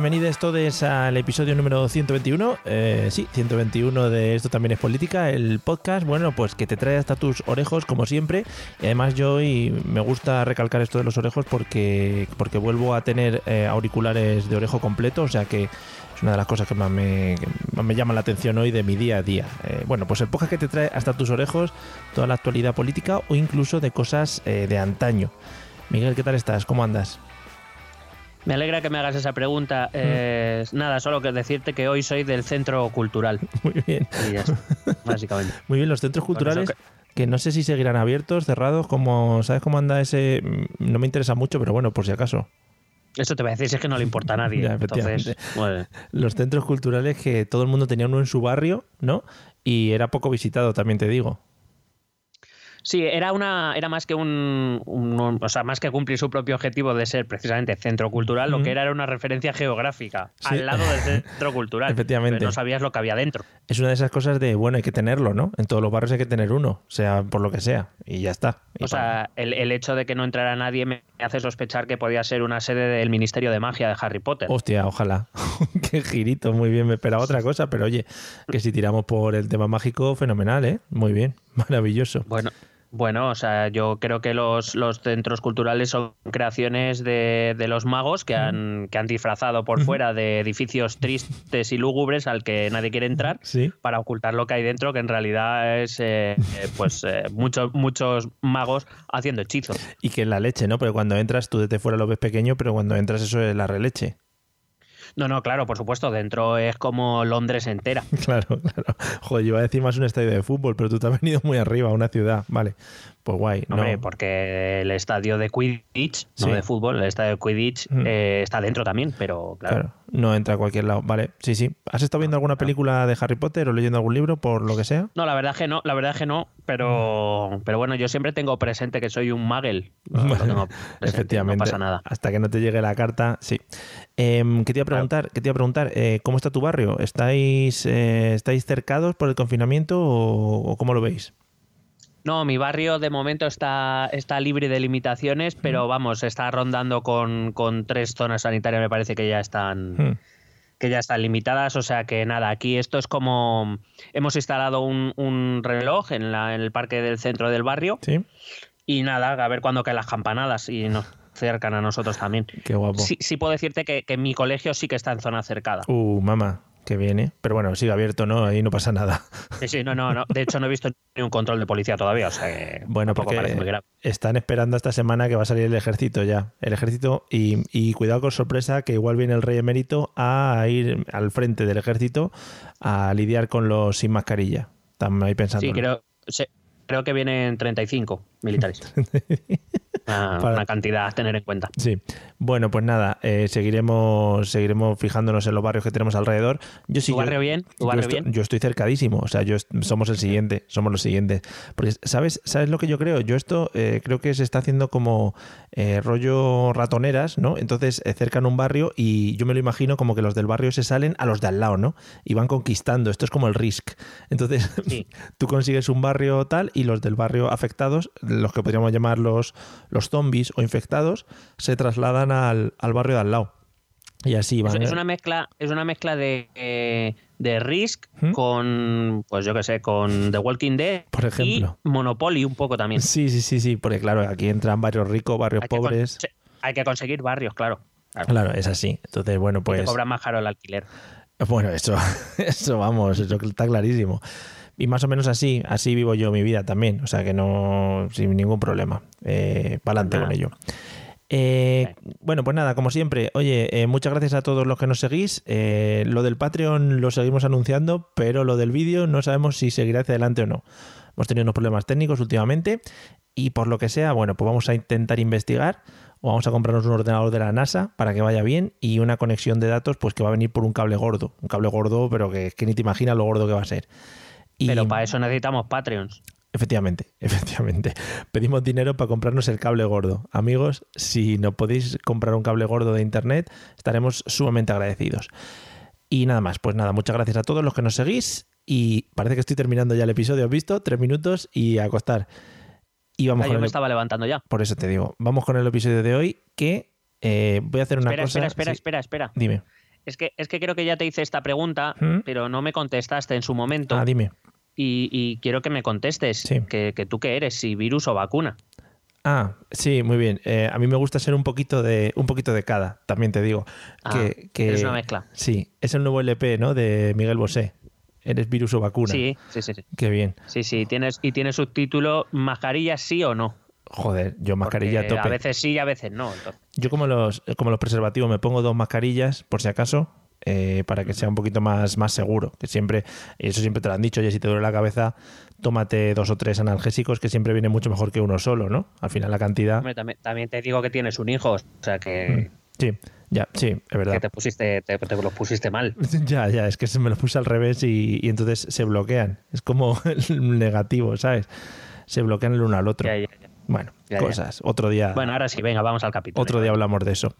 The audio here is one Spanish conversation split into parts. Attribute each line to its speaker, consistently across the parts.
Speaker 1: Bienvenidos todos al episodio número 121. Eh, sí, 121 de Esto también es política, el podcast, bueno, pues que te trae hasta tus orejos como siempre. Además yo hoy me gusta recalcar esto de los orejos porque, porque vuelvo a tener eh, auriculares de orejo completo, o sea que es una de las cosas que más me, me llama la atención hoy de mi día a día. Eh, bueno, pues el podcast que te trae hasta tus orejos toda la actualidad política o incluso de cosas eh, de antaño. Miguel, ¿qué tal estás? ¿Cómo andas?
Speaker 2: Me alegra que me hagas esa pregunta. Eh, Nada, solo que decirte que hoy soy del centro cultural.
Speaker 1: Muy bien.
Speaker 2: Y ya está, básicamente.
Speaker 1: Muy bien, los centros culturales que... no sé si seguirán abiertos, cerrados, como ¿sabes cómo anda ese? Mm, No me interesa mucho, pero bueno, por si acaso.
Speaker 2: Eso te voy a decir, si es que no le importa a nadie.
Speaker 1: Ya,
Speaker 2: Entonces, bueno,
Speaker 1: Los centros culturales que todo el mundo tenía uno en su barrio, ¿no? Y era poco visitado, también te digo.
Speaker 2: Sí, era una, era más que un, un- o sea, más que cumplir su propio objetivo de ser precisamente centro cultural, lo que era era una referencia geográfica
Speaker 1: Sí.
Speaker 2: al lado del centro cultural.
Speaker 1: Efectivamente.
Speaker 2: Pero no sabías lo que había dentro.
Speaker 1: Es una de esas cosas de, bueno, hay que tenerlo, ¿no? En todos los barrios hay que tener uno, sea por lo que sea, y ya está. Y
Speaker 2: O sea, el, el hecho de que no entrara nadie me hace sospechar que podía ser una sede del Ministerio de Magia de Harry Potter.
Speaker 1: Hostia, ojalá. Qué girito, muy bien. Me esperaba otra cosa, pero oye, que si tiramos por el tema mágico, fenomenal, ¿eh? Muy bien, maravilloso.
Speaker 2: Bueno, bueno, o sea, yo creo que los, los centros culturales son creaciones de, de los magos que han, que han disfrazado por fuera de edificios tristes y lúgubres al que nadie quiere entrar
Speaker 1: Sí.
Speaker 2: para ocultar lo que hay dentro, que en realidad es eh, eh, pues eh, muchos, muchos magos haciendo hechizos.
Speaker 1: Y que la leche, ¿no? Porque cuando entras, tú desde fuera lo ves pequeño, pero cuando entras eso es la releche.
Speaker 2: No, no, claro, por supuesto, dentro es como Londres entera.
Speaker 1: Claro, claro. Joder, yo iba a decir más un estadio de fútbol, pero tú te has venido muy arriba, una ciudad. Vale, pues guay. No,
Speaker 2: Hombre, porque el estadio de Quidditch,
Speaker 1: Sí.
Speaker 2: no de fútbol, el estadio de Quidditch
Speaker 1: Mm.
Speaker 2: eh, está dentro también, pero claro.
Speaker 1: claro, no entra a cualquier lado. Vale, sí, sí. ¿Has estado viendo alguna película de Harry Potter o leyendo algún libro, por lo que sea?
Speaker 2: No, la verdad que no, la verdad que no, pero, pero bueno, yo siempre tengo presente que soy un tengo presente,
Speaker 1: Efectivamente.
Speaker 2: No pasa nada.
Speaker 1: Hasta que no te llegue la carta, sí. Em, ¿Qué te iba a preguntar? ¿Qué te iba a preguntar? Eh, ¿Cómo está tu barrio? ¿Estáis, eh, ¿Estáis cercados por el confinamiento o, o cómo lo veis?
Speaker 2: No, mi barrio de momento está, está libre de limitaciones, pero vamos, está rondando con, con tres zonas sanitarias, me parece que ya están. Que ya están limitadas, o sea que nada, aquí esto es como hemos instalado un, un reloj en, la, en el parque del centro del barrio
Speaker 1: ¿Sí?
Speaker 2: y nada, a ver cuándo caen las campanadas y nos cercan a nosotros también.
Speaker 1: Qué guapo.
Speaker 2: Sí, sí puedo decirte que, que mi colegio sí que está en zona cercada.
Speaker 1: Uh, mamá, que viene. Pero bueno, sigue abierto, ¿no? Ahí no pasa nada.
Speaker 2: Sí, sí, no, no, no. De hecho, no he visto ni un control de policía todavía, o sea que
Speaker 1: Bueno,
Speaker 2: parece muy
Speaker 1: porque
Speaker 2: grave.
Speaker 1: están esperando esta semana que va a salir el ejército ya. El ejército, y, y cuidado con sorpresa, que igual viene el rey emérito a ir al frente del ejército a lidiar con los sin mascarilla. Están ahí pensando.
Speaker 2: Sí, creo, se- creo que vienen 35 militares. Una,
Speaker 1: Para-
Speaker 2: una cantidad a tener en cuenta.
Speaker 1: Sí. Bueno, pues nada, eh, seguiremos, seguiremos fijándonos en los barrios que tenemos alrededor. Yo sí,
Speaker 2: ¿Tu
Speaker 1: yo-
Speaker 2: barrio bien? ¿Tu
Speaker 1: yo estoy,
Speaker 2: bien?
Speaker 1: yo estoy cercadísimo, o sea, yo somos el siguiente, somos los siguientes. Porque, ¿sabes, ¿sabes lo que yo creo? Yo esto eh, creo que se está haciendo como eh, rollo ratoneras, ¿no? Entonces eh, cercan un barrio y yo me lo imagino como que los del barrio se salen a los de al lado, ¿no? Y van conquistando. Esto es como el Risk. Entonces,
Speaker 2: Sí.
Speaker 1: tú consigues un barrio tal y los del barrio afectados, los que podríamos llamar los, los zombies o infectados, se trasladan al, al barrio de al lado. Y así
Speaker 2: Es,
Speaker 1: van.
Speaker 2: es
Speaker 1: ¿eh?
Speaker 2: una mezcla, es una mezcla de, eh, de Risk
Speaker 1: ¿Mm?
Speaker 2: con, pues yo qué sé, con The Walking Dead
Speaker 1: Por ejemplo.
Speaker 2: y Monopoly un poco también.
Speaker 1: Sí, sí, sí, sí, porque claro, aquí entran barrios ricos, barrios
Speaker 2: Hay que,
Speaker 1: pobres.
Speaker 2: conse- hay que conseguir barrios, claro. Claro.
Speaker 1: Claro, es así. Entonces, bueno,
Speaker 2: Y te
Speaker 1: pues
Speaker 2: cobran más caro el alquiler.
Speaker 1: Bueno, eso, eso vamos, eso está clarísimo. Y más o menos así, así vivo yo mi vida también. O sea que no, sin ningún problema. Eh, para adelante con ello. Eh, bueno, pues nada, como siempre, oye, eh, muchas gracias a todos los que nos seguís. Eh, lo del Patreon lo seguimos anunciando, pero lo del vídeo no sabemos si seguirá hacia adelante o no. Hemos tenido unos problemas técnicos últimamente y por lo que sea, bueno, pues vamos a intentar investigar o vamos a comprarnos un ordenador de la NASA para que vaya bien y una conexión de datos pues que va a venir por un cable gordo. Un cable gordo, pero que, que ni te imaginas lo gordo que va a ser.
Speaker 2: Y... Pero para eso necesitamos Patreons.
Speaker 1: Efectivamente, efectivamente. Pedimos dinero para comprarnos el cable gordo. Amigos, si no podéis comprar un cable gordo de internet, estaremos sumamente agradecidos. Y nada más, pues nada, muchas gracias a todos los que nos seguís. Y parece que estoy terminando ya el episodio, ¿has visto? Tres minutos y a acostar. Y vamos
Speaker 2: ah,
Speaker 1: con
Speaker 2: yo
Speaker 1: el-
Speaker 2: me estaba levantando ya.
Speaker 1: Por eso te digo, vamos con el episodio de hoy que eh, voy a hacer una
Speaker 2: Espera,
Speaker 1: cosa.
Speaker 2: espera, espera,
Speaker 1: Sí,
Speaker 2: espera, espera.
Speaker 1: Dime.
Speaker 2: Es que, es que creo que ya te hice esta pregunta,
Speaker 1: ¿Mm?
Speaker 2: pero no me contestaste en su momento.
Speaker 1: Ah, dime.
Speaker 2: Y, y quiero que me contestes.
Speaker 1: Sí.
Speaker 2: Que, que tú qué eres, si virus o vacuna.
Speaker 1: Ah, sí, muy bien. Eh, a mí me gusta ser un poquito de un poquito de cada, también te digo.
Speaker 2: Ah,
Speaker 1: que, que-
Speaker 2: eres una mezcla.
Speaker 1: Sí, es el nuevo LP, ¿no? De Miguel Bosé. Eres virus o vacuna.
Speaker 2: Sí, sí, sí, sí.
Speaker 1: Qué bien.
Speaker 2: Sí, sí, tienes, y tiene subtítulo mascarilla sí o no.
Speaker 1: Joder, yo mascarilla a
Speaker 2: Porque
Speaker 1: tope.
Speaker 2: A veces sí y a veces no. entonces.
Speaker 1: Yo como los, como los preservativos me pongo dos mascarillas, por si acaso, eh, para que sea un poquito más, más seguro. Que siempre, eso siempre te lo han dicho, oye, si te duele la cabeza, tómate dos o tres analgésicos, que siempre viene mucho mejor que uno solo, ¿no? Al final la cantidad...
Speaker 2: Hombre, también, también te digo que tienes un hijo, o sea que,
Speaker 1: Sí, ya, sí, es verdad.
Speaker 2: que te pusiste, te, te lo pusiste mal.
Speaker 1: Ya, ya, es que se me lo puse al revés y, y entonces se bloquean. Es como el negativo, ¿sabes? Se bloquean el uno al otro.
Speaker 2: Ya, ya, ya.
Speaker 1: Bueno,
Speaker 2: Ya, ya.
Speaker 1: cosas. Otro día.
Speaker 2: Bueno, ahora sí, venga, vamos al capítulo.
Speaker 1: Otro día hablamos de eso.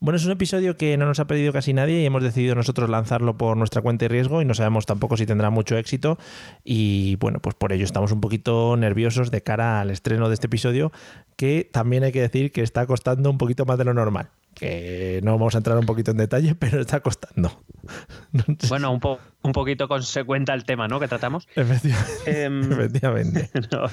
Speaker 1: Bueno, es un episodio que no nos ha pedido casi nadie y hemos decidido nosotros lanzarlo por nuestra cuenta y riesgo y no sabemos tampoco si tendrá mucho éxito y bueno, pues por ello estamos un poquito nerviosos de cara al estreno de este episodio que también hay que decir que está costando un poquito más de lo normal. Que no vamos a entrar un poquito en detalle, pero está costando.
Speaker 2: Bueno, un, po- un poquito consecuente al tema, ¿no? Que tratamos.
Speaker 1: Efectivamente.
Speaker 2: Em,
Speaker 1: Efectivamente.
Speaker 2: No.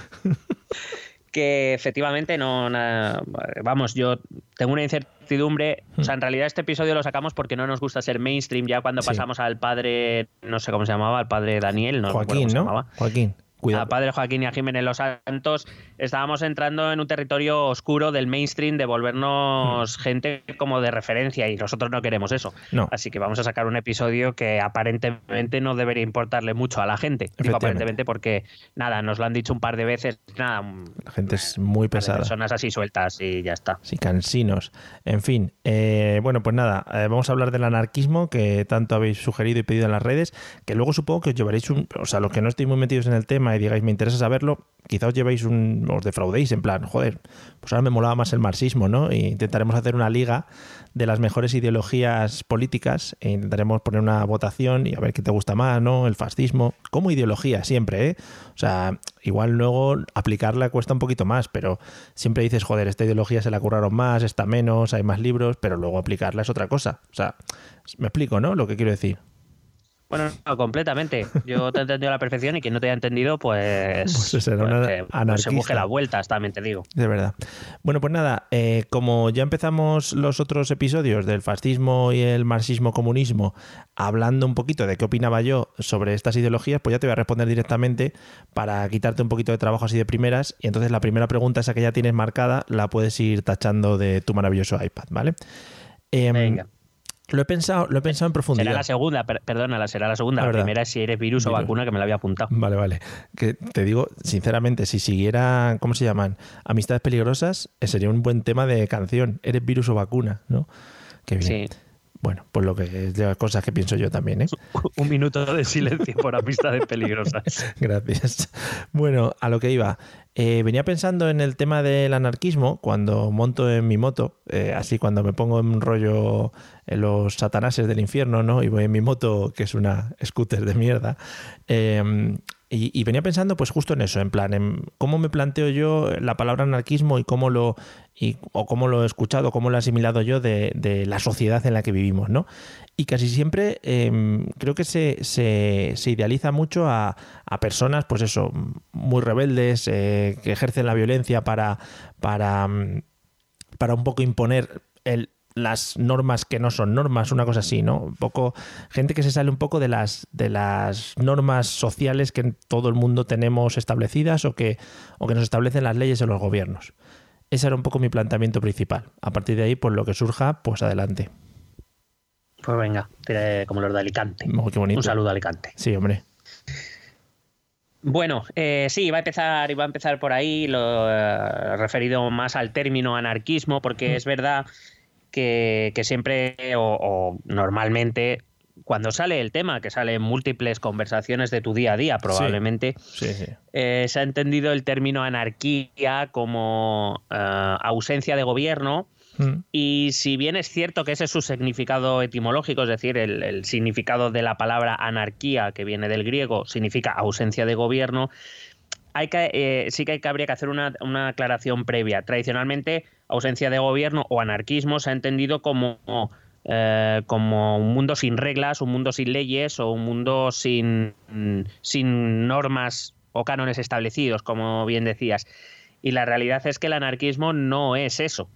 Speaker 2: Que efectivamente no. na- vamos, yo tengo una incertidumbre. O sea, en realidad este episodio lo sacamos porque no nos gusta ser mainstream. Ya cuando
Speaker 1: Sí.
Speaker 2: pasamos al padre, no sé cómo se llamaba, al padre Daniel, no
Speaker 1: Joaquín,
Speaker 2: cómo se llamaba.
Speaker 1: Joaquín, cuidado.
Speaker 2: A padre Joaquín y a Jiménez Los Santos, estábamos entrando en un territorio oscuro del mainstream de volvernos gente como de referencia y nosotros no queremos eso.
Speaker 1: No.
Speaker 2: Así que vamos a sacar un episodio que aparentemente no debería importarle mucho a la gente. Digo aparentemente porque, nada, nos lo han dicho un par de veces, nada,
Speaker 1: La gente es muy pesada.
Speaker 2: personas así sueltas y ya está.
Speaker 1: Sí, cansinos. En fin, eh, bueno, pues nada, eh, vamos a hablar del anarquismo que tanto habéis sugerido y pedido en las redes, que luego supongo que os llevaréis un... O sea, los que no estéis muy metidos en el tema y digáis, me interesa saberlo, quizá os llevéis un... os defraudéis en plan, joder, pues ahora me molaba más el marxismo, ¿no? Y intentaremos hacer una liga de las mejores ideologías políticas e intentaremos poner una votación y a ver qué te gusta más, ¿no? El fascismo, como ideología siempre, ¿eh? O sea, igual luego aplicarla cuesta un poquito más, pero siempre dices, joder, esta ideología se la curraron más, esta menos, hay más libros, pero luego aplicarla es otra cosa. O sea, me explico, ¿no? Lo que quiero decir.
Speaker 2: Bueno, no, completamente. Yo te he entendido a la perfección y quien no te haya entendido, pues,
Speaker 1: Pues será una
Speaker 2: que- pues se busque las vueltas, también te digo.
Speaker 1: De verdad. Bueno, pues nada, eh, como ya empezamos los otros episodios del fascismo y el marxismo-comunismo hablando un poquito de qué opinaba yo sobre estas ideologías, pues ya te voy a responder directamente para quitarte un poquito de trabajo así de primeras. Y entonces la primera pregunta, esa que ya tienes marcada, la puedes ir tachando de tu maravilloso iPad, ¿vale? Em,
Speaker 2: Venga.
Speaker 1: Lo he pensado, lo he pensado en profundidad.
Speaker 2: Será la segunda, per- perdona, será la segunda.
Speaker 1: La
Speaker 2: primera es si eres virus, o vacuna, que me la había apuntado.
Speaker 1: Vale, vale. Que te digo, sinceramente, si siguiera, ¿cómo se llaman? Amistades peligrosas, eh, sería un buen tema de canción. ¿Eres virus o vacuna? ¿No? Qué bien.
Speaker 2: Sí.
Speaker 1: Bueno, pues lo que es de las cosas que pienso yo también, ¿eh?
Speaker 2: Un minuto de silencio por amistades peligrosas.
Speaker 1: Gracias. Bueno, a lo que iba. Eh, venía pensando en el tema del anarquismo cuando monto en mi moto, eh, así cuando me pongo en rollo en los satanases del infierno, ¿no? Y voy en mi moto, que es una scooter de mierda. eh, y, venía pensando, pues justo en eso, en plan, en cómo me planteo yo la palabra anarquismo y cómo lo, y, o cómo lo he escuchado, cómo lo he asimilado yo de, la sociedad en la que vivimos, ¿no? Y casi siempre eh, creo que se, se- se idealiza mucho a, a personas, pues eso, muy rebeldes, eh, que ejercen la violencia para, para, mm, para un poco imponer el las normas que no son normas, una cosa así, ¿no? Un poco gente que se sale un poco de las de las normas sociales que todo el mundo tenemos establecidas o que o que nos establecen las leyes en los gobiernos. Ese era un poco mi planteamiento principal. A partir de ahí, pues lo que surja, pues adelante.
Speaker 2: Pues venga, como los de Alicante.
Speaker 1: Oh, qué bonito.
Speaker 2: Un saludo a Alicante.
Speaker 1: Sí, hombre.
Speaker 2: Bueno, eh, sí, va a empezar, va a empezar por ahí, lo eh, referido más al término anarquismo, porque es verdad que, siempre o, normalmente cuando sale el tema, que sale en múltiples conversaciones de tu día a día, probablemente, eh, se ha entendido el término anarquía como ausencia de gobierno. Mm. Y si bien es cierto que ese es su significado etimológico, es decir, el, significado de la palabra anarquía, que viene del griego, significa ausencia de gobierno, hay que, eh, sí que, habría que hacer una, aclaración previa. Tradicionalmente, ausencia de gobierno o anarquismo se ha entendido como, eh, como un mundo sin reglas, un mundo sin leyes o un mundo sin, sin normas o cánones establecidos, como bien decías. Y la realidad es que el anarquismo no es eso.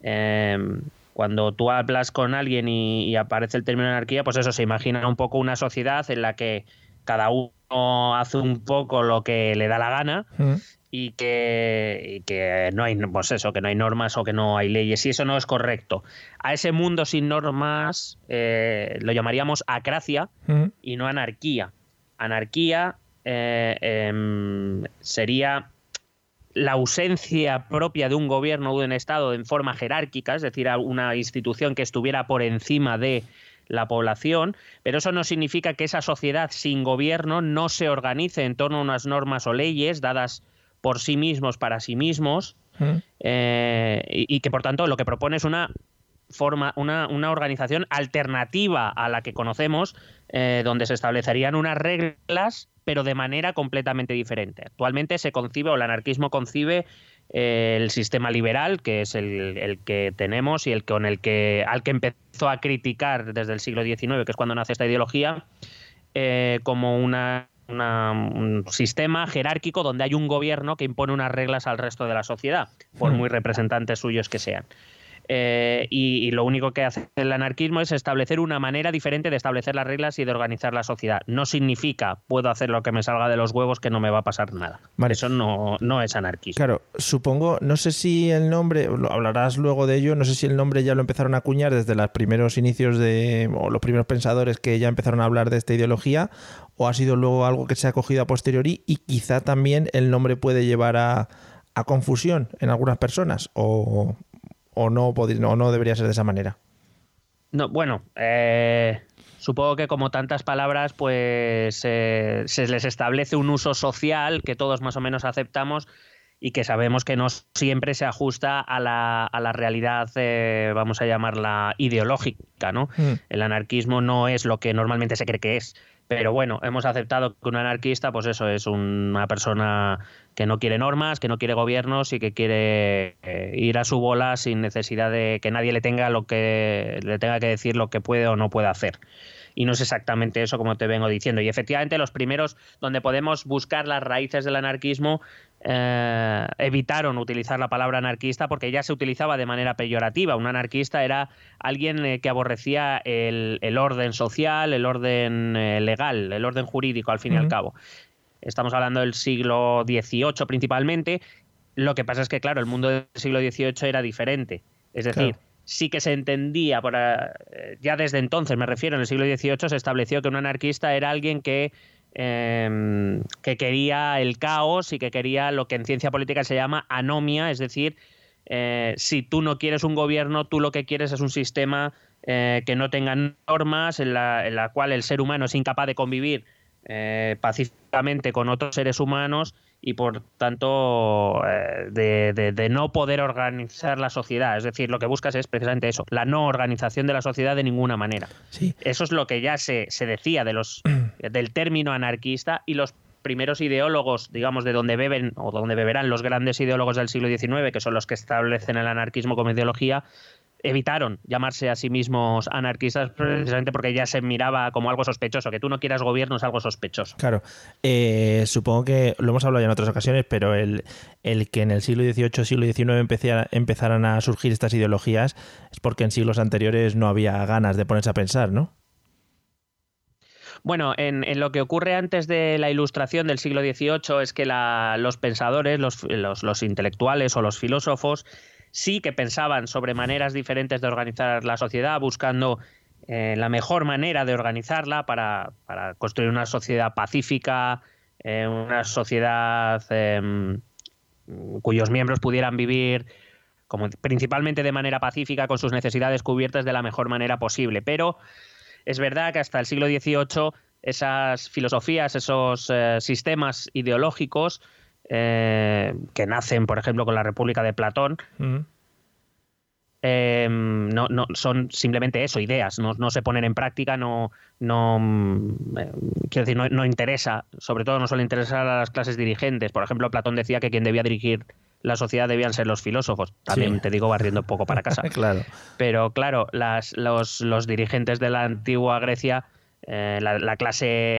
Speaker 2: Em, cuando tú hablas con alguien y, aparece el término anarquía, pues eso se imagina un poco una sociedad en la que cada uno hace un poco lo que le da la gana mm. y, que, que, no hay pues eso, que no hay normas o que no hay leyes. Y eso no es correcto. A ese mundo sin normas eh, lo llamaríamos acracia mm. y no anarquía. Anarquía eh, em, sería la ausencia propia de un gobierno o de un Estado en forma jerárquica, es decir, una institución que estuviera por encima de la población, pero eso no significa que esa sociedad sin gobierno no se organice en torno a unas normas o leyes dadas por sí mismos para sí mismos mm. eh, y, que por tanto lo que propone es una forma, una, una organización alternativa a la que conocemos, eh, donde se establecerían unas reglas pero de manera completamente diferente. Actualmente se concibe, o el anarquismo concibe el sistema liberal, que es el, que tenemos y el con el que al que empezó a criticar desde el siglo XIX, que es cuando nace esta ideología, eh, como una, un sistema jerárquico donde hay un gobierno que impone unas reglas al resto de la sociedad, por hmm. muy representantes suyos que sean. Eh, y, lo único que hace el anarquismo es establecer una manera diferente de establecer las reglas y de organizar la sociedad. No significa puedo hacer lo que me salga de los huevos que no me va a pasar nada. Eso no, no es anarquismo.
Speaker 1: Claro, supongo, no sé si el nombre, hablarás luego de ello, no sé si el nombre ya lo empezaron a acuñar desde los primeros inicios de, o los primeros pensadores que ya empezaron a hablar de esta ideología, o ha sido luego algo que se ha cogido a posteriori y quizá también el nombre puede llevar a, a confusión en algunas personas o, o no, no debería ser de esa manera?
Speaker 2: No, bueno, eh, supongo que como tantas palabras, pues eh, se les establece un uso social que todos más o menos aceptamos y que sabemos que no siempre se ajusta a la, a la realidad, eh, vamos a llamarla ideológica, ¿no? Hmm. El anarquismo no es lo que normalmente se cree que es. Pero bueno, hemos aceptado que un anarquista, pues eso, es una persona que no quiere normas, que no quiere gobiernos y que quiere eh, ir a su bola sin necesidad de que nadie le tenga lo que le tenga que decir lo que puede o no puede hacer. Y no es exactamente eso como te vengo diciendo. Y efectivamente los primeros donde podemos buscar las raíces del anarquismo eh, evitaron utilizar la palabra anarquista porque ya se utilizaba de manera peyorativa. Un anarquista era alguien eh, que aborrecía el, orden social, el orden eh, legal, el orden jurídico, al fin y al cabo. Estamos hablando del siglo XVIII principalmente. Lo que pasa es que, claro, el mundo del siglo XVIII era diferente. Es decir, sí que se entendía, por, ya desde entonces, me refiero, en el siglo XVIII se estableció que un anarquista era alguien que Em, que quería el caos y que quería lo que en ciencia política se llama anomia, es decir, eh, si tú no quieres un gobierno, tú lo que quieres es un sistema eh, que no tenga normas, en la, en la, cual el ser humano es incapaz de convivir eh, pacíficamente con otros seres humanos y por tanto eh, de, no poder organizar la sociedad. Es decir, lo que buscas es precisamente eso, la no organización de la sociedad de ninguna manera. Eso es lo que ya se, se decía de los, del término anarquista y los primeros ideólogos, digamos, de donde beben o donde beberán los grandes ideólogos del siglo XIX, que son los que establecen el anarquismo como ideología, evitaron llamarse a sí mismos anarquistas precisamente porque ya se miraba como algo sospechoso. Que tú no quieras gobierno es algo sospechoso.
Speaker 1: Claro. Eh, supongo que lo hemos hablado ya en otras ocasiones, pero el, el que en el siglo XVIII, siglo XIX empezaran a surgir estas ideologías es porque en siglos anteriores no había ganas de ponerse a pensar, ¿no?
Speaker 2: Bueno, en, lo que ocurre antes de la ilustración del siglo XVIII es que los pensadores, los, los intelectuales o los filósofos sí que pensaban sobre maneras diferentes de organizar la sociedad, buscando eh, la mejor manera de organizarla para, construir una sociedad pacífica, eh, una sociedad em, cuyos miembros pudieran vivir como principalmente de manera pacífica, con sus necesidades cubiertas de la mejor manera posible. Pero es verdad que hasta el siglo XVIII esas filosofías, esos eh, sistemas ideológicos, eh, que nacen, por ejemplo, con la República de Platón, em, no, no, son simplemente eso, ideas, no, se ponen en práctica, no, no eh, quiero decir, no, interesa, sobre todo no suele interesar a las clases dirigentes. Por ejemplo, Platón decía que quien debía dirigir la sociedad debían ser los filósofos. También te digo barriendo un poco para casa.
Speaker 1: claro.
Speaker 2: Pero claro, las, los, los, dirigentes de la antigua Grecia, eh, la clase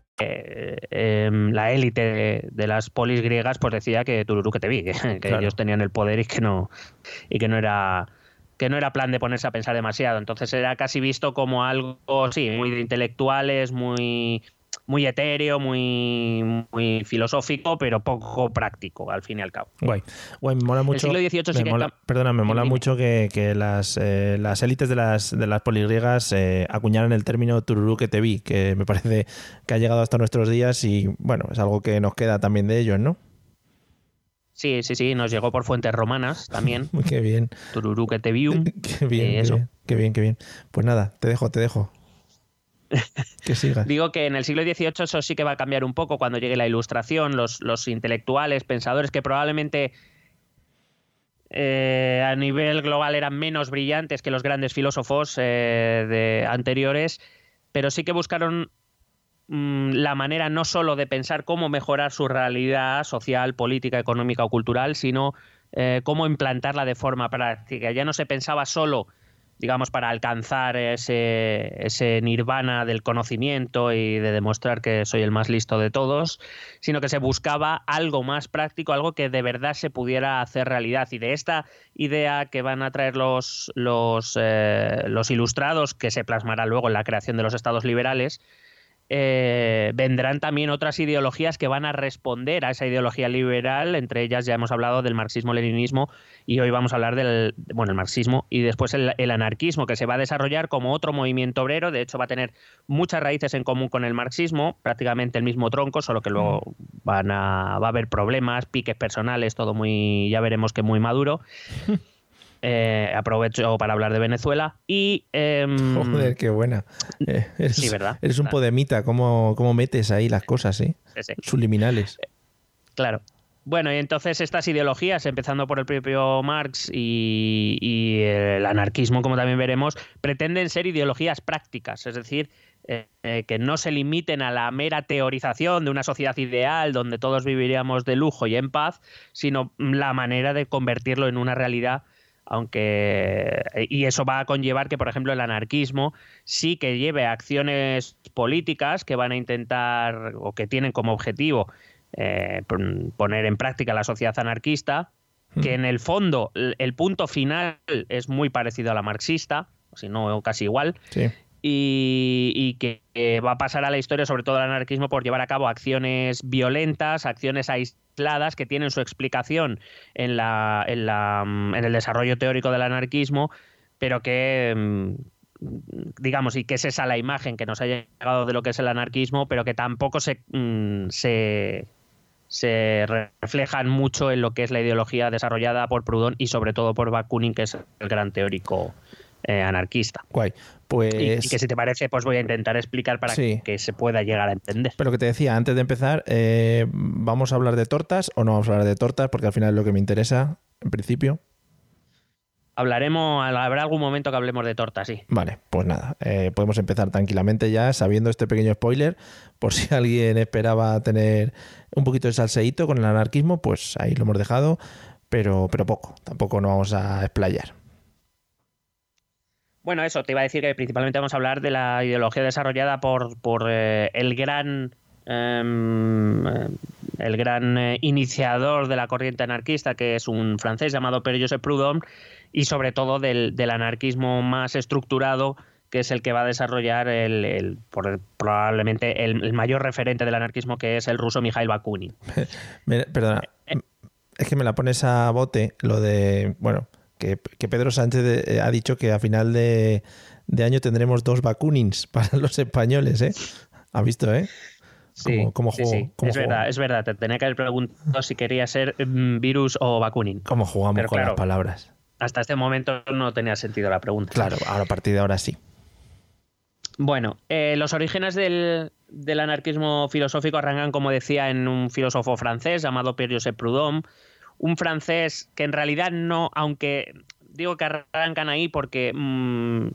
Speaker 2: Eh, em, la élite de, las polis griegas pues decía que Tururú que te vi, que, ellos tenían el poder y que no y que no era que no era plan de ponerse a pensar demasiado. Entonces era casi visto como algo, sí, muy de intelectuales, muy muy etéreo, muy, muy filosófico, pero poco práctico, al fin y al cabo.
Speaker 1: Guay. Guay me mola mucho.
Speaker 2: El siglo XVIII
Speaker 1: me Perdona, me mola mucho que, las, eh, las élites de las, de las poligriegas eh, acuñaran el término tururú que te vi, que me parece que ha llegado hasta nuestros días y, bueno, es algo que nos queda también de ellos, ¿no?
Speaker 2: Sí, sí, sí, nos llegó por fuentes romanas también.
Speaker 1: qué bien.
Speaker 2: Tururú que te vi.
Speaker 1: qué bien, eso. qué bien, qué bien. Pues nada, te dejo, te dejo.
Speaker 2: Digo que en el siglo XVIII eso sí que va a cambiar un poco cuando llegue la ilustración, los, los intelectuales, pensadores que probablemente eh, a nivel global eran menos brillantes que los grandes filósofos eh, de anteriores, pero sí que buscaron mm, la manera no solo de pensar cómo mejorar su realidad social, política, económica o cultural, sino eh, cómo implantarla de forma práctica. Ya no se pensaba solo digamos, para alcanzar ese, ese nirvana del conocimiento y de demostrar que soy el más listo de todos, sino que se buscaba algo más práctico, algo que de verdad se pudiera hacer realidad. Y de esta idea que van a traer los, los, eh, los ilustrados, que se plasmará luego en la creación de los estados liberales, eh, vendrán también otras ideologías que van a responder a esa ideología liberal, entre ellas ya hemos hablado del marxismo-leninismo y hoy vamos a hablar del bueno, el marxismo y después el, anarquismo, que se va a desarrollar como otro movimiento obrero, de hecho va a tener muchas raíces en común con el marxismo, prácticamente el mismo tronco, solo que luego van a, va a haber problemas, piques personales, todo muy, ya veremos que muy maduro. Eh, aprovecho para hablar de Venezuela y... Em,
Speaker 1: Joder, qué buena. Eh, eres,
Speaker 2: sí, ¿verdad?
Speaker 1: Eres un podemita, ¿cómo, ¿cómo, metes ahí las cosas, eh? Subliminales.
Speaker 2: Claro. Bueno, y entonces estas ideologías, empezando por el propio Marx y, el anarquismo, como también veremos, pretenden ser ideologías prácticas, es decir, que no se limiten a la mera teorización de una sociedad ideal donde todos viviríamos de lujo y en paz, sino la manera de convertirlo en una realidad aunque y eso va a conllevar que por ejemplo el anarquismo sí que lleve acciones políticas que van a intentar o que tienen como objetivo eh, poner en práctica la sociedad anarquista que en el fondo el punto final es muy parecido a la marxista, si no casi igual, y, que, va a pasar a la historia, sobre todo el anarquismo, por llevar a cabo acciones violentas, acciones aisladas que tienen su explicación en, la, en, la, en el desarrollo teórico del anarquismo, pero que mm, digamos, y que es esa la imagen que nos ha llegado de lo que es el anarquismo, pero que tampoco se, mm, se, se reflejan mucho en lo que es la ideología desarrollada por Proudhon y sobre todo por Bakunin, que es el gran teórico eh, anarquista.
Speaker 1: Guay. Pues...
Speaker 2: Y, que si te parece, pues voy a intentar explicar para que, se pueda llegar a entender.
Speaker 1: Pero que te decía, antes de empezar, eh, ¿vamos a hablar de tortas o no vamos a hablar de tortas? Porque al final es lo que me interesa, en principio.
Speaker 2: Hablaremos, habrá algún momento que hablemos de tortas, sí.
Speaker 1: Vale, pues nada, eh, podemos empezar tranquilamente ya sabiendo este pequeño spoiler, por si alguien esperaba tener un poquito de salseíto con el anarquismo, pues ahí lo hemos dejado, pero, pero poco, tampoco nos vamos a explayar.
Speaker 2: Bueno, eso, te iba a decir que principalmente vamos a hablar de la ideología desarrollada por, por eh, el gran em, el gran eh, iniciador de la corriente anarquista, que es un francés llamado Père Joseph Proudhon, y sobre todo del, anarquismo más estructurado, que es el que va a desarrollar el, probablemente el, mayor referente del anarquismo, que es el ruso Mikhail Bakunin.
Speaker 1: Perdona, eh, eh. es que me la pones a bote lo de, bueno, que, Pedro Sánchez eh, ha dicho que a final de, año tendremos dos Bakunins para los españoles, ¿eh? ¿Has visto, eh?
Speaker 2: Sí, como, es verdad, es verdad. Te tenía que haber preguntado si quería ser mm, virus o Bakunin.
Speaker 1: ¿Cómo jugamos con las palabras?
Speaker 2: hasta este momento no tenía sentido la pregunta.
Speaker 1: Claro, ahora a partir de ahora sí.
Speaker 2: Bueno, eh, los orígenes del, anarquismo filosófico arrancan, como decía, en un filósofo francés llamado Pierre-Joseph Proudhon, un francés que en realidad no, aunque digo que arrancan ahí porque mm,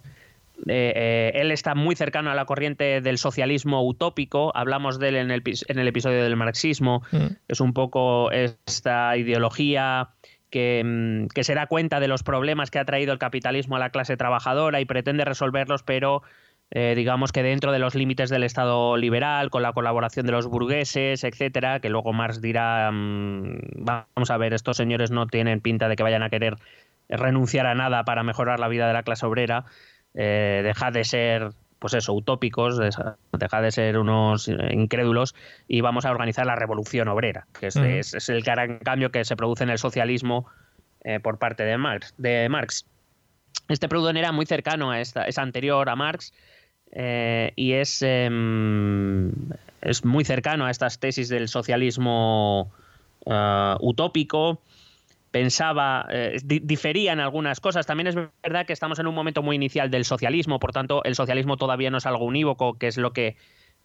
Speaker 2: eh, eh, él está muy cercano a la corriente del socialismo utópico, hablamos de él en el, en el episodio del marxismo, mm. es un poco esta ideología Mm, que, se da cuenta de los problemas que ha traído el capitalismo a la clase trabajadora y pretende resolverlos, pero eh, digamos que dentro de los límites del Estado liberal, con la colaboración de los burgueses, etcétera, que luego Marx dirá, mm, vamos a ver, estos señores no tienen pinta de que vayan a querer renunciar a nada para mejorar la vida de la clase obrera, eh, deja de ser pues eso, utópicos, deja de ser unos eh, incrédulos y vamos a organizar la revolución obrera, que es, el gran cambio que se produce en el socialismo eh, por parte de Marx. De Marx. Este Proudhon era muy cercano a esta, es anterior a Marx eh, y es, em, es muy cercano a estas tesis del socialismo utópico pensaba, eh, difería en algunas cosas. También es verdad que estamos en un momento muy inicial del socialismo, por tanto, el socialismo todavía no es algo unívoco, que es lo que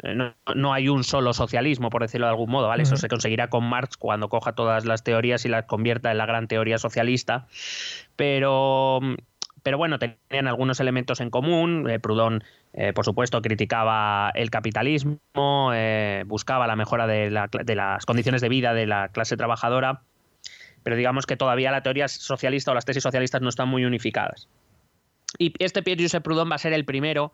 Speaker 2: eh, no, hay un solo socialismo, por decirlo de algún modo, ¿vale? Eso se conseguirá con Marx cuando coja todas las teorías y las convierta en la gran teoría socialista. Pero, pero bueno, tenían algunos elementos en común. Eh, Proudhon, por supuesto, criticaba el capitalismo, buscaba la mejora de las condiciones de vida de la clase trabajadora pero digamos que todavía la teoría socialista o las tesis socialistas no están muy unificadas. Y este Pierre-Joseph Proudhon va a ser el primero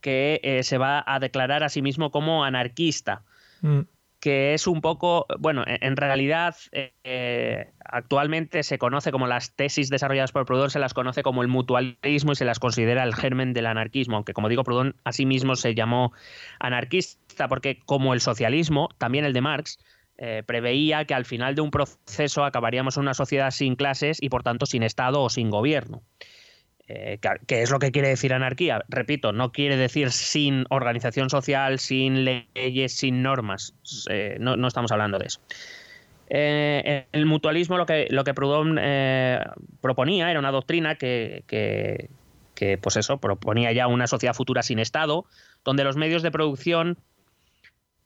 Speaker 2: que eh, se va a declarar a sí mismo como anarquista. Mm. Que es un poco, bueno, en realidad eh, actualmente se conoce como las tesis desarrolladas por Proudhon, se las conoce como el mutualismo y se las considera el germen del anarquismo, aunque como digo, Proudhon a sí mismo se llamó anarquista porque como el socialismo, también el de Marx, eh, preveía que al final de un proceso acabaríamos en una sociedad sin clases y por tanto sin Estado o sin gobierno. Eh, ¿Qué es lo que quiere decir anarquía? Repito, no quiere decir sin organización social, sin leyes, sin normas. Eh, no, estamos hablando de eso. el mutualismo lo que, lo que Proudhon proponía era una doctrina que, que, pues eso, proponía ya una sociedad futura sin Estado, donde los medios de producción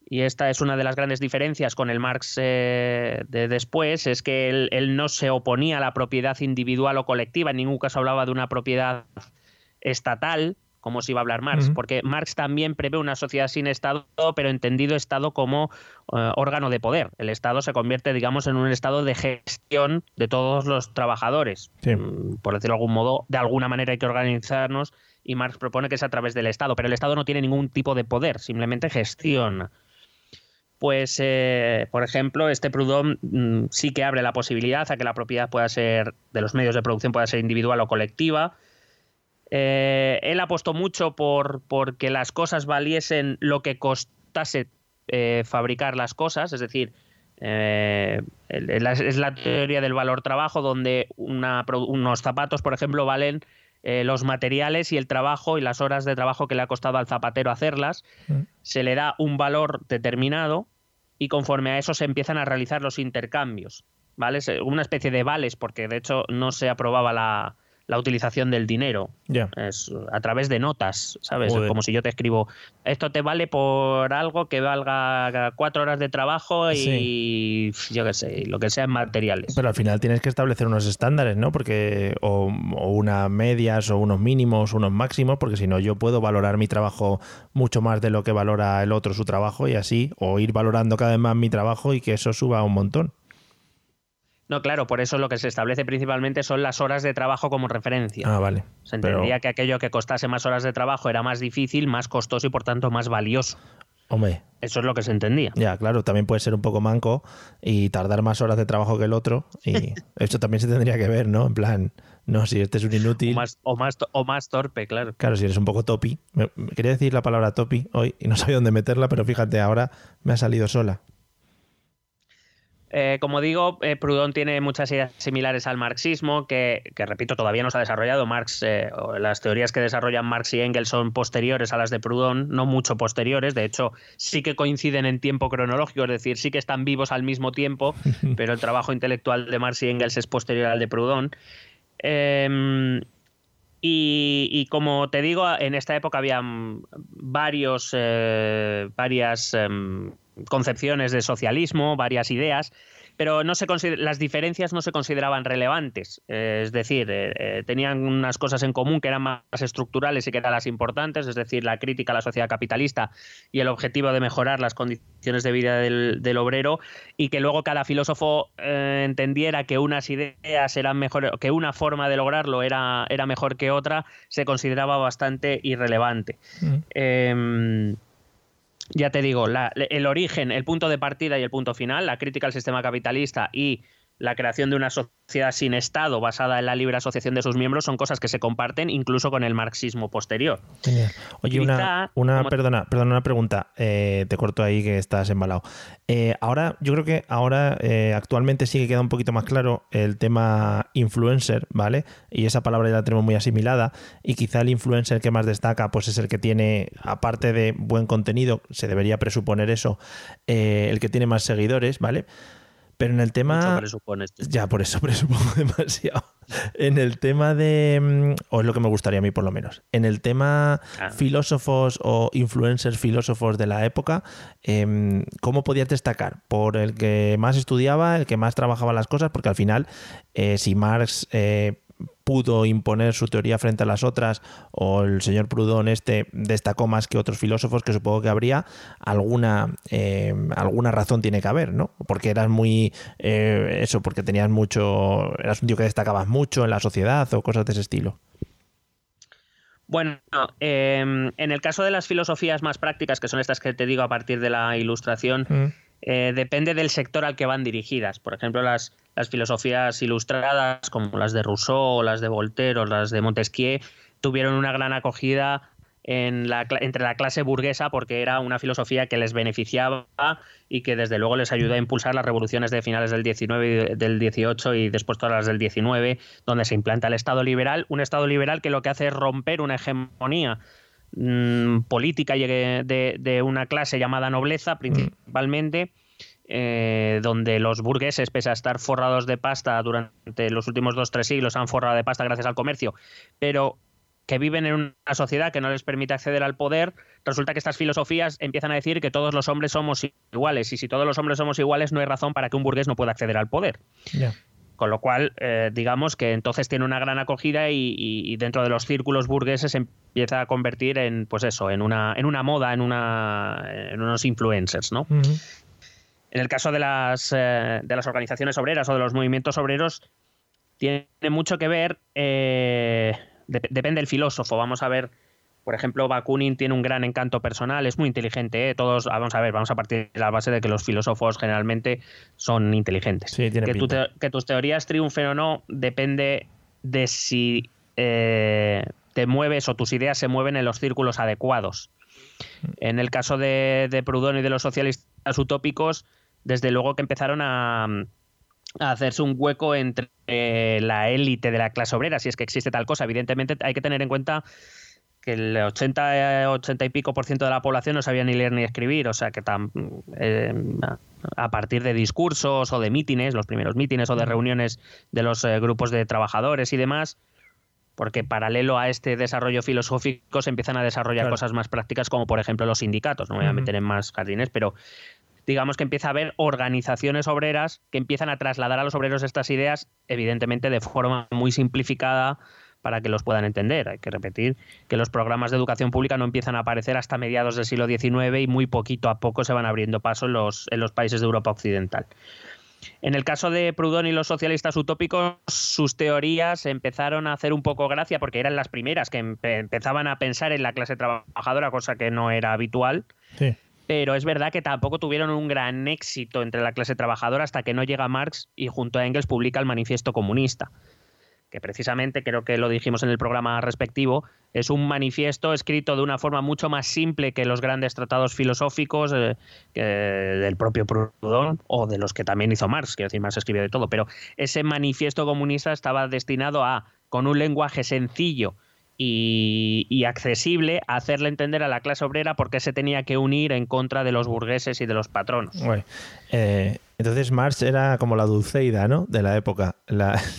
Speaker 2: y esta es una de las grandes diferencias con el Marx eh, de después, es que él, no se oponía a la propiedad individual o colectiva, en ningún caso hablaba de una propiedad estatal, como se iba a hablar Marx, porque Marx también prevé una sociedad sin Estado, pero entendido Estado como eh, órgano de poder. El Estado se convierte, digamos, en un Estado de gestión de todos los trabajadores. Mm, por decirlo de algún modo, de alguna manera hay que organizarnos y Marx propone que es a través del Estado, pero el Estado no tiene ningún tipo de poder, simplemente gestiona. Pues, eh, por ejemplo, este Proudhon mm, sí que abre la posibilidad a que la propiedad pueda ser, de los medios de producción pueda ser individual o colectiva. Eh, él apostó mucho por, que las cosas valiesen lo que costase eh, fabricar las cosas, es decir, es la teoría del valor trabajo, donde unos zapatos, por ejemplo, valen los materiales y el trabajo y las horas de trabajo que le ha costado al zapatero hacerlas, mm. se le da un valor determinado y conforme a eso se empiezan a realizar los intercambios, ¿vale? Una especie de vales, porque de hecho no se aprobaba la, utilización del dinero. Es a través de notas, ¿sabes? Como si yo te escribo, esto te vale por algo que valga cuatro horas de trabajo y yo qué sé, lo que sea en materiales.
Speaker 1: Pero al final tienes que establecer unos estándares, ¿no? Porque, o, o unas medias, o unos mínimos, unos máximos, porque si no yo puedo valorar mi trabajo mucho más de lo que valora el otro su trabajo y así, o ir valorando cada vez más mi trabajo y que eso suba un montón.
Speaker 2: No, claro, por eso lo que se establece principalmente son las horas de trabajo como referencia.
Speaker 1: Ah, vale.
Speaker 2: Se entendía que aquello que costase más horas de trabajo era más difícil, más costoso y por tanto más valioso.
Speaker 1: Hombre.
Speaker 2: Eso es lo que se entendía.
Speaker 1: Ya, claro, también puede ser un poco manco y tardar más horas de trabajo que el otro. Y esto también se tendría que ver, ¿no? En plan, no, si este es un inútil.
Speaker 2: O más, o más, o más torpe, claro.
Speaker 1: Claro, si eres un poco topi. quería decir la palabra topi hoy y no sabía dónde meterla, pero fíjate, ahora me ha salido sola.
Speaker 2: Eh, como digo, eh, Proudhon tiene muchas ideas similares al marxismo, que, repito, todavía no se ha desarrollado. Marx, eh, las teorías que desarrollan Marx y Engels son posteriores a las de Proudhon, no mucho posteriores. De hecho, sí que coinciden en tiempo cronológico, es decir, sí que están vivos al mismo tiempo, pero el trabajo intelectual de Marx y Engels es posterior al de Proudhon. Em, y, como te digo, en esta época había varios, varias em, concepciones de socialismo, varias ideas, pero no se las diferencias no se consideraban relevantes. Eh, es decir, eh, eh, tenían unas cosas en común que eran más estructurales y que eran las importantes, es decir, la crítica a la sociedad capitalista y el objetivo de mejorar las condiciones de vida del, obrero, y que luego cada filósofo entendiera que unas ideas eran mejores, que una forma de lograrlo era, era mejor que otra, se consideraba bastante irrelevante. Mm. Ya te digo, el origen, el punto de partida y el punto final, la crítica al sistema capitalista y la creación de una sociedad sin Estado basada en la libre asociación de sus miembros son cosas que se comparten incluso con el marxismo posterior.
Speaker 1: Oye, una, perdona, perdona, una pregunta. Eh, te corto ahí que estás embalado. Eh, ahora, yo creo que ahora eh, actualmente sí que queda un poquito más claro el tema influencer, ¿vale? Y esa palabra ya la tenemos muy asimilada. Y quizá el influencer que más destaca, pues es el que tiene, aparte de buen contenido, se debería presuponer eso, el que tiene más seguidores, ¿vale? Pero en el tema. Ya, por eso presupongo demasiado. En el tema de. Mm, o es lo que me gustaría a mí, por lo menos. En el tema ah. filósofos o influencers filósofos de la época, em, ¿cómo podías destacar? ¿Por el que más estudiaba, el que más trabajaba las cosas? Porque al final, eh, si Marx. Eh, pudo imponer su teoría frente a las otras, o el señor Proudhon este destacó más que otros filósofos, que supongo que habría alguna, eh, alguna razón tiene que haber, ¿no? Porque eras muy, eh, eso, porque tenías mucho, eras un tío que destacabas mucho en la sociedad o cosas de ese estilo.
Speaker 2: Bueno, em, en el caso de las filosofías más prácticas, que son estas que te digo a partir de la ilustración, mm. Eh, depende del sector al que van dirigidas. Por ejemplo, las, las filosofías ilustradas, como las de Rousseau, las de Voltaire o las de Montesquieu, tuvieron una gran acogida en la, entre la clase burguesa porque era una filosofía que les beneficiaba y que desde luego les ayudó a impulsar las revoluciones de finales del 19 del 18 y después todas las del 19 donde se implanta el Estado liberal, un Estado liberal que lo que hace es romper una hegemonía Mm, política de, de, una clase llamada nobleza principalmente. Eh, donde los burgueses, pese a estar forrados de pasta durante los últimos dos o tres siglos, han forrado de pasta gracias al comercio, pero que viven en una sociedad que no les permite acceder al poder, resulta que estas filosofías empiezan a decir que todos los hombres somos iguales, y si todos los hombres somos iguales, no hay razón para que un burgués no pueda acceder al poder. Con lo cual, eh, digamos que entonces tiene una gran acogida y, dentro de los círculos burgueses empieza a convertir en, pues eso, en una, en una moda, en, una, en unos influencers, ¿no? En el caso de las, eh, de las organizaciones obreras o de los movimientos obreros, tiene mucho que ver, eh, depende del filósofo. Vamos a ver Por ejemplo, Bakunin tiene un gran encanto personal, es muy inteligente. ¿eh? Todos, vamos a ver, vamos a partir de la base de que los filósofos generalmente son inteligentes.
Speaker 1: Sí,
Speaker 2: que, tu
Speaker 1: pinta.
Speaker 2: te- que tus teorías triunfen o no depende de si eh, te mueves o tus ideas se mueven en los círculos adecuados. En el caso de, de Proudhon y de los socialistas utópicos, desde luego que empezaron a, a hacerse un hueco entre eh, la élite de la clase obrera, si es que existe tal cosa. Evidentemente hay que tener en cuenta que el 80, eh, 80 y pico por ciento de la población no sabía ni leer ni escribir, o sea que tam- eh, a partir de discursos o de mítines, los primeros mítines o de reuniones de los eh, grupos de trabajadores y demás, porque paralelo a este desarrollo filosófico se empiezan a desarrollar
Speaker 1: Claro.
Speaker 2: cosas más prácticas como por ejemplo los sindicatos, no me voy a meter en más jardines, pero digamos que empieza a haber organizaciones obreras que empiezan a trasladar a los obreros estas ideas, evidentemente de forma muy simplificada para que los puedan entender. Hay que repetir que los programas de educación pública no empiezan a aparecer hasta mediados del siglo XIX y muy poquito a poco se van abriendo paso en los, en los países de Europa Occidental. En el caso de Proudhon y los socialistas utópicos, sus teorías empezaron a hacer un poco gracia porque eran las primeras que empe- empezaban a pensar en la clase trabajadora, cosa que no era habitual
Speaker 1: Sí.
Speaker 2: Pero es verdad que tampoco tuvieron un gran éxito entre la clase trabajadora hasta que no llega Marx y junto a Engels publica el Manifiesto Comunista, que precisamente creo que lo dijimos en el programa respectivo, es un manifiesto escrito de una forma mucho más simple que los grandes tratados filosóficos eh, del propio Proudhon o de los que también hizo Marx, quiero decir, Marx escribió de todo, pero ese manifiesto comunista estaba destinado a, con un lenguaje sencillo, y, y accesible a hacerle entender a la clase obrera por qué se tenía que unir en contra de los burgueses y de los patronos.
Speaker 1: Eh, entonces Marx era como la Dulceida, ¿no? De la época. La...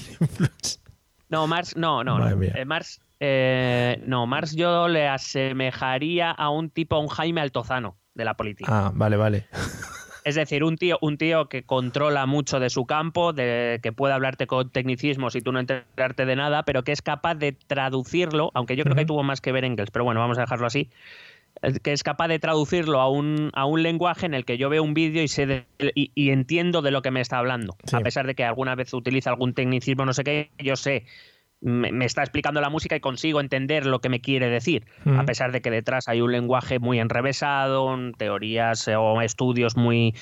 Speaker 2: No, Marx, no, no, no. Eh, Marx, eh, no, Marx yo le asemejaría a un tipo, a un Jaime Altozano de la política.
Speaker 1: ah, vale, vale.
Speaker 2: Es decir, un tío, un tío que controla mucho de su campo, de, que puede hablarte con tecnicismos y tú no enterarte de nada, pero que es capaz de traducirlo, aunque yo creo que tuvo más que ver Engels, pero bueno, vamos a dejarlo así, eh, que es capaz de traducirlo a un, a un lenguaje en el que yo veo un vídeo y, sé de- y, y entiendo de lo que me está hablando.
Speaker 1: Sí.
Speaker 2: A pesar de que alguna vez utiliza algún tecnicismo, no sé qué, yo sé. Me, me está explicando la música y consigo entender lo que me quiere decir,
Speaker 1: Ujú.
Speaker 2: a pesar de que detrás hay un lenguaje muy enrevesado, teorías eh, o estudios muy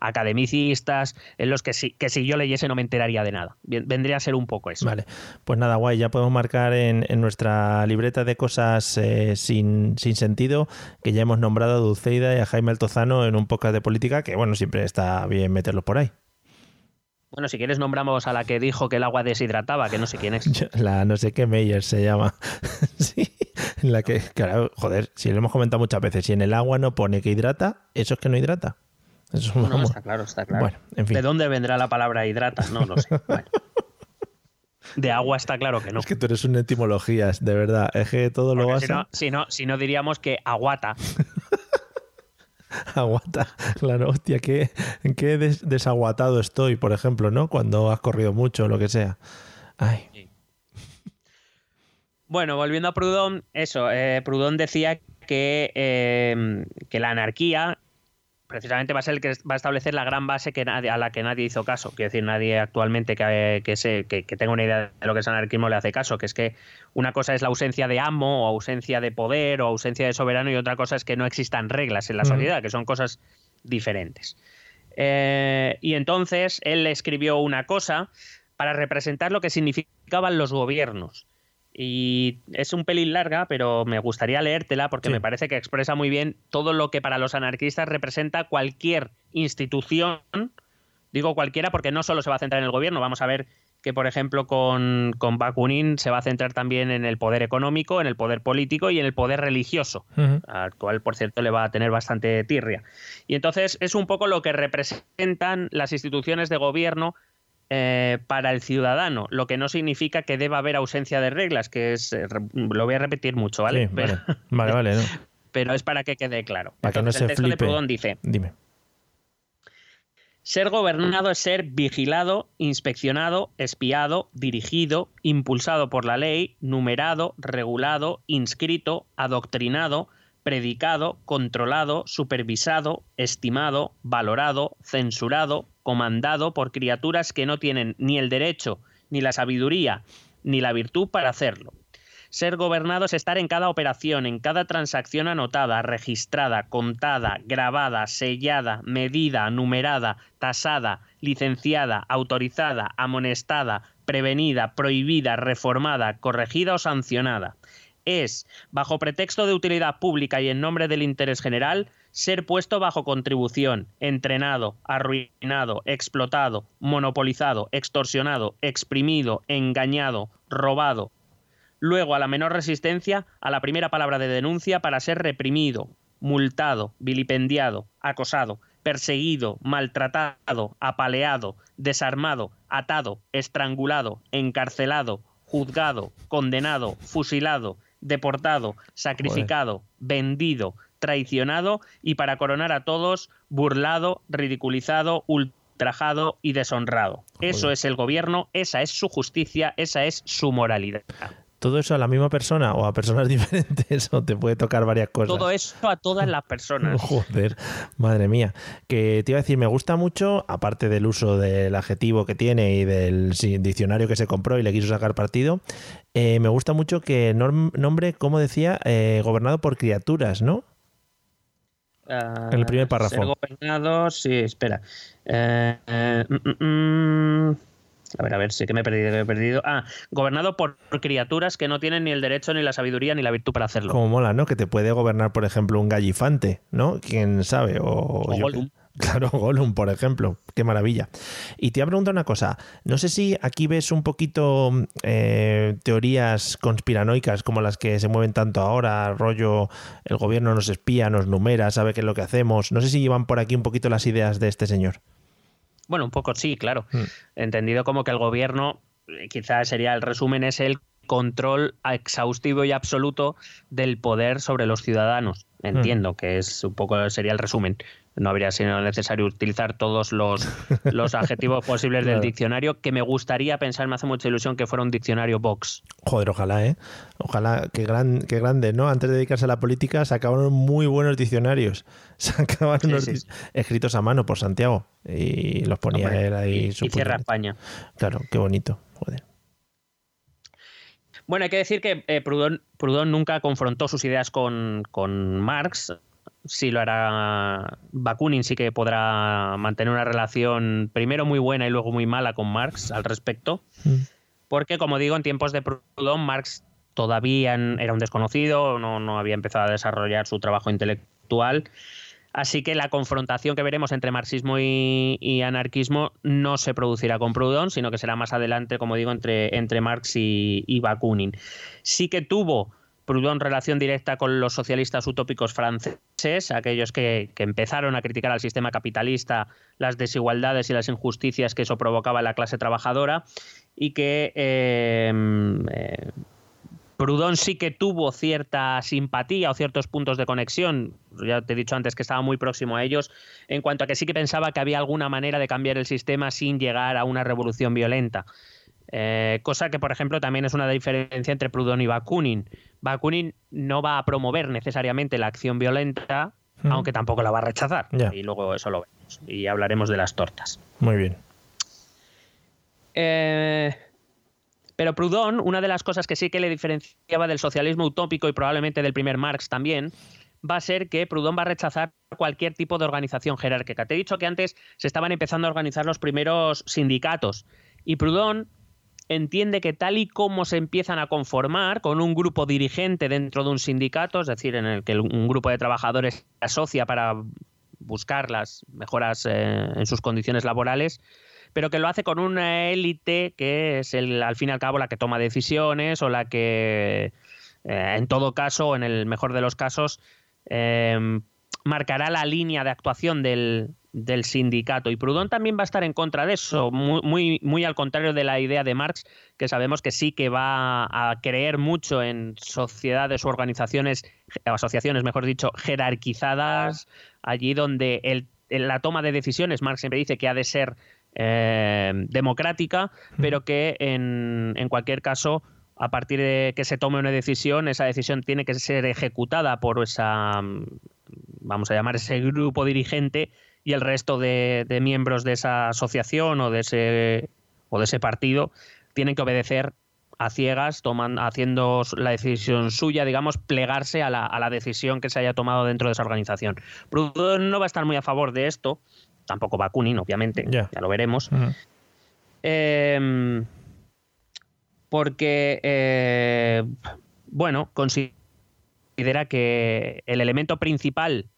Speaker 2: academicistas, en los que si, que si yo leyese no me enteraría de nada. Vendría a ser un poco eso.
Speaker 1: Vale, pues nada, guay, ya podemos marcar en, en nuestra libreta de cosas eh, sin, sin sentido que ya hemos nombrado a Dulceida y a Jaime Altozano en un podcast de política, que bueno, siempre está bien meterlos por ahí.
Speaker 2: Bueno, si quieres nombramos a la que dijo que el agua deshidrataba, que no sé quién es.
Speaker 1: La no sé qué Meyer se llama. sí, la que, claro, joder, si lo hemos comentado muchas veces, si en el agua no pone que hidrata, eso es que no hidrata. Eso es
Speaker 2: No,
Speaker 1: vamos.
Speaker 2: está claro, está claro.
Speaker 1: Bueno, en fin.
Speaker 2: ¿De dónde vendrá la palabra hidrata? No lo sé. Bueno. De agua está claro que no.
Speaker 1: Es que tú eres un etimologías, de verdad. Es que todo lo vas
Speaker 2: si, no, si, no, si no diríamos que aguata.
Speaker 1: Aguanta, claro, hostia, qué, qué des- desaguatado estoy, por ejemplo, ¿no? Cuando has corrido mucho o lo que sea. Ay,
Speaker 2: Bueno, volviendo a Proudhon, eso, eh, Proudhon decía que, eh, que la anarquía precisamente va a ser el que va a establecer la gran base que nadie- a la que nadie hizo caso. Quiero decir, nadie actualmente que, que, se, que, que tenga una idea de lo que es anarquismo le hace caso, que es que una cosa es la ausencia de amo o ausencia de poder o ausencia de soberano y otra cosa es que no existan reglas en la sociedad, que son cosas diferentes. Eh, y entonces él escribió una cosa para representar lo que significaban los gobiernos. Y es un pelín larga, pero me gustaría leértela porque
Speaker 1: Sí.
Speaker 2: me parece que expresa muy bien todo lo que para los anarquistas representa cualquier institución. Digo cualquiera porque no solo se va a centrar en el gobierno. Vamos a ver que, por ejemplo, con, con Bakunin se va a centrar también en el poder económico, en el poder político y en el poder religioso al cual, por cierto, le va a tener bastante tirria. Y entonces es un poco lo que representan las instituciones de gobierno eh, para el ciudadano, lo que no significa que deba haber ausencia de reglas, que es, eh, lo voy a repetir mucho, ¿vale?
Speaker 1: sí,
Speaker 2: pero,
Speaker 1: vale, vale,
Speaker 2: pero es para que quede claro.
Speaker 1: Para que no
Speaker 2: Entonces,
Speaker 1: se
Speaker 2: el texto de
Speaker 1: flipe.
Speaker 2: Proudhon dice,
Speaker 1: Dime.
Speaker 2: ser gobernado es ser vigilado, inspeccionado, espiado, dirigido, impulsado por la ley, numerado, regulado, inscrito, adoctrinado, predicado, controlado, supervisado, estimado, valorado, censurado, comandado por criaturas que no tienen ni el derecho, ni la sabiduría, ni la virtud para hacerlo. Ser gobernado es estar en cada operación, en cada transacción anotada, registrada, contada, grabada, sellada, medida, numerada, tasada, licenciada, autorizada, amonestada, prevenida, prohibida, reformada, corregida o sancionada. Es, bajo pretexto de utilidad pública y en nombre del interés general, ser puesto bajo contribución, entrenado, arruinado, explotado, monopolizado, extorsionado, exprimido, engañado, robado. Luego, a la menor resistencia, a la primera palabra de denuncia para ser reprimido, multado, vilipendiado, acosado, perseguido, maltratado, apaleado, desarmado, atado, estrangulado, encarcelado, juzgado, condenado, fusilado, deportado, sacrificado, vendido, traicionado y para coronar a todos, burlado, ridiculizado, ultrajado y deshonrado. Eso es el gobierno, esa es su justicia, esa es su moralidad
Speaker 1: todo eso a la misma persona o a personas diferentes o te puede tocar varias cosas.
Speaker 2: Todo eso a todas las personas.
Speaker 1: Joder, madre mía. Que te iba a decir, me gusta mucho, aparte del uso del adjetivo que tiene y del diccionario que se compró y le quiso sacar partido, eh, me gusta mucho que nombre, como decía, eh, gobernado por criaturas, ¿no?
Speaker 2: en
Speaker 1: el primer párrafo.
Speaker 2: Ser gobernado, sí, espera. Eh, mm, mm, mm. A ver, a ver, sí que me he perdido, me he perdido. Ah, gobernado por criaturas que no tienen ni el derecho, ni la sabiduría, ni la virtud para hacerlo.
Speaker 1: Como mola, ¿no? Que te puede gobernar, por ejemplo, un gallifante, ¿no? ¿Quién sabe? O. Claro, Gollum, por ejemplo. Qué maravilla. Y te voy a preguntar una cosa. No sé si aquí ves un poquito eh, teorías conspiranoicas como las que se mueven tanto ahora, rollo el gobierno nos espía, nos numera, sabe qué es lo que hacemos. No sé si llevan por aquí un poquito las ideas de este señor.
Speaker 2: Bueno, un poco sí, claro. Hmm. Entendido como que el gobierno, eh, quizás sería el resumen, es el control exhaustivo y absoluto del poder sobre los ciudadanos. Hmm. Entiendo que es un poco sería el resumen no habría sido necesario utilizar todos los, los adjetivos posibles del diccionario, que me gustaría pensar, me hace mucha ilusión que fuera un diccionario box.
Speaker 1: Joder, ojalá, ¿eh? Ojalá, qué, gran, qué grande, ¿no? Antes de dedicarse a la política sacaban muy buenos diccionarios. Sacaban unos escritos a mano por Santiago y los ponía él ahí.
Speaker 2: Y, y Cierra España.
Speaker 1: Claro, qué bonito, joder.
Speaker 2: Bueno, hay que decir que eh, Proudhon, nunca confrontó sus ideas con, con Marx, sí lo hará Bakunin, sí que podrá mantener una relación primero muy buena y luego muy mala con Marx al respecto. Mm. Porque, como digo, en tiempos de Proudhon, Marx todavía era un desconocido, no, había empezado a desarrollar su trabajo intelectual. Así que la confrontación que veremos entre marxismo y, anarquismo no se producirá con Proudhon, sino que será más adelante, como digo, entre, entre Marx y, y Bakunin. Sí que tuvo Proudhon relación directa con los socialistas utópicos franceses, aquellos que, empezaron a criticar al sistema capitalista, las desigualdades y las injusticias que eso provocaba en la clase trabajadora, y que em, eh, Proudhon sí que tuvo cierta simpatía o ciertos puntos de conexión, ya te he dicho antes que estaba muy próximo a ellos, en cuanto a que sí que pensaba que había alguna manera de cambiar el sistema sin llegar a una revolución violenta. Eh, cosa que, por ejemplo, también es una diferencia entre Proudhon y Bakunin. Bakunin no va a promover necesariamente la acción violenta, hmm. aunque tampoco la va a rechazar. Y luego eso lo vemos. Y hablaremos de las tortas.
Speaker 1: Muy bien.
Speaker 2: Eh, pero Proudhon, una de las cosas que sí que le diferenciaba del socialismo utópico y probablemente del primer Marx también, va a ser que Proudhon va a rechazar cualquier tipo de organización jerárquica. Te he dicho que antes se estaban empezando a organizar los primeros sindicatos. Y Proudhon entiende que tal y como se empiezan a conformar con un grupo dirigente dentro de un sindicato, es decir, en el que un grupo de trabajadores se asocia para buscar las mejoras eh, en sus condiciones laborales, pero que lo hace con una élite que es el, al fin y al cabo la que toma decisiones o la que, eh, en todo caso, en el mejor de los casos, eh, marcará la línea de actuación del, del sindicato. Y Proudhon también va a estar en contra de eso, muy, muy, al contrario de la idea de Marx, que sabemos que sí que va a creer mucho en sociedades o organizaciones, asociaciones, mejor dicho, jerarquizadas, allí donde el, la toma de decisiones, Marx siempre dice que ha de ser eh, democrática, pero que en, en cualquier caso a partir de que se tome una decisión, esa decisión tiene que ser ejecutada por esa, vamos a llamar ese grupo dirigente y el resto de, miembros de esa asociación o de ese, o de ese partido tienen que obedecer a ciegas, toman, haciendo la decisión suya, digamos, plegarse a la, decisión que se haya tomado dentro de esa organización. Proudhon no va a estar muy a favor de esto, tampoco Bakunin, obviamente, ya lo veremos. Em, porque, eh, bueno, considera que el elemento principal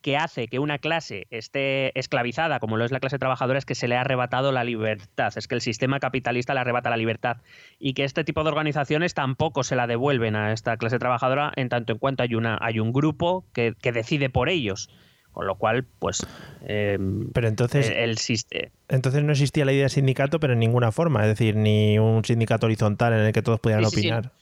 Speaker 2: que hace que una clase esté esclavizada, como lo es la clase trabajadora, es que se le ha arrebatado la libertad, es que el sistema capitalista le arrebata la libertad y que este tipo de organizaciones tampoco se la devuelven a esta clase trabajadora en tanto en cuanto hay, una, hay un grupo que, decide por ellos. Con lo cual, pues.
Speaker 1: Em, pero entonces. El, Entonces no existía la idea de sindicato, pero en ninguna forma. Es decir, ni un sindicato horizontal en el que todos pudieran opinar.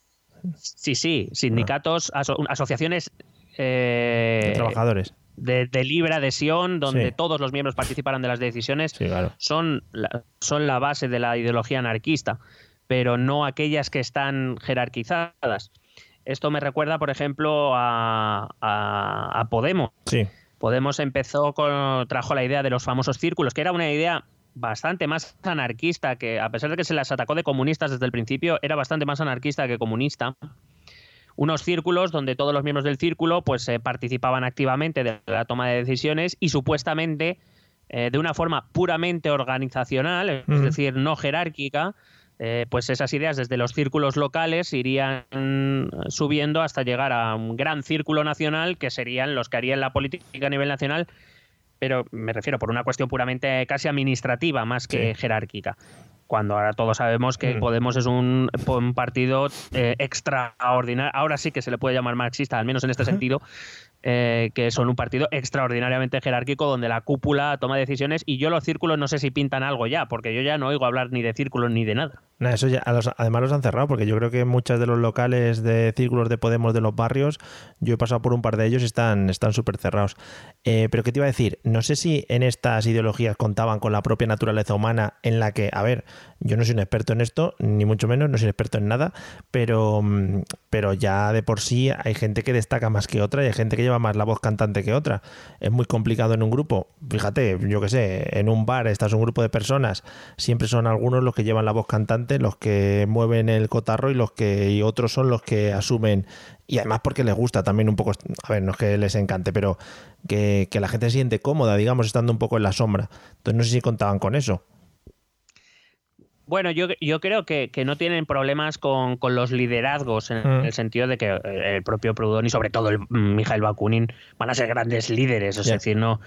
Speaker 2: Sí, sí. Sindicatos, asociaciones. Eh,
Speaker 1: de trabajadores
Speaker 2: de, libre adhesión, donde todos los miembros participaran de las decisiones, son, la, son la base de la ideología anarquista, pero no aquellas que están jerarquizadas. Esto me recuerda, por ejemplo, a, a, Podemos. Podemos empezó con, trajo la idea de los famosos círculos, que era una idea bastante más anarquista, que a pesar de que se las atacó de comunistas desde el principio, era bastante más anarquista que comunista. Unos círculos donde todos los miembros del círculo pues eh, participaban activamente de la toma de decisiones y supuestamente eh, de una forma puramente organizacional, es decir, no jerárquica, eh, pues esas ideas desde los círculos locales irían subiendo hasta llegar a un gran círculo nacional que serían los que harían la política a nivel nacional pero me refiero por una cuestión puramente casi administrativa más que jerárquica cuando ahora todos sabemos que mm. Podemos es un, partido eh, extraordinario, ahora sí que se le puede llamar marxista, al menos en este sentido, eh, que son un partido extraordinariamente jerárquico donde la cúpula toma decisiones y yo los círculos no sé si pintan algo ya, porque yo ya no oigo hablar ni de círculos ni de nada.
Speaker 1: Eso ya, además los han cerrado, porque yo creo que muchos de los locales de círculos de Podemos de los barrios, yo he pasado por un par de ellos y están súper cerrados. Eh, pero ¿qué te iba a decir? No sé si en estas ideologías contaban con la propia naturaleza humana en la que, a ver, yo no soy un experto en esto, ni mucho menos, no soy experto en nada, pero, mm, pero ya de por sí hay gente que destaca más que otra y hay gente que lleva más la voz cantante que otra. Es muy complicado en un grupo. Fíjate, yo que sé, en un bar estás un grupo de personas, siempre son algunos los que llevan la voz cantante, los que mueven el cotarro y los que y otros son los que asumen y además porque les gusta también un poco, a ver, no es que les encante, pero que, que la gente se siente cómoda, digamos, estando un poco en la sombra. Entonces no sé si contaban con eso.
Speaker 2: Bueno, yo, yo creo que, no tienen problemas con, los liderazgos, en mm. el sentido de que eh, el propio Proudhon y sobre todo el Mijail Bakunin van a ser grandes líderes. Es decir, no,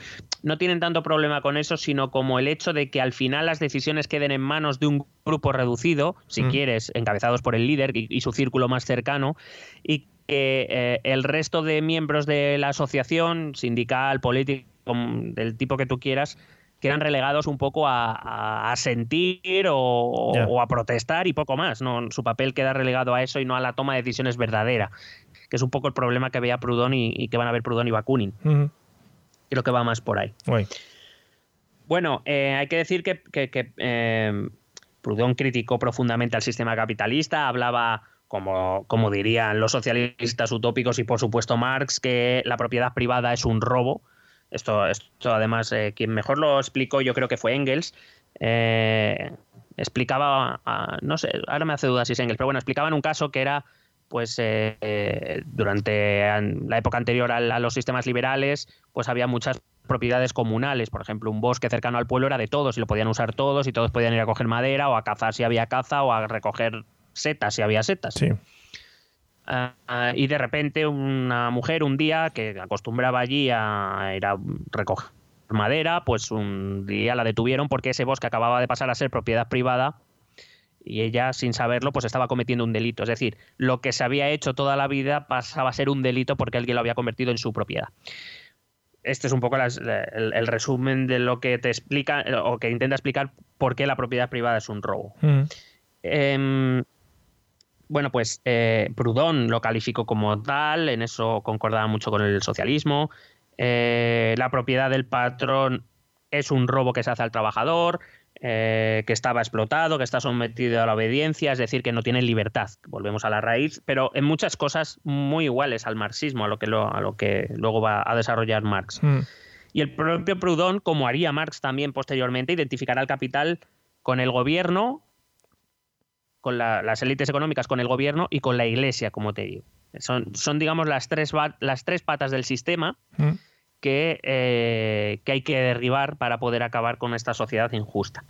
Speaker 2: no tienen tanto problema con eso, sino como el hecho de que al final las decisiones queden en manos de un grupo reducido, si mm. quieres, encabezados por el líder y, su círculo más cercano, y que eh, el resto de miembros de la asociación, sindical, político, del tipo que tú quieras, quedan relegados un poco a, sentir o, a protestar y poco más. ¿no? Su papel queda relegado a eso y no a la toma de decisiones verdadera, que es un poco el problema que veía Proudhon y, que van a ver Proudhon y Bakunin. Creo que va más por ahí. Bueno, eh, hay que decir que, eh, Proudhon criticó profundamente al sistema capitalista, hablaba como, como, dirían los socialistas utópicos y por supuesto Marx, que la propiedad privada es un robo. Esto, esto además, eh, quien mejor lo explicó yo creo que fue Engels. Eh, explicaba, no sé, ahora me hace dudas si es Engels, pero bueno, explicaba en un caso que era, pues, eh, durante la época anterior a, los sistemas liberales, pues había muchas propiedades comunales. Por ejemplo, un bosque cercano al pueblo era de todos y lo podían usar todos y todos podían ir a coger madera o a cazar si había caza o a recoger setas si había setas. Sí. Ah, y de repente una mujer un día que acostumbraba allí a ir a recoger madera, pues un día la detuvieron porque ese bosque acababa de pasar a ser propiedad privada y ella sin saberlo pues estaba cometiendo un delito. Es decir, lo que se había hecho toda la vida pasaba a ser un delito porque alguien lo había convertido en su propiedad. Este es un poco el, resumen de lo que te explica o que intenta explicar por qué la propiedad privada es un robo. Mm. Em, bueno, pues eh, Proudhon lo calificó como tal, en eso concordaba mucho con el socialismo. Eh, la propiedad del patrón es un robo que se hace al trabajador, eh, que estaba explotado, que está sometido a la obediencia, es decir, que no tiene libertad. Volvemos a la raíz, pero en muchas cosas muy iguales al marxismo, a lo que, a lo que luego va a desarrollar Marx. Mm. Y el propio Proudhon, como haría Marx también posteriormente, identificará el capital con el gobierno con las élites económicas, con el gobierno y con la iglesia, como te digo. Son, son digamos, las tres, las tres patas del sistema mm. que, eh, que, hay que derribar para poder acabar con esta sociedad injusta.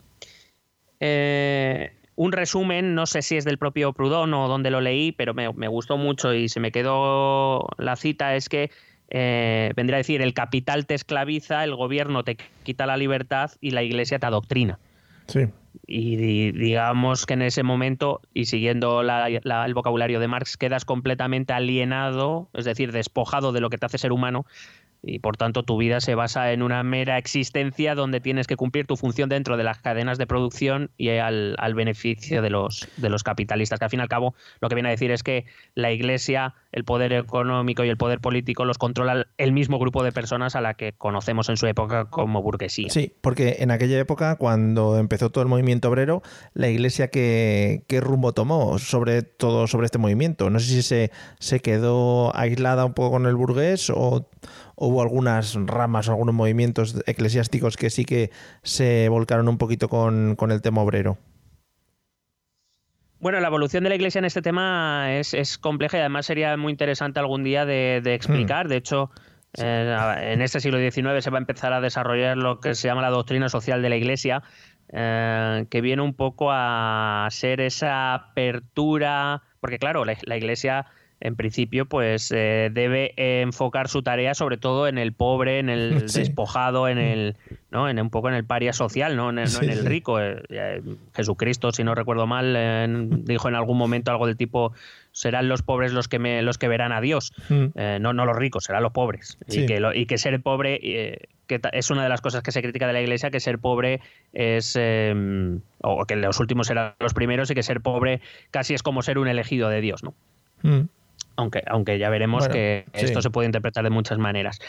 Speaker 2: Eh, un resumen, no sé si es del propio Proudhon o donde lo leí, pero me, gustó mucho y se me quedó la cita, es que eh, vendría a decir, el capital te esclaviza, el gobierno te quita la libertad y la iglesia te adoctrina.
Speaker 1: Sí.
Speaker 2: Y digamos que en ese momento, y siguiendo el vocabulario de Marx, quedas completamente alienado, es decir, despojado de lo que te hace ser humano, y por tanto tu vida se basa en una mera existencia donde tienes que cumplir tu función dentro de las cadenas de producción y al, beneficio de los, de los capitalistas, que al fin y al cabo lo que viene a decir es que la Iglesia, el poder económico y el poder político los controla el mismo grupo de personas a la que conocemos en su época como burguesía.
Speaker 1: Sí, porque en aquella época, cuando empezó todo el movimiento obrero, la Iglesia qué, rumbo tomó sobre todo sobre este movimiento. No sé si se, se quedó aislada un poco con el burgués o hubo algunas ramas o algunos movimientos eclesiásticos que sí que se volcaron un poquito con, el tema obrero.
Speaker 2: Bueno, la evolución de la Iglesia en este tema es, compleja y además sería muy interesante algún día de, explicar. Hmm. De hecho, eh, en este siglo XIX se va a empezar a desarrollar lo que se llama la doctrina social de la Iglesia, eh, que viene un poco a ser esa apertura, porque claro, la Iglesia en principio, pues eh, debe enfocar su tarea sobre todo en el pobre, en el despojado, en el, ¿no? En un poco en el paria social, no, en el, rico. Eh, Jesucristo, si no recuerdo mal, dijo en algún momento algo del tipo serán los pobres los que me, los que verán a Dios, mm. eh, no, no los ricos, serán los pobres. Y, que y que ser pobre, que es una de las cosas que se critica de la iglesia, que ser pobre es, o que los últimos serán los primeros y que ser pobre casi es como ser un elegido de Dios, ¿no? Mm aunque, aunque ya veremos que esto se puede interpretar de muchas maneras.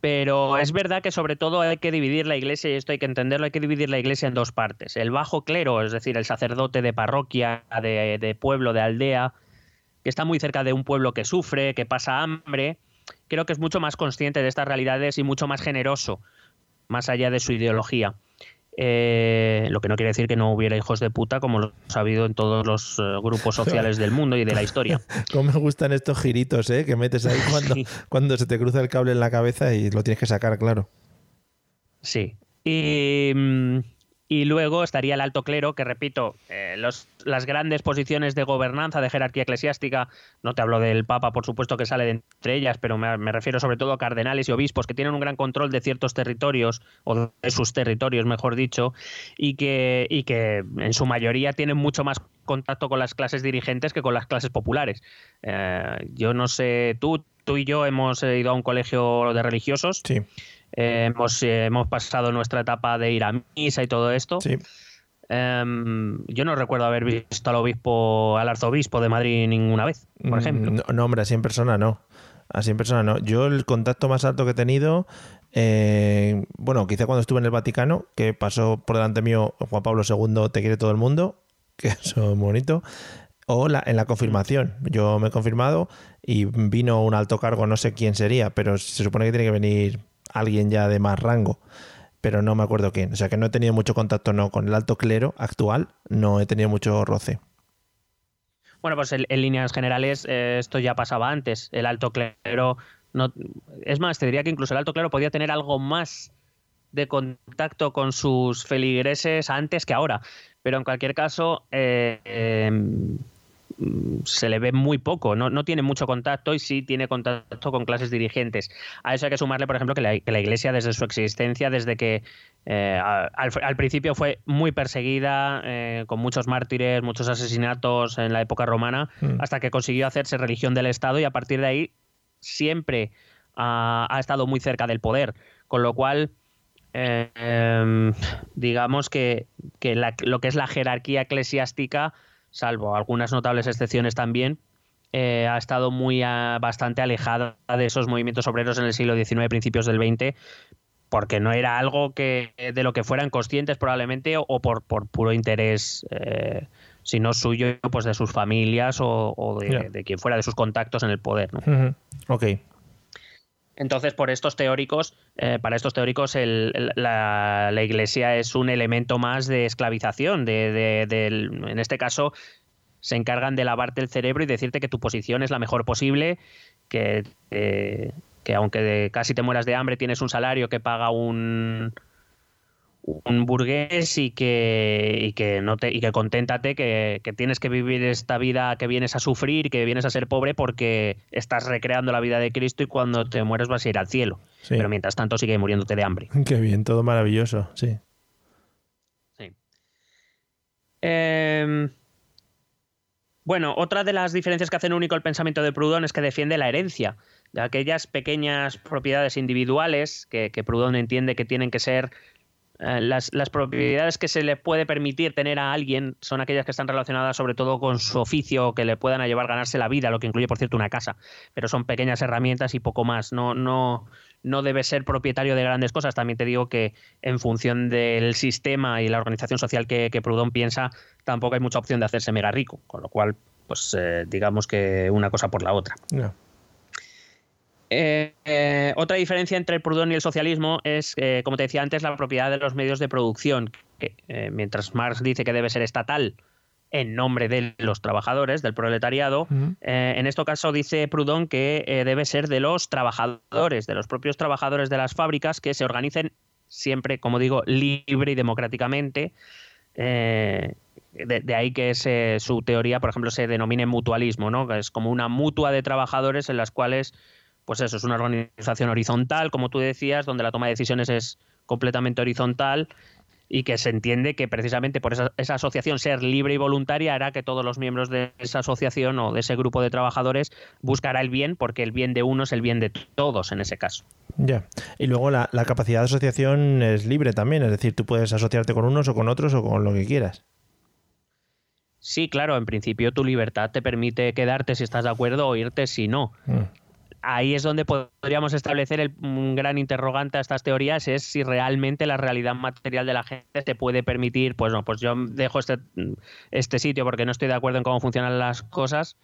Speaker 2: Pero es verdad que sobre todo hay que dividir la iglesia, y esto hay que entenderlo, hay que dividir la iglesia en dos partes. El bajo clero, es decir, el sacerdote de parroquia, de, de pueblo, de aldea, que está muy cerca de un pueblo que sufre, que pasa hambre, creo que es mucho más consciente de estas realidades y mucho más generoso, más allá de su ideología. Eh, lo que no quiere decir que no hubiera hijos de puta como lo ha habido en todos los eh, grupos sociales del mundo y de la historia.
Speaker 1: Como me gustan estos giritos ¿eh? que metes ahí cuando, cuando se te cruza el cable en la cabeza y lo tienes que sacar, claro.
Speaker 2: Sí. Y, mm, y luego estaría el alto clero, que repito, eh, las grandes posiciones de gobernanza, de jerarquía eclesiástica, no te hablo del Papa, por supuesto que sale de entre ellas, pero me, refiero sobre todo a cardenales y obispos que tienen un gran control de ciertos territorios, o de sus territorios, mejor dicho, y que, y que en su mayoría tienen mucho más contacto con las clases dirigentes que con las clases populares. Eh, yo no sé, tú, tú y yo hemos ido a un colegio de religiosos.
Speaker 1: Sí
Speaker 2: hemos, hemos pasado nuestra etapa de ir a misa y todo esto. Em, yo no recuerdo haber visto al obispo, al arzobispo de Madrid ninguna vez, por mm, ejemplo.
Speaker 1: No, hombre, así en persona no. Así en persona no. Yo el contacto más alto que he tenido, eh, bueno, quizá cuando estuve en el Vaticano, que pasó por delante mío Juan Pablo II, te quiere todo el mundo, que eso es bonito. O la, en la confirmación. Yo me he confirmado y vino un alto cargo, no sé quién sería, pero se supone que tiene que venir alguien ya de más rango, pero no me acuerdo quién. O sea que no he tenido mucho contacto no con el alto clero actual, no he tenido mucho roce.
Speaker 2: Bueno, pues en, líneas generales eh, esto ya pasaba antes. El alto clero no, es más, te diría que incluso el alto clero podía tener algo más de contacto con sus feligreses antes que ahora. Pero en cualquier caso, eh, em, se le ve muy poco, no, no, tiene mucho contacto y sí tiene contacto con clases dirigentes. A eso hay que sumarle, por ejemplo, que la, Iglesia desde su existencia, desde que eh, al, principio fue muy perseguida, eh, con muchos mártires, muchos asesinatos en la época romana, mm. hasta que consiguió hacerse religión del Estado y a partir de ahí siempre ha, estado muy cerca del poder, con lo cual... Eh, em, digamos que, lo que es la jerarquía eclesiástica salvo algunas notables excepciones también, eh, ha estado muy bastante alejada de esos movimientos obreros en el siglo XIX, principios del XX, porque no era algo que de lo que fueran conscientes probablemente o, por, por, puro interés, eh, sino suyo, pues de sus familias o, de, quien fuera, de sus contactos en el poder. ¿no?
Speaker 1: Ok,
Speaker 2: entonces, por estos teóricos, eh, para estos teóricos, la, Iglesia es un elemento más de esclavización, de, en este caso, se encargan de lavarte el cerebro y decirte que tu posición es la mejor posible, que, eh, que aunque casi te mueras de hambre, tienes un salario que paga un, un burgués y que, y que, no te, y que conténtate que, tienes que vivir esta vida que vienes a sufrir, que vienes a ser pobre porque estás recreando la vida de Cristo y cuando te mueres vas a ir al cielo. Pero mientras tanto sigue muriéndote de hambre.
Speaker 1: Qué bien, todo maravilloso, sí.
Speaker 2: Sí. Em, bueno, otra de las diferencias que hacen único el pensamiento de Proudhon es que defiende la herencia de aquellas pequeñas propiedades individuales que, que Proudhon entiende que tienen que ser eh, las, propiedades que se le puede permitir tener a alguien son aquellas que están relacionadas sobre todo con su oficio, que le puedan llevar a ganarse la vida, lo que incluye, por cierto, una casa. Pero son pequeñas herramientas y poco más. No, no, no debe ser propietario de grandes cosas. También te digo que en función del sistema y la organización social que, que Proudhon piensa, tampoco hay mucha opción de hacerse mega rico. Con lo cual, pues eh, digamos que una cosa por la otra. Eh, eh, otra diferencia entre el Proudhon y el socialismo es, eh, como te decía antes, la propiedad de los medios de producción. Que, mientras Marx dice que debe ser estatal en nombre de los trabajadores, del proletariado, en este caso dice Proudhon que debe ser de los trabajadores, de los propios trabajadores de las fábricas que se organicen siempre, como digo, libre y democráticamente. De, ahí que su teoría, por ejemplo, se denomine mutualismo, ¿no? es como una mutua de trabajadores en las cuales pues eso, es una organización horizontal, como tú decías, donde la toma de decisiones es completamente horizontal y que se entiende que precisamente por esa, asociación ser libre y voluntaria hará que todos los miembros de esa asociación o de ese grupo de trabajadores buscará el bien, porque el bien de uno es el bien de todos en ese caso.
Speaker 1: Ya. Y luego la, la capacidad de asociación es libre también, es decir, tú puedes asociarte con unos o con otros o con lo que quieras.
Speaker 2: Sí, claro, en principio tu libertad te permite quedarte si estás de acuerdo o irte si no. Mm ahí es donde podríamos establecer el, un gran interrogante a estas teorías, es si realmente la realidad material de la gente te puede permitir, pues no, pues yo dejo este, este sitio porque no estoy de acuerdo en cómo funcionan las cosas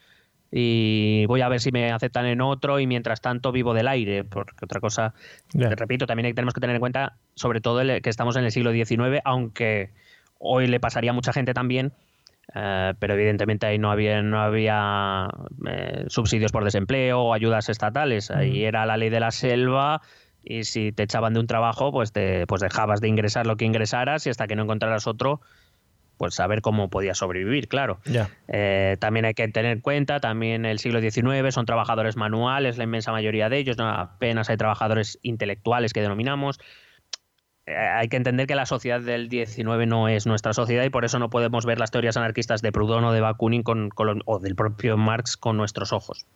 Speaker 2: y voy a ver si me aceptan en otro y mientras tanto vivo del aire, porque otra cosa, repito, también tenemos que tener en cuenta, sobre todo que estamos en el siglo XIX, aunque hoy le pasaría a mucha gente también, eh, pero evidentemente ahí no había, no había eh, subsidios por desempleo o ayudas estatales. Ahí era la ley de la selva y si te echaban de un trabajo, pues, te, pues dejabas de ingresar lo que ingresaras y hasta que no encontraras otro, pues saber cómo podías sobrevivir, claro. Eh, también hay que tener en cuenta, también el siglo XIX son trabajadores manuales, la inmensa mayoría de ellos, no apenas hay trabajadores intelectuales que denominamos. Eh, hay que entender que la sociedad del 19 no es nuestra sociedad y por eso no podemos ver las teorías anarquistas de Proudhon o de Bakunin con, o del propio Marx con nuestros ojos.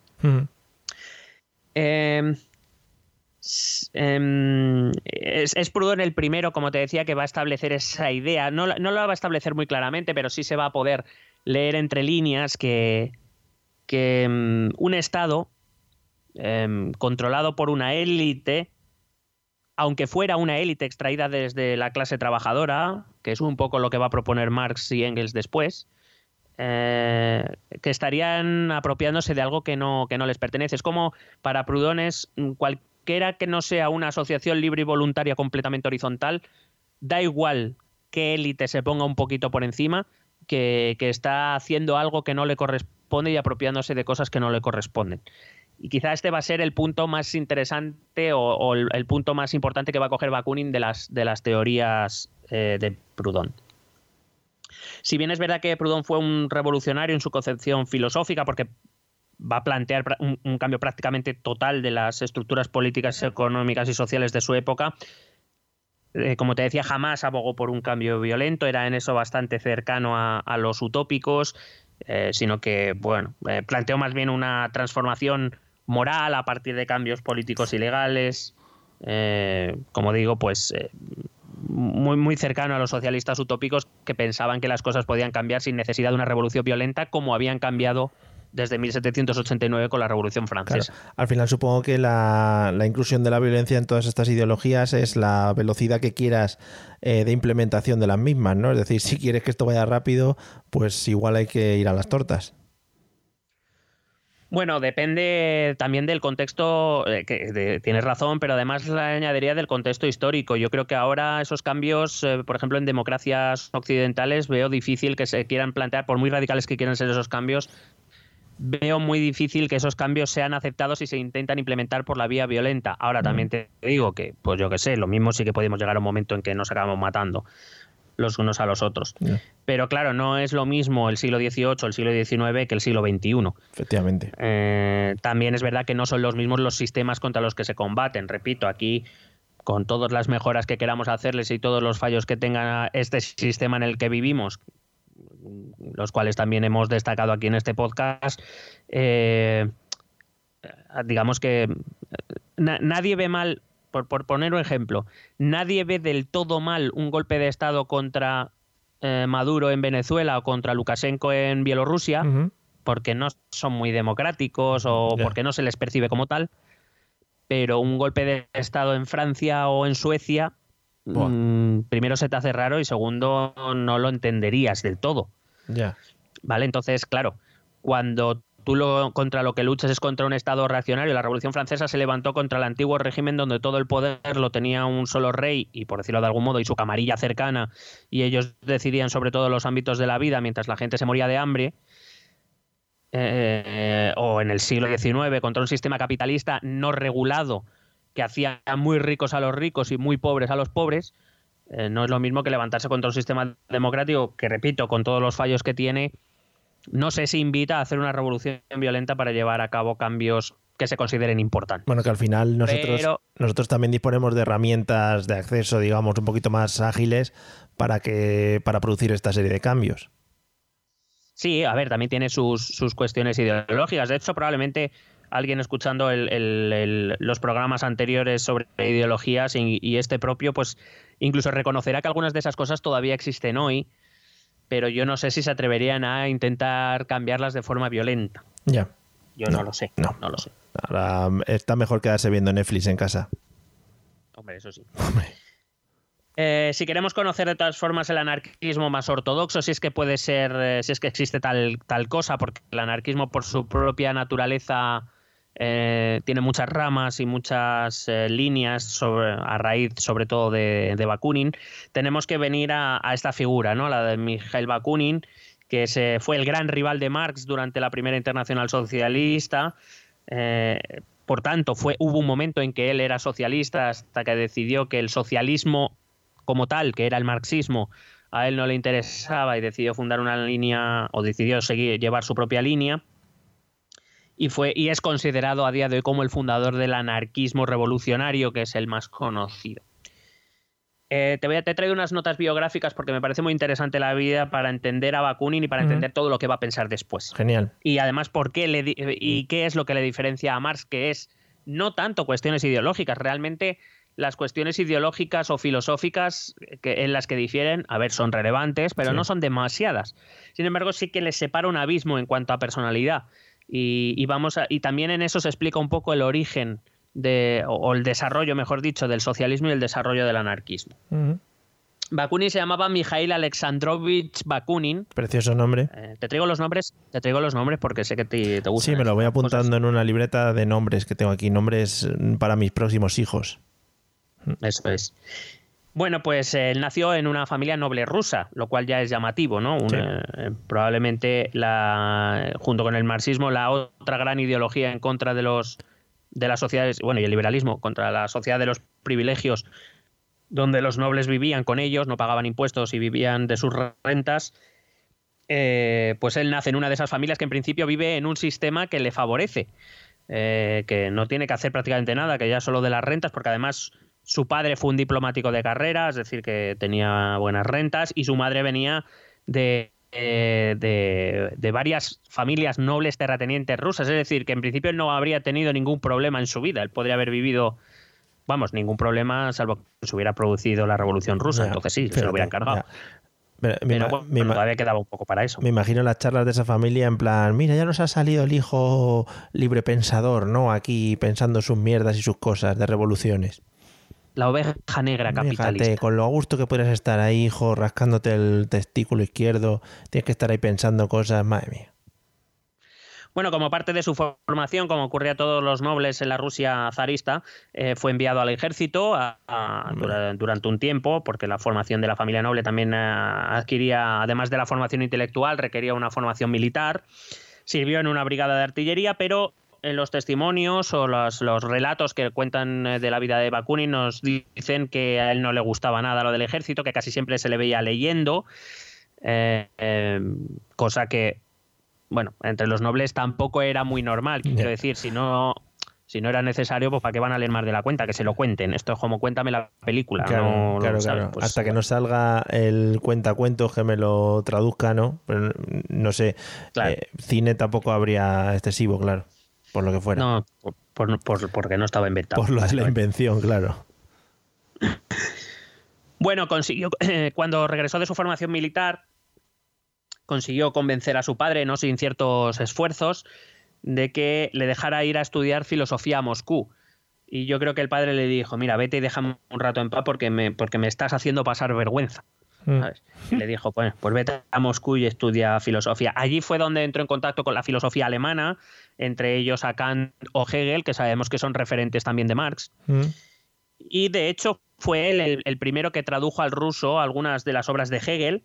Speaker 2: Em, em, es, Proudhon el primero, como te decía, que va a establecer esa idea. No, no la va a establecer muy claramente, pero sí se va a poder leer entre líneas que, que em, un Estado controlado por una élite aunque fuera una élite extraída desde la clase trabajadora, que es un poco lo que va a proponer Marx y Engels después, eh, que estarían apropiándose de algo que no, que no les pertenece. Es como para Prudones, cualquiera que no sea una asociación libre y voluntaria completamente horizontal, da igual que élite se ponga un poquito por encima, que, que está haciendo algo que no le corresponde y apropiándose de cosas que no le corresponden. Y quizá este va a ser el punto más interesante o, el, punto más importante que va a coger Bakunin de las, de las teorías eh, de Proudhon. Si bien es verdad que Proudhon fue un revolucionario en su concepción filosófica, porque va a plantear un, cambio prácticamente total de las estructuras políticas, económicas y sociales de su época, eh, como te decía, jamás abogó por un cambio violento, era en eso bastante cercano a, los utópicos, eh, sino que, bueno, planteó más bien una transformación moral a partir de cambios políticos y legales. Eh, como digo, pues eh, muy, muy cercano a los socialistas utópicos que pensaban que las cosas podían cambiar sin necesidad de una revolución violenta como habían cambiado desde 1789 con la Revolución Francesa.
Speaker 1: Al final supongo que la, inclusión de la violencia en todas estas ideologías es la velocidad que quieras eh, de implementación de las mismas, ¿no? Es decir, si quieres que esto vaya rápido, pues igual hay que ir a las tortas.
Speaker 2: Bueno, depende también del contexto, eh, que tienes razón, pero además la añadiría del contexto histórico. Yo creo que ahora esos cambios, eh, por ejemplo, en democracias occidentales, veo difícil que se quieran plantear, por muy radicales que quieran ser esos cambios, veo muy difícil que esos cambios sean aceptados y se intentan implementar por la vía violenta. Ahora también te digo que, pues yo qué sé, lo mismo sí que podemos llegar a un momento en que nos acabamos matando los unos a los otros. Pero claro, no es lo mismo el siglo XVIII, el siglo XIX que el siglo XXI.
Speaker 1: Efectivamente.
Speaker 2: Eh, también es verdad que no son los mismos los sistemas contra los que se combaten. Repito, aquí con todas las mejoras que queramos hacerles y todos los fallos que tenga este sistema en el que vivimos, los cuales también hemos destacado aquí en este podcast, eh, digamos que nadie ve mal por, poner un ejemplo, nadie ve del todo mal un golpe de Estado contra eh, Maduro en Venezuela o contra Lukashenko en Bielorrusia, porque no son muy democráticos o porque no se les percibe como tal. Pero un golpe de Estado en Francia o en Suecia, mm, primero se te hace raro y segundo no lo entenderías del todo.
Speaker 1: Ya.
Speaker 2: ¿Vale? Entonces, claro, cuando tú lo, contra lo que luchas es contra un Estado reaccionario. La Revolución Francesa se levantó contra el antiguo régimen donde todo el poder lo tenía un solo rey y, por decirlo de algún modo, y su camarilla cercana, y ellos decidían sobre todos los ámbitos de la vida mientras la gente se moría de hambre. Eh, o en el siglo XIX, contra un sistema capitalista no regulado que hacía muy ricos a los ricos y muy pobres a los pobres. Eh, no es lo mismo que levantarse contra un sistema democrático que, repito, con todos los fallos que tiene, no sé si invita a hacer una revolución violenta para llevar a cabo cambios que se consideren importantes.
Speaker 1: Bueno, que al final nosotros, nosotros también disponemos de herramientas de acceso, digamos, un poquito más ágiles para, que, para producir esta serie de cambios.
Speaker 2: Sí, a ver, también tiene sus, sus cuestiones ideológicas. De hecho, probablemente alguien escuchando los programas anteriores sobre ideologías y, y, este propio, pues incluso reconocerá que algunas de esas cosas todavía existen hoy pero yo no sé si se atreverían a intentar cambiarlas de forma violenta.
Speaker 1: Ya.
Speaker 2: Yo no, lo sé. No. no lo sé.
Speaker 1: Ahora está mejor quedarse viendo Netflix en casa.
Speaker 2: Hombre, eso sí. Eh, si queremos conocer de todas formas el anarquismo más ortodoxo, si es que puede ser, eh, si es que existe tal, tal cosa, porque el anarquismo por su propia naturaleza eh, tiene muchas ramas y muchas eh, líneas sobre, a raíz sobre todo de, Bakunin, tenemos que venir a, esta figura, ¿no? la de Mikhail Bakunin, que fue el gran rival de Marx durante la primera internacional socialista. Eh, por tanto, fue, hubo un momento en que él era socialista hasta que decidió que el socialismo como tal, que era el marxismo, a él no le interesaba y decidió fundar una línea o decidió seguir llevar su propia línea y, fue, y es considerado a día de hoy como el fundador del anarquismo revolucionario, que es el más conocido. Eh, te, voy a, te traigo unas notas biográficas porque me parece muy interesante la vida para entender a Bakunin y para entender todo lo que va a pensar después.
Speaker 1: Genial.
Speaker 2: Y además, ¿por qué le, y qué es lo que le diferencia a Marx, que es no tanto cuestiones ideológicas, realmente las cuestiones ideológicas o filosóficas que, en las que difieren, a ver, son relevantes, pero no son demasiadas. Sin embargo, sí que les separa un abismo en cuanto a personalidad. Y, vamos y también en eso se explica un poco el origen de, o, el desarrollo, mejor dicho, del socialismo y el desarrollo del anarquismo. Bakunin se llamaba Mikhail Alexandrovich Bakunin.
Speaker 1: Precioso nombre.
Speaker 2: Eh, te traigo los nombres, te traigo los nombres porque sé que te, te gustan.
Speaker 1: Sí, me lo voy apuntando en una libreta de nombres que tengo aquí, nombres para mis próximos hijos.
Speaker 2: Eso es. Bueno, pues él nació en una familia noble rusa, lo cual ya es llamativo, ¿no? Eh, probablemente la, junto con el marxismo, la otra gran ideología en contra de los de las sociedades, bueno, y el liberalismo, contra la sociedad de los privilegios, donde los nobles vivían con ellos, no pagaban impuestos y vivían de sus rentas. Eh, pues él nace en una de esas familias que en principio vive en un sistema que le favorece, eh, que no tiene que hacer prácticamente nada, que ya solo de las rentas, porque además su padre fue un diplomático de carrera, es decir, que tenía buenas rentas, y su madre venía de, de, varias familias nobles terratenientes rusas, es decir, que en principio no habría tenido ningún problema en su vida, él podría haber vivido, vamos, ningún problema, salvo que se hubiera producido la revolución rusa, entonces sí, se lo hubieran cargado. Pero, todavía quedaba un poco para eso.
Speaker 1: Me imagino las charlas de esa familia en plan, mira, ya nos ha salido el hijo libre pensador, ¿no? Aquí pensando sus mierdas y sus cosas de revoluciones
Speaker 2: la oveja negra capitalista.
Speaker 1: con lo a gusto que puedes estar ahí, hijo, rascándote el testículo izquierdo, tienes que estar ahí pensando cosas, madre mía.
Speaker 2: Bueno, como parte de su formación, como ocurría a todos los nobles en la Rusia zarista, eh, fue enviado al ejército durante un tiempo, porque la formación de la familia noble también eh, adquiría, además de la formación intelectual, requería una formación militar. Sirvió en una brigada de artillería, pero en los testimonios o los, relatos que cuentan eh, de la vida de Bakunin nos dicen que a él no le gustaba nada lo del ejército, que casi siempre se le veía leyendo, cosa que bueno, entre los nobles tampoco era muy normal. Quiero decir, si no, si no era necesario, pues para qué van a leer más de la cuenta, que se lo cuenten. Esto es como cuéntame la película.
Speaker 1: Claro, claro, pues Hasta que no salga el cuentacuentos que me lo traduzca, ¿no? Pero, no sé, eh, cine tampoco habría excesivo, claro, por lo que fuera.
Speaker 2: No, por, porque no estaba inventado.
Speaker 1: Por la invención, claro.
Speaker 2: Bueno, consiguió, cuando regresó de su formación militar, consiguió convencer a su padre, no sin ciertos esfuerzos, de que le dejara ir a estudiar filosofía a Moscú. Y yo creo que el padre le dijo, mira, vete y déjame un rato en paz porque me, porque me estás haciendo pasar vergüenza. Mm. Le dijo, pues, pues vete a Moscú y estudia filosofía. Allí fue donde entró en contacto con la filosofía alemana, entre ellos a Kant o Hegel, que sabemos que son referentes también de Marx. Mm. Y de hecho fue él el, primero que tradujo al ruso algunas de las obras de Hegel,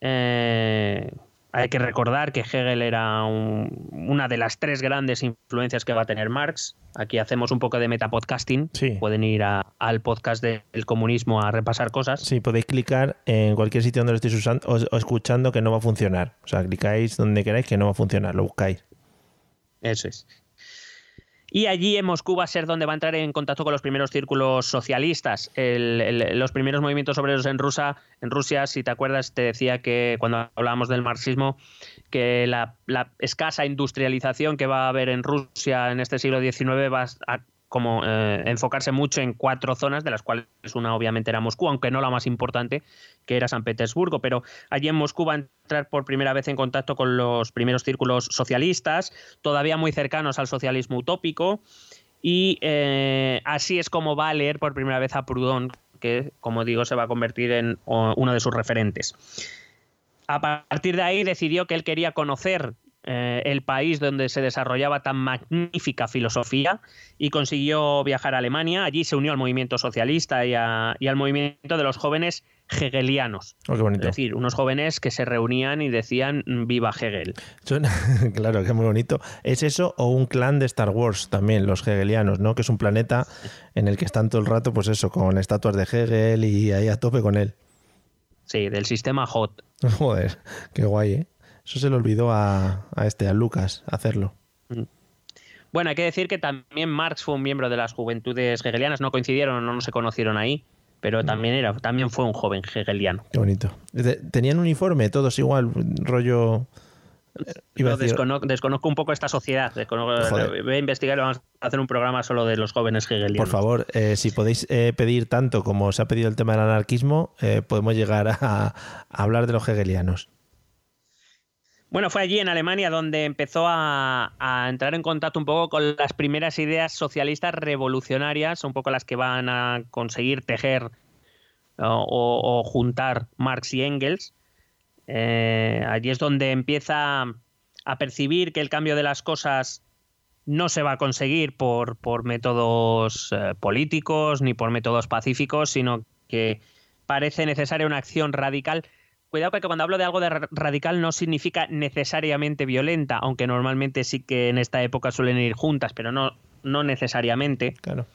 Speaker 2: eh, hay que recordar que Hegel era una de las tres grandes influencias que va a tener Marx. Aquí hacemos un poco de metapodcasting. Pueden ir al podcast del comunismo a repasar cosas.
Speaker 1: Sí, podéis clicar en cualquier sitio donde lo estéis usando o, escuchando que no va a funcionar. O sea, clicáis donde queráis que no va a funcionar, lo buscáis.
Speaker 2: Eso es. Y allí en Moscú va a ser donde va a entrar en contacto con los primeros círculos socialistas. los primeros movimientos obreros en, Rusia, en Rusia, si te acuerdas, te decía que cuando hablábamos del marxismo, que la, la escasa industrialización que va a haber en Rusia en este siglo XIX va a como eh, enfocarse mucho en cuatro zonas, de las cuales una obviamente era Moscú, aunque no la más importante, que era San Petersburgo. Pero allí en Moscú va a entrar por primera vez en contacto con los primeros círculos socialistas, todavía muy cercanos al socialismo utópico. Y eh, así es como va a leer por primera vez a Proudhon, que, como digo, se va a convertir en uno de sus referentes. A partir de ahí decidió que él quería conocer eh, el país donde se desarrollaba tan magnífica filosofía y consiguió viajar a Alemania. Allí se unió al movimiento socialista y, al movimiento de los jóvenes hegelianos.
Speaker 1: Oh, es
Speaker 2: decir, unos jóvenes que se reunían y decían viva Hegel.
Speaker 1: claro, que muy bonito. ¿Es eso o un clan de Star Wars también, los hegelianos, ¿no? Que es un planeta en el que están todo el rato, pues eso, con estatuas de Hegel y ahí a tope con él.
Speaker 2: Sí, del sistema HOT.
Speaker 1: Joder, qué guay, ¿eh? Eso se le olvidó a, este, a Lucas, hacerlo. Mm.
Speaker 2: Bueno, hay que decir que también Marx fue un miembro de las juventudes hegelianas, no coincidieron, no se conocieron ahí, pero mm. también, era, también fue un joven hegeliano.
Speaker 1: Qué bonito. ¿Tenían uniforme, todos igual, rollo...
Speaker 2: desconozco un poco esta sociedad. voy a investigar y vamos a hacer un programa solo de los jóvenes hegelianos.
Speaker 1: Por favor, eh, si podéis eh, pedir tanto como se ha pedido el tema del anarquismo, eh, podemos llegar a hablar de los hegelianos.
Speaker 2: Bueno, fue allí en Alemania donde empezó a, entrar en contacto un poco con las primeras ideas socialistas revolucionarias, un poco las que van a conseguir tejer o, juntar Marx y Engels. Eh, allí es donde empieza a percibir que el cambio de las cosas no se va a conseguir por, métodos eh, políticos ni por métodos pacíficos, sino que parece necesaria una acción radical Cuidado que cuando hablo de algo de radical no significa necesariamente violenta, aunque normalmente sí que en esta época suelen ir juntas, pero no, no necesariamente.
Speaker 1: Claro.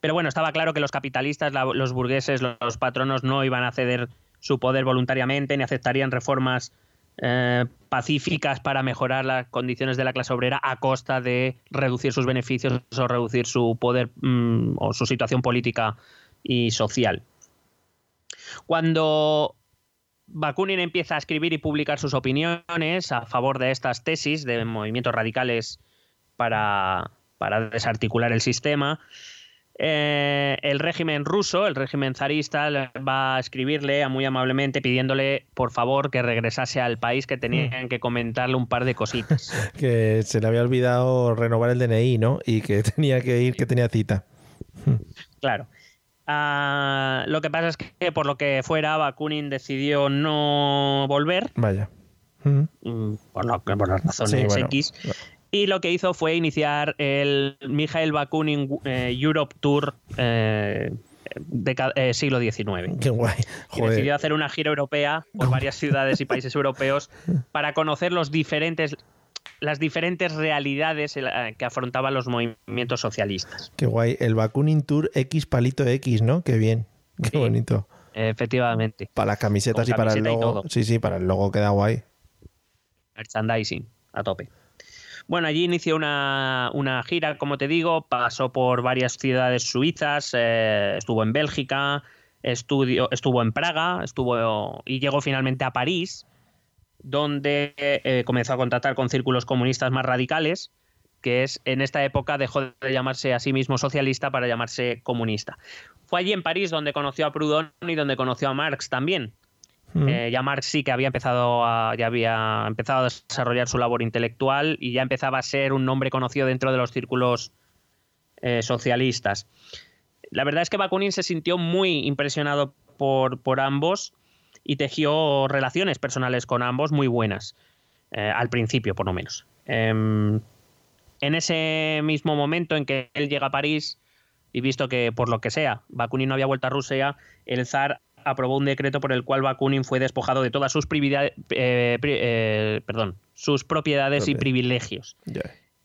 Speaker 2: Pero bueno, estaba claro que los capitalistas, los burgueses, los patronos no iban a ceder su poder voluntariamente ni aceptarían reformas eh, pacíficas para mejorar las condiciones de la clase obrera a costa de reducir sus beneficios o reducir su poder mm, o su situación política y social. Cuando Bakunin empieza a escribir y publicar sus opiniones a favor de estas tesis de movimientos radicales para, desarticular el sistema. Eh, el régimen ruso, el régimen zarista, va a escribirle muy amablemente pidiéndole por favor que regresase al país, que tenían que comentarle un par de cositas.
Speaker 1: que se le había olvidado renovar el DNI, ¿no? Y que tenía que ir, que tenía cita.
Speaker 2: Claro. Ah, lo que pasa es que por lo que fuera, Bakunin decidió no volver.
Speaker 1: Vaya.
Speaker 2: Mm, por, las razones X. y lo que hizo fue iniciar el Mikhail Bakunin eh, Europe Tour eh, de eh, siglo XIX.
Speaker 1: Qué guay.
Speaker 2: Y decidió hacer una gira europea por varias ciudades y países europeos para conocer los diferentes las diferentes realidades que afrontaban los movimientos socialistas.
Speaker 1: Qué guay. El Bakunin Tour X palito X, ¿no? Qué bien. Qué bonito.
Speaker 2: Efectivamente.
Speaker 1: Para las camisetas y para el logo. Sí, sí, para el logo queda guay.
Speaker 2: Merchandising, a tope. Bueno, allí inició una, gira, como te digo, pasó por varias ciudades suizas, eh, estuvo en Bélgica, estudió, estuvo en Praga, estuvo y llegó finalmente a París, donde eh, comenzó a contactar con círculos comunistas más radicales, que es en esta época dejó de llamarse a sí mismo socialista para llamarse comunista. Fue allí en París donde conoció a Proudhon y donde conoció a Marx también. Eh, ya Marx sí que había empezado a, ya había empezado a desarrollar su labor intelectual y ya empezaba a ser un nombre conocido dentro de los círculos eh, socialistas. La verdad es que Bakunin se sintió muy impresionado por, por ambos y tejió relaciones personales con ambos muy buenas, eh, al principio por lo menos. Em, en ese mismo momento en que él llega a París, y visto que por lo que sea Bakunin no había vuelto a Rusia, el zar aprobó un decreto por el cual Bakunin fue despojado de todas sus, eh, eh, perdón, sus propiedades y privilegios.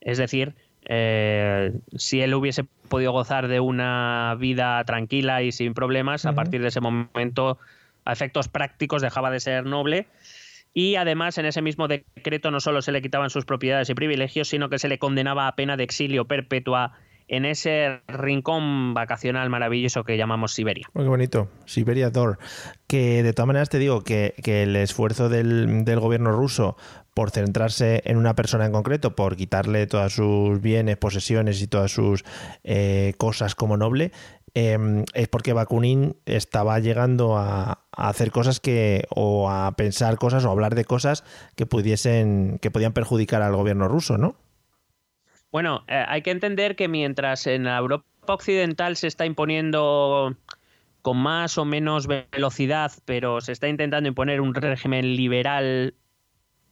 Speaker 2: Es decir, eh, si él hubiese podido gozar de una vida tranquila y sin problemas, a partir de ese momento, a efectos prácticos, dejaba de ser noble. Y además, en ese mismo decreto no solo se le quitaban sus propiedades y privilegios, sino que se le condenaba a pena de exilio perpetua en ese rincón vacacional maravilloso que llamamos Siberia.
Speaker 1: Muy bonito, Siberia Door. Que de todas maneras te digo que, el esfuerzo del, gobierno ruso por centrarse en una persona en concreto, por quitarle todas sus bienes, posesiones y todas sus eh, cosas como noble, em, es porque Bakunin estaba llegando a, a, hacer cosas que, o a pensar cosas o a hablar de cosas que pudiesen, que podían perjudicar al gobierno ruso, ¿no?
Speaker 2: Bueno, eh, hay que entender que mientras en la Europa occidental se está imponiendo con más o menos velocidad, pero se está intentando imponer un régimen liberal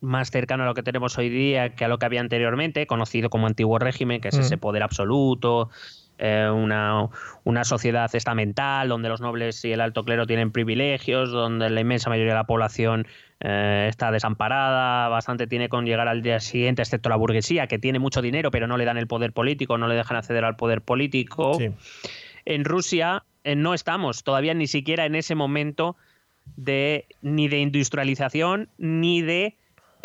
Speaker 2: más cercano a lo que tenemos hoy día que a lo que había anteriormente, conocido como antiguo régimen, que es ese mm. poder absoluto, eh, una, una, sociedad estamental donde los nobles y el alto clero tienen privilegios, donde la inmensa mayoría de la población eh, está desamparada, bastante tiene con llegar al día siguiente, excepto la burguesía, que tiene mucho dinero, pero no le dan el poder político, no le dejan acceder al poder político. En Rusia eh, no estamos todavía ni siquiera en ese momento de ni de industrialización ni de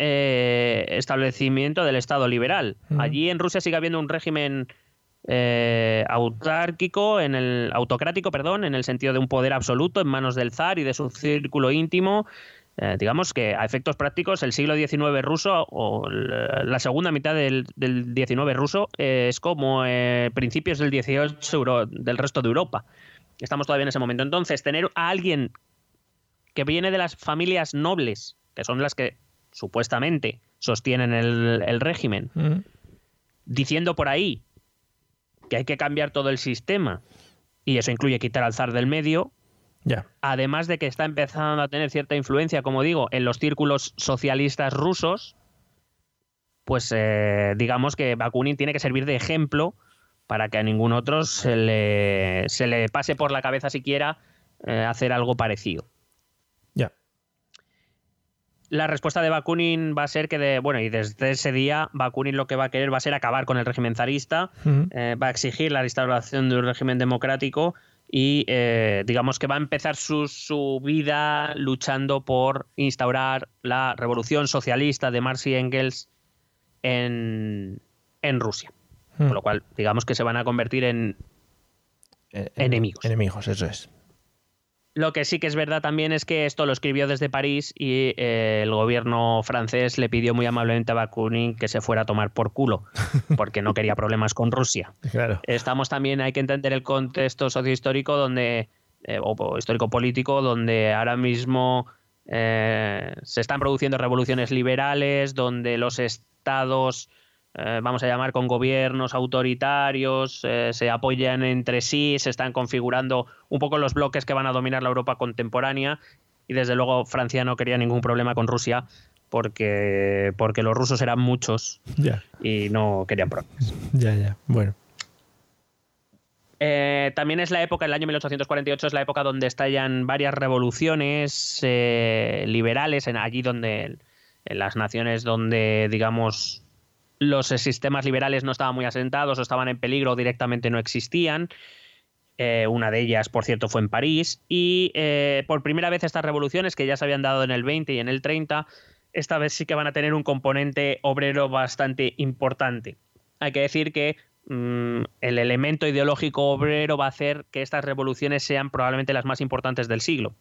Speaker 2: establecimiento del Estado liberal. Allí en Rusia sigue habiendo un régimen eh, autárquico, en el autocrático, perdón, en el sentido de un poder absoluto en manos del zar y de su círculo íntimo. Eh, digamos que a efectos prácticos el siglo XIX ruso o la segunda mitad del, del XIX ruso es como eh, principios del XVIII del resto de Europa. Estamos todavía en ese momento. Entonces, tener a alguien que viene de las familias nobles, que son las que supuestamente sostienen el, régimen, diciendo por ahí que hay que cambiar todo el sistema, y eso incluye quitar al zar del medio,
Speaker 1: ya.
Speaker 2: además de que está empezando a tener cierta influencia, como digo, en los círculos socialistas rusos, pues eh, digamos que Bakunin tiene que servir de ejemplo para que a ningún otro se le, se le pase por la cabeza siquiera eh, hacer algo parecido la respuesta de Bakunin va a ser que, de, bueno, y desde ese día Bakunin lo que va a querer va a ser acabar con el régimen zarista, eh, va a exigir la restauración de un régimen democrático y eh, digamos que va a empezar su, vida luchando por instaurar la revolución socialista de Marx y Engels en, Rusia. Con lo cual, digamos que se van a convertir en
Speaker 1: eh, enemigos. Enemigos, eso es.
Speaker 2: Lo que sí que es verdad también es que esto lo escribió desde París y eh, el gobierno francés le pidió muy amablemente a Bakunin que se fuera a tomar por culo, porque no quería problemas con Rusia. Estamos también, hay que entender el contexto sociohistórico donde, eh, o histórico-político, donde ahora mismo eh, se están produciendo revoluciones liberales, donde los estados eh, vamos a llamar, con gobiernos autoritarios, eh, se apoyan entre sí, se están configurando un poco los bloques que van a dominar la Europa contemporánea y desde luego Francia no quería ningún problema con Rusia porque, porque los rusos eran muchos y no querían problemas.
Speaker 1: ya, ya. Bueno.
Speaker 2: Eh, también es la época, el año 1848 es la época donde estallan varias revoluciones eh, liberales, en, allí donde, en las naciones donde, digamos, los sistemas liberales no estaban muy asentados o estaban en peligro o directamente no existían. Eh, una de ellas, por cierto, fue en París. Y eh, por primera vez estas revoluciones, que ya se habían dado en el 20 y en el 30, esta vez sí que van a tener un componente obrero bastante importante. Hay que decir que mm, el elemento ideológico obrero va a hacer que estas revoluciones sean probablemente las más importantes del siglo.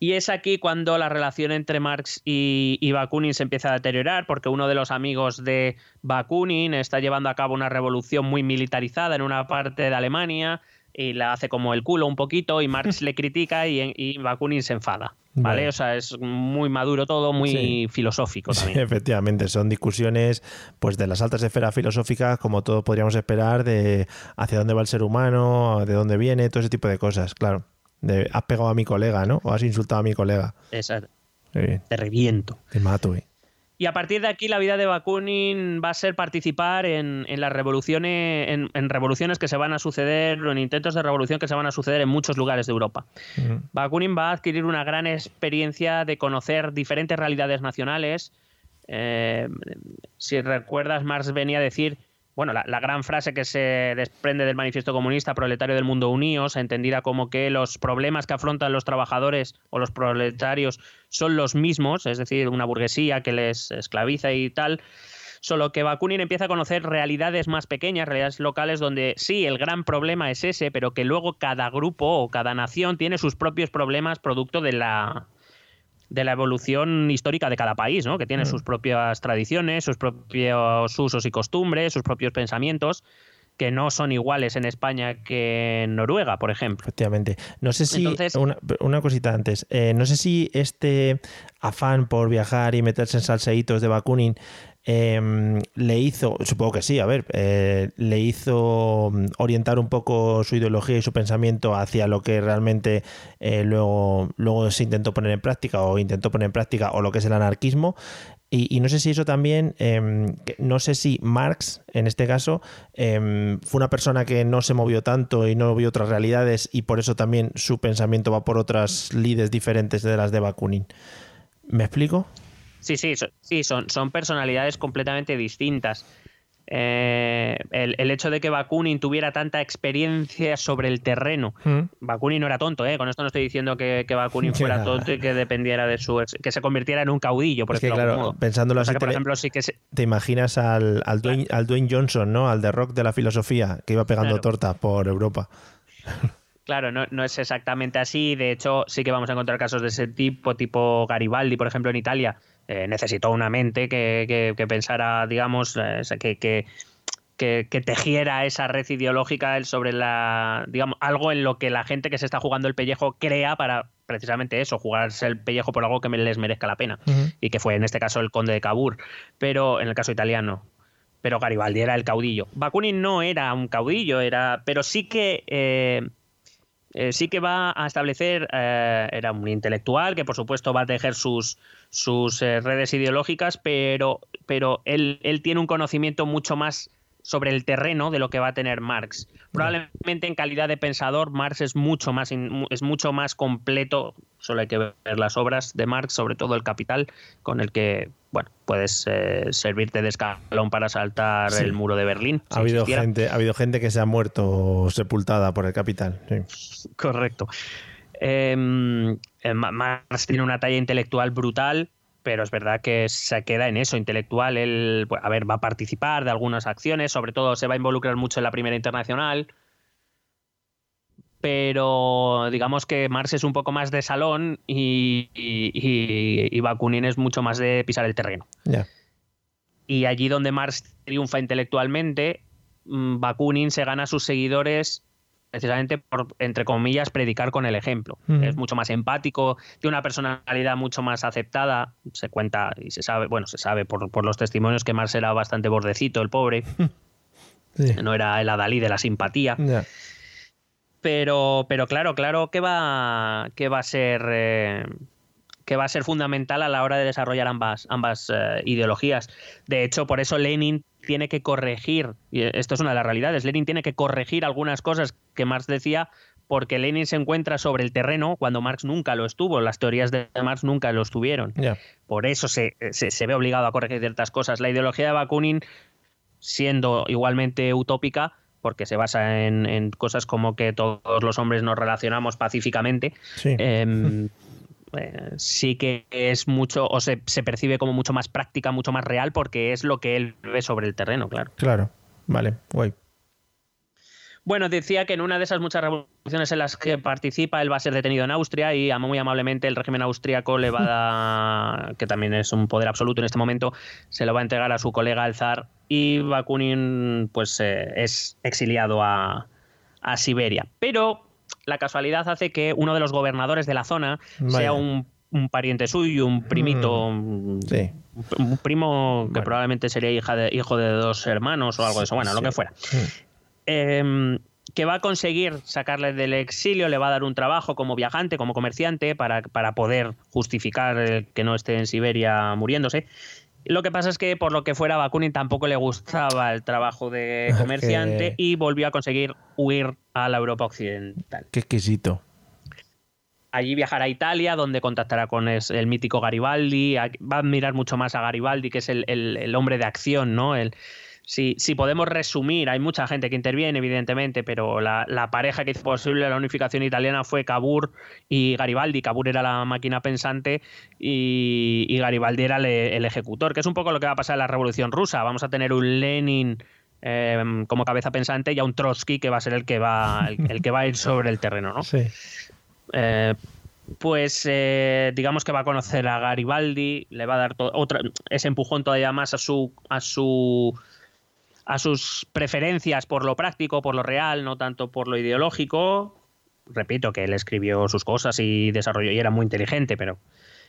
Speaker 2: Y es aquí cuando la relación entre Marx y, y, Bakunin se empieza a deteriorar, porque uno de los amigos de Bakunin está llevando a cabo una revolución muy militarizada en una parte de Alemania y la hace como el culo un poquito y Marx le critica y, y Bakunin se enfada. ¿Vale? O sea, es muy maduro todo, muy
Speaker 1: Sí.
Speaker 2: filosófico
Speaker 1: Sí,
Speaker 2: también.
Speaker 1: efectivamente, son discusiones pues de las altas esferas filosóficas, como todos podríamos esperar, de hacia dónde va el ser humano, de dónde viene, todo ese tipo de cosas, claro. De, has pegado a mi colega, ¿no? O has insultado a mi colega. Bien,
Speaker 2: te reviento.
Speaker 1: te mato, ¿eh?
Speaker 2: Y a partir de aquí la vida de Bakunin va a ser participar en, en las revoluciones, en, en revoluciones que se van a suceder, o en intentos de revolución que se van a suceder en muchos lugares de Europa. Bakunin va a adquirir una gran experiencia de conocer diferentes realidades nacionales. Eh, si recuerdas, Marx venía a decir, bueno, la, gran frase que se desprende del manifiesto comunista, proletario del mundo unidos, entendida como que los problemas que afrontan los trabajadores o los proletarios son los mismos, es decir, una burguesía que les esclaviza y tal. Solo que Bakunin empieza a conocer realidades más pequeñas, realidades locales, donde sí, el gran problema es ese, pero que luego cada grupo o cada nación tiene sus propios problemas producto de la, de la evolución histórica de cada país, ¿no? Que tiene
Speaker 1: Mm.
Speaker 2: sus propias tradiciones, sus propios usos y costumbres, sus propios pensamientos, que no son iguales en España que en Noruega, por ejemplo.
Speaker 1: Efectivamente. No sé si.
Speaker 2: Entonces-
Speaker 1: una, una cosita antes. Eh, no sé si este afán por viajar y meterse en salseitos de Bakunin eh, le hizo. Supongo que sí, a ver. eh, le hizo mm, orientar un poco su ideología y su pensamiento hacia lo que realmente eh, luego, luego se intentó poner en práctica o intentó poner en práctica o lo que es el anarquismo. Y, no sé si eso también, que- no sé si Marx, en este caso, eh, fue una persona que no se movió tanto y no vio otras realidades y por eso también su pensamiento va por otras lides diferentes de las de Bakunin. ¿Me explico?
Speaker 2: Sí, sí, so- sí son, son personalidades completamente distintas. Eh, el, el hecho de que Bakunin tuviera tanta experiencia sobre el terreno.
Speaker 1: Mm.
Speaker 2: Bakunin no era tonto, ¿eh? Con esto no estoy diciendo que, que Bakunin fuera tonto y que dependiera de su... que se convirtiera en un caudillo, por
Speaker 1: Es que claro,
Speaker 2: modo.
Speaker 1: pensándolo
Speaker 2: O sea
Speaker 1: así,
Speaker 2: que, por
Speaker 1: te,
Speaker 2: ejemplo, sí que se-
Speaker 1: te imaginas al, al, Dwayne, al Dwayne Johnson, ¿no? Al de rock de la filosofía, que iba pegando
Speaker 2: Claro.
Speaker 1: torta por Europa.
Speaker 2: Claro, no, no es exactamente así. De hecho, sí que vamos a encontrar casos de ese tipo, tipo Garibaldi, por ejemplo, en Italia. Eh, necesitó una mente que, que- que pensara, digamos, eh, que, que, que- que tejiera esa red ideológica sobre la, digamos, algo en lo que la gente que se está jugando el pellejo crea para precisamente eso, jugarse el pellejo por algo que me- les merezca la pena. Y que fue en este caso el conde de Cabur, pero en el caso italiano. Pero Garibaldi era el caudillo. Bakunin no era un caudillo, era, pero sí que eh, eh, sí que va a establecer, eh, era un intelectual que por supuesto va a tejer sus, sus eh, redes ideológicas, pero, pero él, él tiene un conocimiento mucho más sobre el terreno de lo que va a tener Marx. Probablemente en calidad de pensador, Marx es mucho más, es mucho más completo, solo hay que ver las obras de Marx, sobre todo el Capital, con el que bueno, puedes eh, servirte de escalón para saltar
Speaker 1: Sí.
Speaker 2: el muro de Berlín.
Speaker 1: Ha
Speaker 2: si
Speaker 1: habido,
Speaker 2: existiera.
Speaker 1: gente, ha habido gente que se ha muerto sepultada por el capital. sí.
Speaker 2: Correcto. Eh, Ma- Marx tiene una talla intelectual brutal, pero es verdad que se queda en eso, intelectual. Él, pues, a ver, va a participar de algunas acciones, sobre todo se va a involucrar mucho en la Primera Internacional. Pero digamos que Marx es un poco más de salón y, y, y- y Bakunin es mucho más de pisar el terreno. Y allí donde Marx triunfa intelectualmente, mm, Bakunin se gana a sus seguidores precisamente por, entre comillas, predicar con el ejemplo. Es mucho más empático, tiene una personalidad mucho más aceptada. Se cuenta y se sabe, bueno, se sabe por, por los testimonios que Marx era bastante bordecito, el pobre.
Speaker 1: Sí.
Speaker 2: No era el adalí de la simpatía. Pero, pero claro, claro que va, que va a ser. eh, que va a ser fundamental a la hora de desarrollar ambas, ambas eh, ideologías. De hecho, por eso Lenin tiene que corregir, y esto es una de las realidades, Lenin tiene que corregir algunas cosas que Marx decía porque Lenin se encuentra sobre el terreno cuando Marx nunca lo estuvo, las teorías de Marx nunca lo estuvieron. Por eso se, se, ve obligado a corregir ciertas cosas. La ideología de Bakunin, siendo igualmente utópica, porque se basa en, cosas como que todos los hombres nos relacionamos pacíficamente, em, eh, sí que es mucho, o se, se, percibe como mucho más práctica, mucho más real, porque es lo que él ve sobre el terreno, claro.
Speaker 1: Claro, vale, guay.
Speaker 2: Bueno, decía que en una de esas muchas revoluciones en las que participa, él va a ser detenido en Austria y muy amablemente el régimen austríaco le va a dar, que también es un poder absoluto en este momento, se lo va a entregar a su colega el zar y Bakunin pues eh, es exiliado a, a Siberia. Pero la casualidad hace que uno de los gobernadores de la zona sea un, pariente suyo, un primito, mm, un, primo que probablemente sería hija de, hijo de dos hermanos o algo de eso, bueno, lo que fuera. Em, que va a conseguir sacarle del exilio, le va a dar un trabajo como viajante, como comerciante, para, para poder justificar que no esté en Siberia muriéndose. Lo que pasa es que por lo que fuera Bakunin tampoco le gustaba el trabajo de comerciante y volvió a conseguir huir a la Europa occidental.
Speaker 1: Qué exquisito.
Speaker 2: Allí viajará a Italia, donde contactará con el mítico Garibaldi. Va a admirar mucho más a Garibaldi, que es el, el hombre de acción, ¿no? El, si, si podemos resumir, hay mucha gente que interviene, evidentemente, pero la, pareja que hizo posible la unificación italiana fue Cabur y Garibaldi. Cabur era la máquina pensante y, Garibaldi era el, ejecutor, que es un poco lo que va a pasar en la Revolución Rusa. Vamos a tener un Lenin em, como cabeza pensante y a un Trotsky que va a ser el que va, el, que va a ir sobre el terreno, ¿no?
Speaker 1: Sí.
Speaker 2: Eh, pues eh, digamos que va a conocer a Garibaldi, le va a dar otra, ese empujón todavía más a su, a su a sus preferencias por lo práctico, por lo real, no tanto por lo ideológico. Repito que él escribió sus cosas y desarrolló y era muy inteligente, pero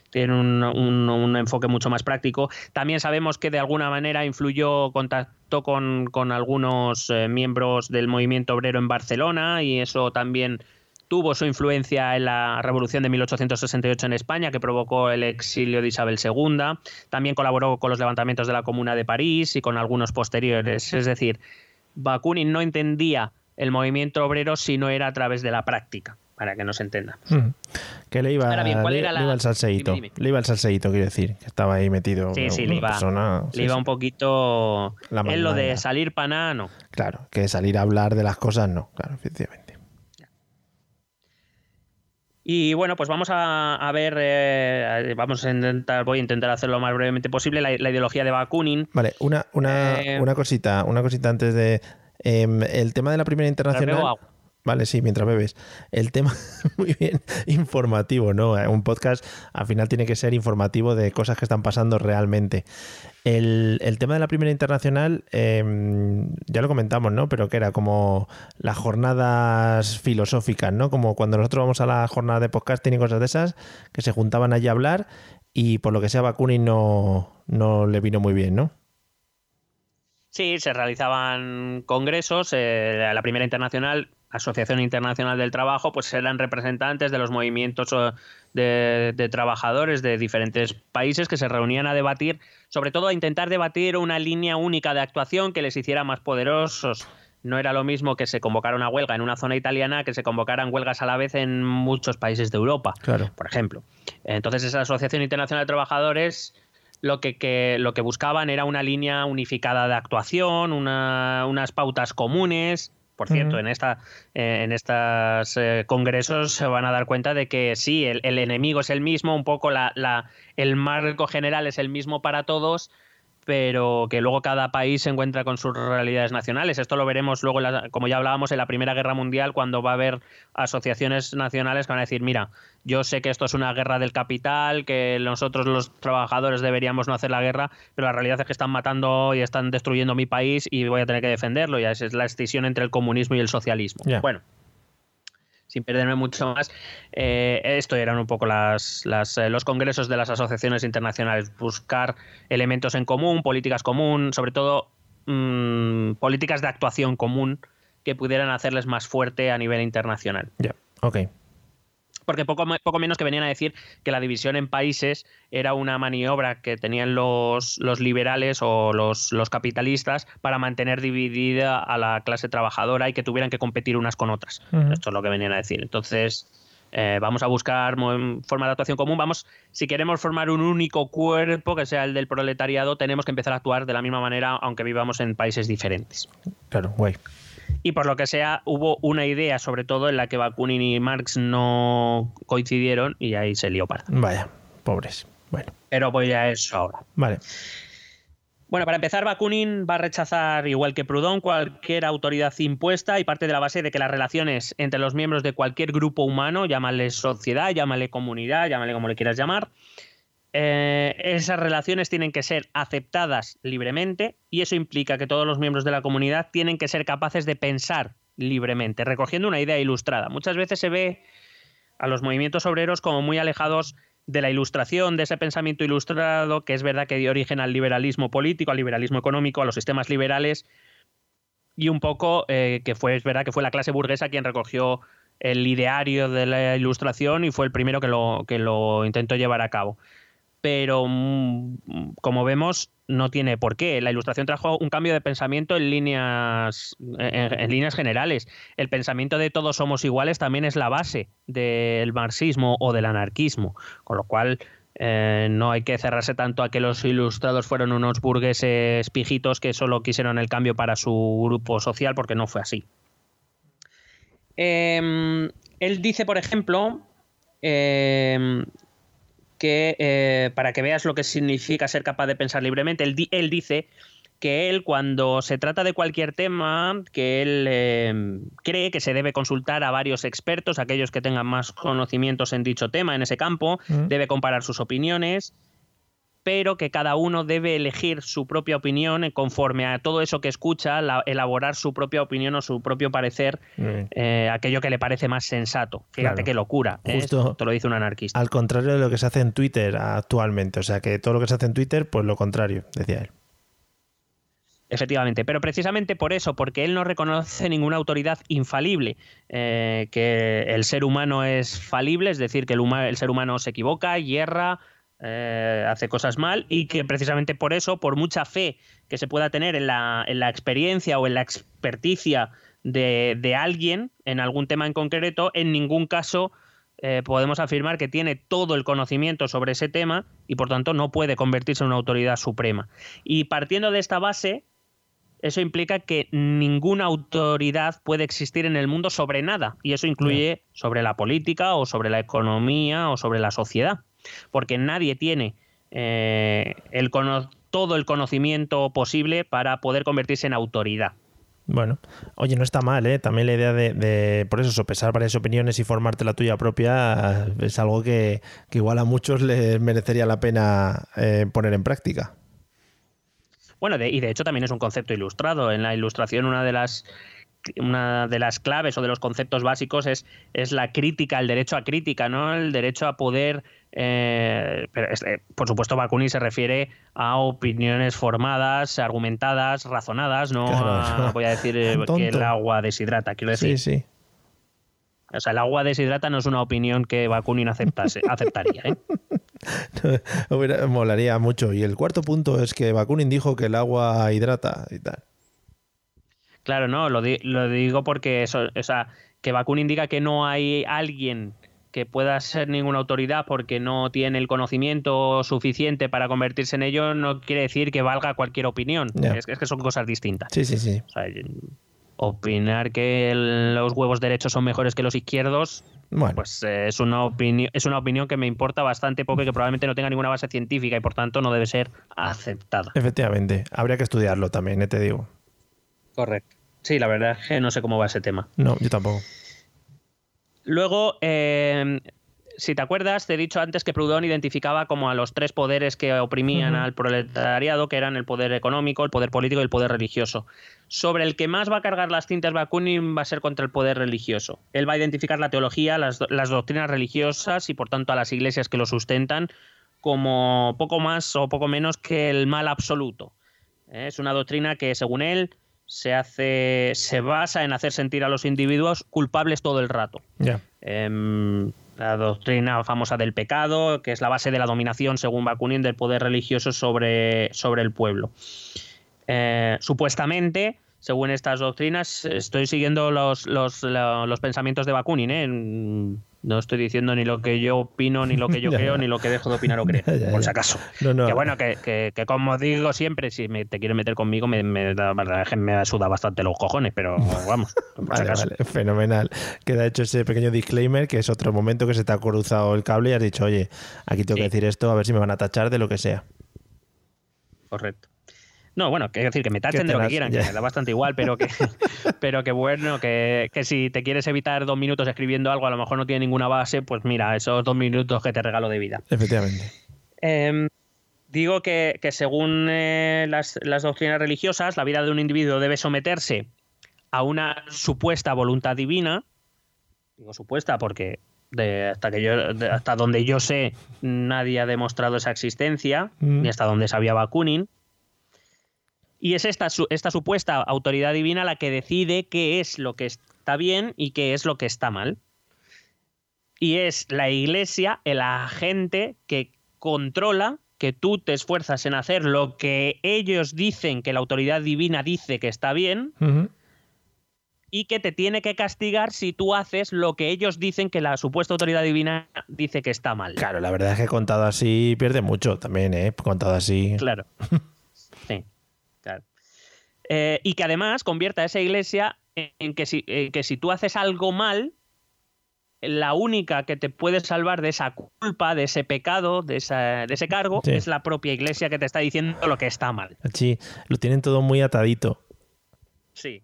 Speaker 2: tiene un, enfoque mucho más práctico. También sabemos que de alguna manera influyó, contactó con, con algunos eh, miembros del movimiento obrero en Barcelona y eso también tuvo su influencia en la revolución de 1868 en España, que provocó el exilio de Isabel II. También colaboró con los levantamientos de la Comuna de París y con algunos posteriores. Es decir, Bakunin no entendía el movimiento obrero si no era a través de la práctica para que nos entendamos.
Speaker 1: Que le iba, le, iba el salseíto. Le iba el salseíto, quiero decir, que estaba ahí metido.
Speaker 2: Sí, sí, le iba, le iba un poquito en lo de salir para no.
Speaker 1: Claro, que salir a hablar de las cosas no, claro, efectivamente.
Speaker 2: Y bueno, pues vamos a, ver, eh, vamos a intentar, voy a intentar hacerlo lo más brevemente posible, la, ideología de Bakunin.
Speaker 1: Vale, una, una, eh, una cosita, una cosita antes de em, el tema de la primera internacional. Vale, sí, mientras bebes. El tema, muy bien, informativo, ¿no? Un podcast al final tiene que ser informativo de cosas que están pasando realmente. El, tema de la primera internacional, em, ya lo comentamos, ¿no? Pero que era como las jornadas filosóficas, ¿no? Como cuando nosotros vamos a la jornada de podcast y cosas de esas, que se juntaban allí a hablar y por lo que sea Bakunin no, no le vino muy bien, ¿no?
Speaker 2: Sí, se realizaban congresos. Eh, la primera internacional Asociación Internacional del Trabajo, pues eran representantes de los movimientos de, de, trabajadores de diferentes países que se reunían a debatir, sobre todo a intentar debatir una línea única de actuación que les hiciera más poderosos. No era lo mismo que se convocara una huelga en una zona italiana que se convocaran huelgas a la vez en muchos países de Europa,
Speaker 1: claro.
Speaker 2: por ejemplo. Entonces esa Asociación Internacional de Trabajadores lo que, lo que buscaban era una línea unificada de actuación, unas pautas comunes por cierto, en esta eh, en estos eh, congresos se van a dar cuenta de que sí, el, el enemigo es el mismo, un poco la, la, el marco general es el mismo para todos, pero que luego cada país se encuentra con sus realidades nacionales. Esto lo veremos luego, como ya hablábamos, en la Primera Guerra Mundial, cuando va a haber asociaciones nacionales que van a decir, mira, yo sé que esto es una guerra del capital, que nosotros los trabajadores deberíamos no hacer la guerra, pero la realidad es que están matando y están destruyendo mi país y voy a tener que defenderlo. Y esa es la escisión entre el comunismo y el socialismo. Bueno, sin perderme mucho más, eh, esto eran un poco las, eh, los congresos de las asociaciones internacionales, buscar elementos en común, políticas común, sobre todo mm, políticas de actuación común que pudieran hacerles más fuerte a nivel internacional.
Speaker 1: Ya, ok.
Speaker 2: Porque poco, poco menos que venían a decir que la división en países era una maniobra que tenían los, los liberales o los, los, capitalistas para mantener dividida a la clase trabajadora y que tuvieran que competir unas con otras. Esto es lo que venían a decir. Entonces, eh, vamos a buscar forma de actuación común. Vamos, si queremos formar un único cuerpo que sea el del proletariado, tenemos que empezar a actuar de la misma manera, aunque vivamos en países diferentes.
Speaker 1: Claro, guay.
Speaker 2: Y por lo que sea, hubo una idea, sobre todo, en la que Bakunin y Marx no coincidieron y ahí se lió para.
Speaker 1: Vaya, pobres. Bueno.
Speaker 2: Pero voy a eso ahora.
Speaker 1: Vale.
Speaker 2: Bueno, para empezar, Bakunin va a rechazar, igual que Proudhon, cualquier autoridad impuesta y parte de la base de que las relaciones entre los miembros de cualquier grupo humano, llámale sociedad, llámale comunidad, llámale como le quieras llamar, eh, esas relaciones tienen que ser aceptadas libremente y eso implica que todos los miembros de la comunidad tienen que ser capaces de pensar libremente, recogiendo una idea ilustrada. Muchas veces se ve a los movimientos obreros como muy alejados de la ilustración, de ese pensamiento ilustrado, que es verdad que dio origen al liberalismo político, al liberalismo económico, a los sistemas liberales, y un poco eh, que fue, es verdad que fue la clase burguesa quien recogió el ideario de la ilustración y fue el primero que lo, que lo intentó llevar a cabo. Pero mm, como vemos, no tiene por qué. La ilustración trajo un cambio de pensamiento en líneas, en, líneas generales. El pensamiento de todos somos iguales también es la base del marxismo o del anarquismo, con lo cual eh, no hay que cerrarse tanto a que los ilustrados fueron unos burgueses pijitos que solo quisieron el cambio para su grupo social, porque no fue así. Em, él dice, por ejemplo, em, que eh, para que veas lo que significa ser capaz de pensar libremente, él, dice que él cuando se trata de cualquier tema, que él eh, cree que se debe consultar a varios expertos, aquellos que tengan más conocimientos en dicho tema, en ese campo, mm. debe comparar sus opiniones pero que cada uno debe elegir su propia opinión conforme a todo eso que escucha, elaborar su propia opinión o su propio parecer, eh, aquello que le parece más sensato. Fíjate qué locura. ¿eh? Justo Te lo dice un anarquista.
Speaker 1: Al contrario de lo que se hace en Twitter actualmente. O sea, que todo lo que se hace en Twitter, pues lo contrario, decía él.
Speaker 2: Efectivamente, pero precisamente por eso, porque él no reconoce ninguna autoridad infalible, eh, que el ser humano es falible, es decir, que el, el ser humano se equivoca, hierra, eh, hace cosas mal y que precisamente por eso, por mucha fe que se pueda tener en la, en la experiencia o en la experticia de, alguien en algún tema en concreto, en ningún caso eh, podemos afirmar que tiene todo el conocimiento sobre ese tema y por tanto no puede convertirse en una autoridad suprema. Y partiendo de esta base, eso implica que ninguna autoridad puede existir en el mundo sobre nada, y eso incluye sobre la política o sobre la economía o sobre la sociedad porque nadie tiene eh, el todo el conocimiento posible para poder convertirse en autoridad.
Speaker 1: Bueno, oye, no está mal, ¿eh? También la idea de, por eso, sopesar varias opiniones y formarte la tuya propia es algo que, igual a muchos les merecería la pena eh, poner en práctica.
Speaker 2: Bueno, y de hecho también es un concepto ilustrado. En la ilustración una de las una de las claves o de los conceptos básicos es, es la crítica, el derecho a crítica, ¿no? El derecho a poder eh, pero eh, por supuesto, Bakunin se refiere a opiniones formadas, argumentadas, razonadas, no voy a decir eh, que el agua deshidrata, quiero decir.
Speaker 1: Sí, sí.
Speaker 2: O sea, el agua deshidrata no es una opinión que Bakunin aceptase, aceptaría. ¿eh?
Speaker 1: molaría mucho. Y el cuarto punto es que Bakunin dijo que el agua hidrata y tal.
Speaker 2: Claro, no, lo, lo digo porque eso, o sea, que Bakunin diga que no hay alguien que pueda ser ninguna autoridad porque no tiene el conocimiento suficiente para convertirse en ello, no quiere decir que valga cualquier opinión. Es, que son cosas distintas.
Speaker 1: Sí, sí, sí.
Speaker 2: opinar que los huevos derechos son mejores que los izquierdos, pues eh, es, una opinión, es una opinión que me importa bastante poco y que probablemente no tenga ninguna base científica y por tanto no debe ser aceptada.
Speaker 1: Efectivamente, habría que estudiarlo también, ¿eh? te digo.
Speaker 2: Correcto. Sí, la verdad es que no sé cómo va ese tema.
Speaker 1: No, yo tampoco.
Speaker 2: Luego, em, si te acuerdas, te he dicho antes que Proudhon identificaba como a los tres poderes que oprimían al proletariado, que eran el poder económico, el poder político y el poder religioso. Sobre el que más va a cargar las tintas Bakunin va a ser contra el poder religioso. Él va a identificar la teología, las, doctrinas religiosas y por tanto a las iglesias que lo sustentan como poco más o poco menos que el mal absoluto. Es una doctrina que, según él, se hace se basa en hacer sentir a los individuos culpables todo el rato. Em, la doctrina famosa del pecado, que es la base de la dominación, según Bakunin, del poder religioso sobre, sobre el pueblo. Eh, supuestamente, según estas doctrinas, estoy siguiendo los, los, los pensamientos de Bakunin, ¿eh? No estoy diciendo ni lo que yo opino, ni lo que yo creo, ni lo que dejo de opinar o creer, por si acaso. Que bueno, que, como digo siempre, si me, te quieres meter conmigo, me, me, me suda bastante los cojones, pero vamos, por si acaso.
Speaker 1: fenomenal. Queda hecho ese pequeño disclaimer, que es otro momento que se te ha cruzado el cable y has dicho, oye, aquí tengo que decir esto, a ver si me van a tachar de lo que sea.
Speaker 2: Correcto. No, bueno, quiero decir que me tachen de lo que quieran, que me da bastante igual, pero que, pero que bueno, que, si te quieres evitar dos minutos escribiendo algo, a lo mejor no tiene ninguna base, pues mira, esos dos minutos que te regalo de vida.
Speaker 1: Efectivamente.
Speaker 2: Em, digo que, según eh, las, doctrinas religiosas, la vida de un individuo debe someterse a una supuesta voluntad divina. Digo supuesta porque hasta que yo hasta donde yo sé nadie ha demostrado esa existencia mm. ni hasta donde sabía Bakunin y es esta, esta supuesta autoridad divina la que decide qué es lo que está bien y qué es lo que está mal. Y es la iglesia el agente que controla que tú te esfuerzas en hacer lo que ellos dicen que la autoridad divina dice que está bien y que te tiene que castigar si tú haces lo que ellos dicen que la supuesta autoridad divina dice que está mal.
Speaker 1: Claro, la verdad es que contado así pierde mucho también, ¿eh? Contado así.
Speaker 2: Claro. Sí. Eh, y que además convierta a esa iglesia en que si, que si tú haces algo mal, la única que te puede salvar de esa culpa, de ese pecado, de, de ese cargo, es la propia iglesia que te está diciendo lo que está mal.
Speaker 1: Sí, lo tienen todo muy atadito.
Speaker 2: Sí.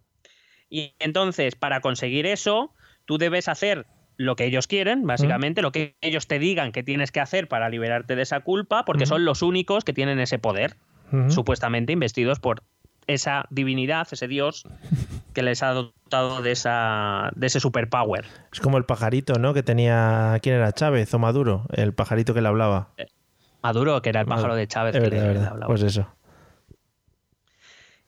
Speaker 2: Y entonces, para conseguir eso, tú debes hacer lo que ellos quieren, básicamente, lo que ellos te digan que tienes que hacer para liberarte de esa culpa, porque son los únicos que tienen ese poder, supuestamente investidos por esa divinidad, ese dios que les ha dotado de, esa, de ese superpower.
Speaker 1: Es como el pajarito, ¿no? Que tenía. ¿Quién era? Chávez o Maduro, el pajarito que le hablaba.
Speaker 2: Eh, Maduro, que era el pájaro de Chávez.
Speaker 1: que le, hablaba. Pues eso.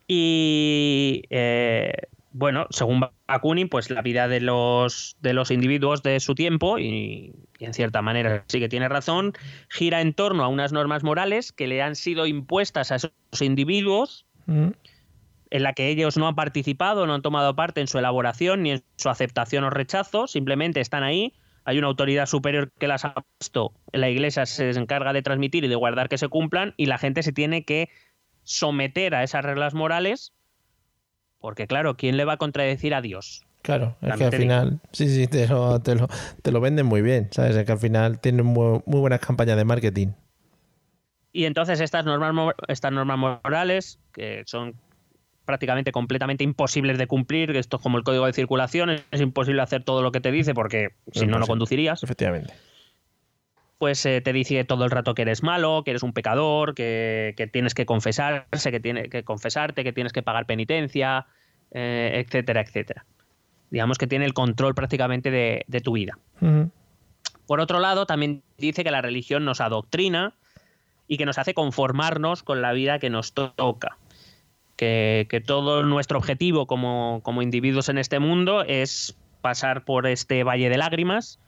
Speaker 2: Y eh, bueno, según Bakunin, pues la vida de los, de los individuos de su tiempo, y, en cierta manera sí que tiene razón, gira en torno a unas normas morales que le han sido impuestas a esos individuos en la que ellos no han participado, no han tomado parte en su elaboración ni en su aceptación o rechazo, simplemente están ahí. Hay una autoridad superior que las ha puesto, la iglesia se encarga de transmitir y de guardar que se cumplan y la gente se tiene que someter a esas reglas morales, porque claro, ¿quién le va a contradecir a Dios?
Speaker 1: Claro, es que al final, sí, sí, te lo, te lo, venden muy bien, ¿sabes? Es que al final tienen muy, muy buenas campañas de marketing.
Speaker 2: Y entonces estas normas, estas normas morales, que son prácticamente completamente imposibles de cumplir, esto es como el código de circulación, es imposible hacer todo lo que te dice porque si no, no conducirías.
Speaker 1: Efectivamente.
Speaker 2: Pues eh, te dice todo el rato que eres malo, que eres un pecador, que, tienes que confesarse, que tienes que confesarte, que tienes que pagar penitencia, eh, etcétera, etcétera. Digamos que tiene el control prácticamente de, tu vida. Por otro lado, también dice que la religión nos adoctrina, y que nos hace conformarnos con la vida que nos toca. Que, todo nuestro objetivo como, individuos en este mundo es pasar por este valle de lágrimas.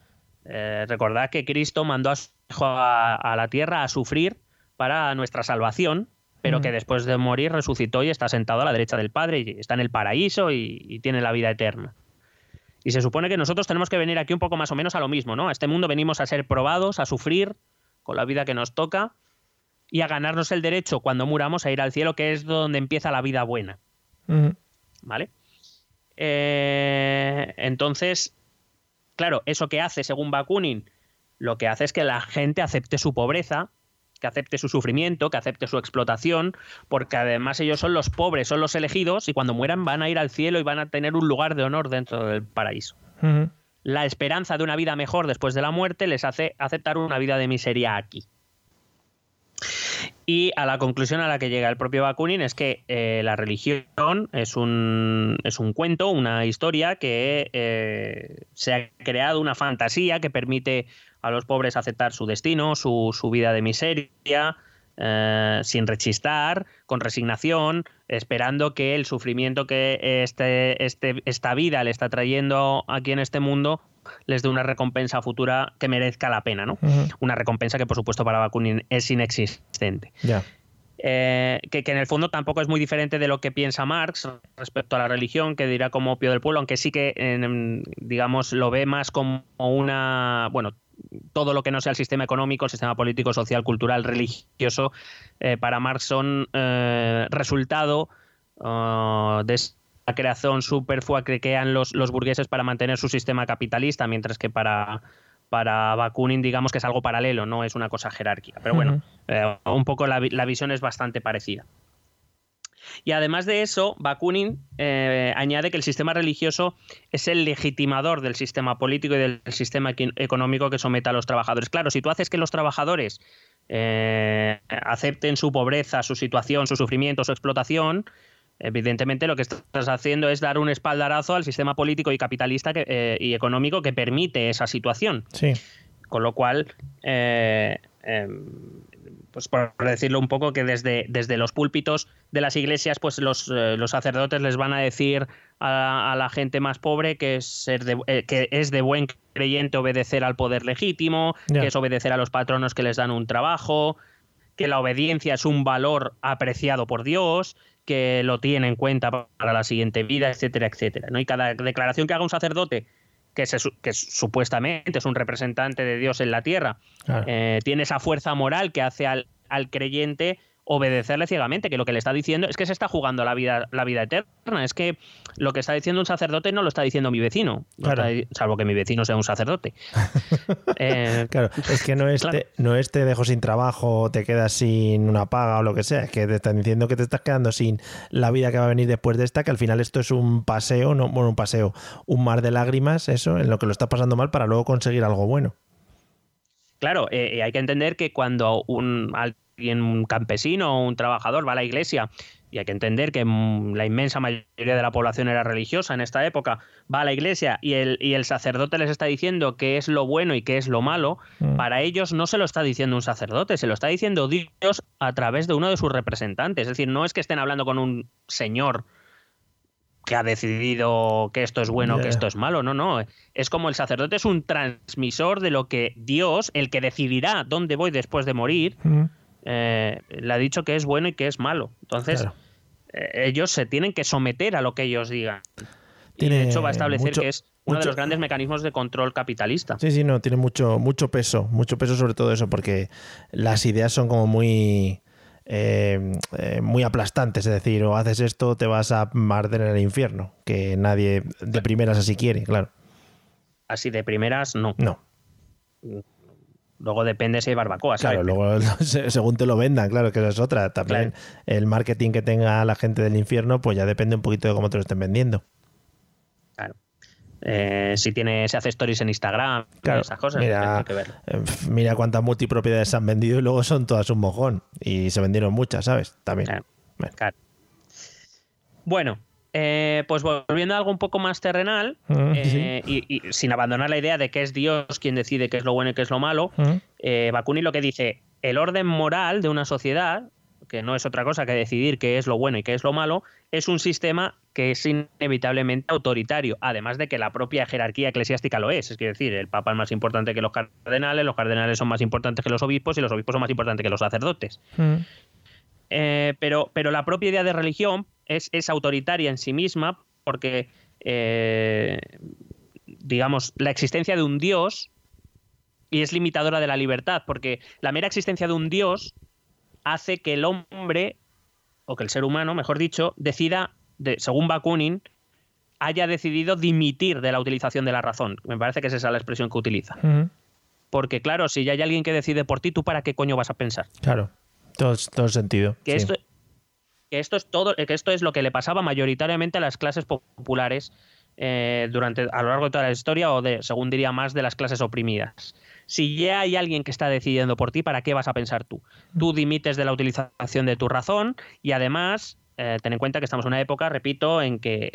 Speaker 2: Eh, recordad que Cristo mandó a su hijo a, la tierra a sufrir para nuestra salvación, pero que después de morir resucitó y está sentado a la derecha del Padre y está en el paraíso y, y, tiene la vida eterna. Y se supone que nosotros tenemos que venir aquí un poco más o menos a lo mismo, ¿no? A este mundo venimos a ser probados, a sufrir con la vida que nos toca y a ganarnos el derecho cuando muramos a ir al cielo, que es donde empieza la vida buena. ¿Vale? Eh, entonces, claro, eso que hace, según Bakunin, lo que hace es que la gente acepte su pobreza, que acepte su sufrimiento, que acepte su explotación, porque además ellos son los pobres, son los elegidos, y cuando mueran van a ir al cielo y van a tener un lugar de honor dentro del paraíso. La esperanza de una vida mejor después de la muerte les hace aceptar una vida de miseria aquí. Y a la conclusión a la que llega el propio Bakunin es que eh, la religión es un, es un cuento, una historia que eh, se ha creado una fantasía que permite a los pobres aceptar su destino, su, vida de miseria, eh, sin rechistar, con resignación, esperando que el sufrimiento que este, este, esta vida le está trayendo aquí en este mundo les dé una recompensa futura que merezca la pena, ¿no? Una recompensa que, por supuesto, para Bakunin es inexistente. Eh, que, en el fondo tampoco es muy diferente de lo que piensa Marx respecto a la religión, que dirá como opio del pueblo, aunque sí que, digamos, lo ve más como una, bueno, todo lo que no sea el sistema económico, el sistema político, social, cultural, religioso, eh, para Marx son eh, resultado uh, de esa creación superflua que crean los, los burgueses para mantener su sistema capitalista, mientras que para, para Bakunin digamos que es algo paralelo, no es una cosa jerárquica. Pero bueno, eh, un poco la, visión es bastante parecida. Y además de eso, Bakunin eh, añade que el sistema religioso es el legitimador del sistema político y del sistema económico que somete a los trabajadores. Claro, si tú haces que los trabajadores eh, acepten su pobreza, su situación, su sufrimiento, su explotación, Evidentemente lo que estás haciendo es dar un espaldarazo al sistema político y capitalista eh, y económico que permite esa situación.
Speaker 1: Sí.
Speaker 2: Con lo cual, eh, em, pues por decirlo un poco, que desde, desde los púlpitos de las iglesias, pues los, eh, los sacerdotes les van a decir a, la gente más pobre que es, de, que es de buen creyente obedecer al poder legítimo, que es obedecer a los patronos que les dan un trabajo, que la obediencia es un valor apreciado por Dios, que lo tiene en cuenta para la siguiente vida, etcétera, etcétera. ¿no? Y cada declaración que haga un sacerdote, que, que supuestamente es un representante de Dios en la tierra, eh, tiene esa fuerza moral que hace al, al creyente obedecerle ciegamente, que lo que le está diciendo es que se está jugando la vida, la vida eterna. Es que lo que está diciendo un sacerdote no lo está diciendo mi vecino, salvo que mi vecino sea un sacerdote.
Speaker 1: Eh, claro, es que no es, te, no es te dejo sin trabajo, te quedas sin una paga o lo que sea, es que te están diciendo que te estás quedando sin la vida que va a venir después de esta, que al final esto es un paseo, no, bueno, un paseo, un mar de lágrimas, eso, en lo que lo está pasando mal para luego conseguir algo bueno.
Speaker 2: Claro, eh, hay que entender que cuando un, un campesino o un trabajador va a la iglesia, y hay que entender que mm, la inmensa mayoría de la población era religiosa en esta época, va a la iglesia y el, y el sacerdote les está diciendo qué es lo bueno y qué es lo malo, mm. para ellos no se lo está diciendo un sacerdote, se lo está diciendo Dios a través de uno de sus representantes. Es decir, no es que estén hablando con un señor que ha decidido que esto es bueno, o que esto es malo. No, no. Es como el sacerdote es un transmisor de lo que Dios, el que decidirá dónde voy después de morir, mm eh, le ha dicho que es bueno y que es malo. Entonces, eh, ellos se tienen que someter a lo que ellos digan. y de hecho va a establecer que es uno de los grandes mecanismos de control capitalista.
Speaker 1: Sí, sí, no, tiene mucho, mucho peso, mucho peso sobre todo eso, porque las ideas son como muy... Eh, eh, muy aplastantes, es decir, o haces esto, te vas a arder en el infierno, que nadie de primeras así quiere, claro.
Speaker 2: Así de primeras, no.
Speaker 1: No.
Speaker 2: Luego depende si hay barbacoa.
Speaker 1: Claro, luego según te lo vendan, claro, que esa es otra. También el marketing que tenga la gente del infierno, pues ya depende un poquito de cómo te lo estén vendiendo.
Speaker 2: Claro. Eh, si tiene, se hace stories en Instagram, esas cosas.
Speaker 1: Mira, eh, mira cuántas multipropiedades se han vendido y luego son todas un mojón. Y se vendieron muchas, ¿sabes? También.
Speaker 2: claro. Bueno, eh, pues volviendo a algo un poco más terrenal mm, eh, y, sin abandonar la idea de que es Dios quien decide qué es lo bueno y qué es lo malo, eh, Bakunin lo que dice, el orden moral de una sociedad, que no es otra cosa que decidir qué es lo bueno y qué es lo malo, es un sistema que es inevitablemente autoritario, además de que la propia jerarquía eclesiástica lo es. Es decir, el Papa es más importante que los cardenales, los cardenales son más importantes que los obispos y los obispos son más importantes que los sacerdotes. Mm. pero, pero la propia idea de religión es, autoritaria en sí misma porque, eh, digamos, la existencia de un dios y es limitadora de la libertad, porque la mera existencia de un dios hace que el hombre, o que el ser humano, mejor dicho, decida, de, según Bakunin, haya decidido dimitir de la utilización de la razón. Me parece que es esa la expresión que utiliza. Porque claro, si ya hay alguien que decide por ti, ¿tú para qué coño vas a pensar?
Speaker 1: Claro, todo, todo sentido.
Speaker 2: Que esto, que esto es todo, que esto es lo que le pasaba mayoritariamente a las clases populares eh, durante a lo largo de toda la historia o de, según diría más, de las clases oprimidas. Si ya hay alguien que está decidiendo por ti, ¿para qué vas a pensar tú? Tú dimites de la utilización de tu razón y además eh, ten en cuenta que estamos en una época, repito, en que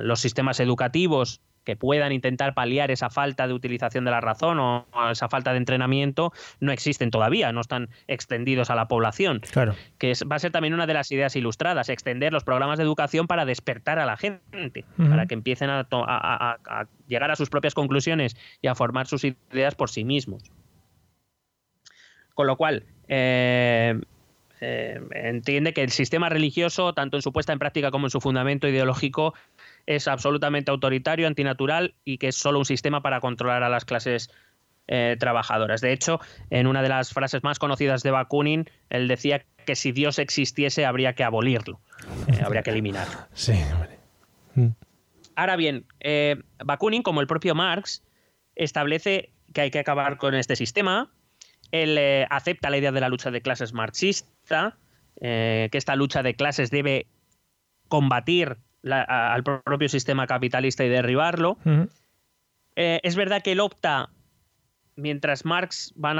Speaker 2: los sistemas educativos que puedan intentar paliar esa falta de utilización de la razón o, esa falta de entrenamiento no existen todavía, no están extendidos a la población.
Speaker 1: Claro.
Speaker 2: Que va a ser también una de las ideas ilustradas, extender los programas de educación para despertar a la gente, para que empiecen a, llegar a sus propias conclusiones y a formar sus ideas por sí mismos. Con lo cual, eh, eh, entiende que el sistema religioso, tanto en su puesta en práctica como en su fundamento ideológico, es absolutamente autoritario, antinatural y que es solo un sistema para controlar a las clases eh, trabajadoras. De hecho, en una de las frases más conocidas de Bakunin, él decía que si Dios existiese habría que abolirlo, eh, habría que eliminarlo.
Speaker 1: Sí, mm.
Speaker 2: Ahora bien, Bakunin, como el propio Marx, establece que hay que acabar con este sistema. Él acepta la idea de la lucha de clases marxista eh, que esta lucha de clases debe combatir al propio sistema capitalista y derribarlo. Eh, es verdad que él opta, mientras Marx va,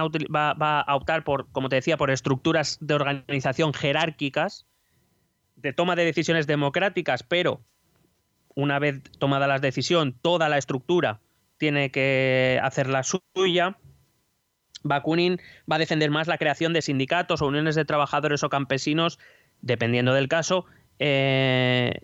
Speaker 2: a optar por, como te decía, por estructuras de organización jerárquicas, de toma de decisiones democráticas, pero una vez tomada la decisión, toda la estructura tiene que hacer la suya. Bakunin va a defender más la creación de sindicatos o uniones de trabajadores o campesinos, dependiendo del caso, eh,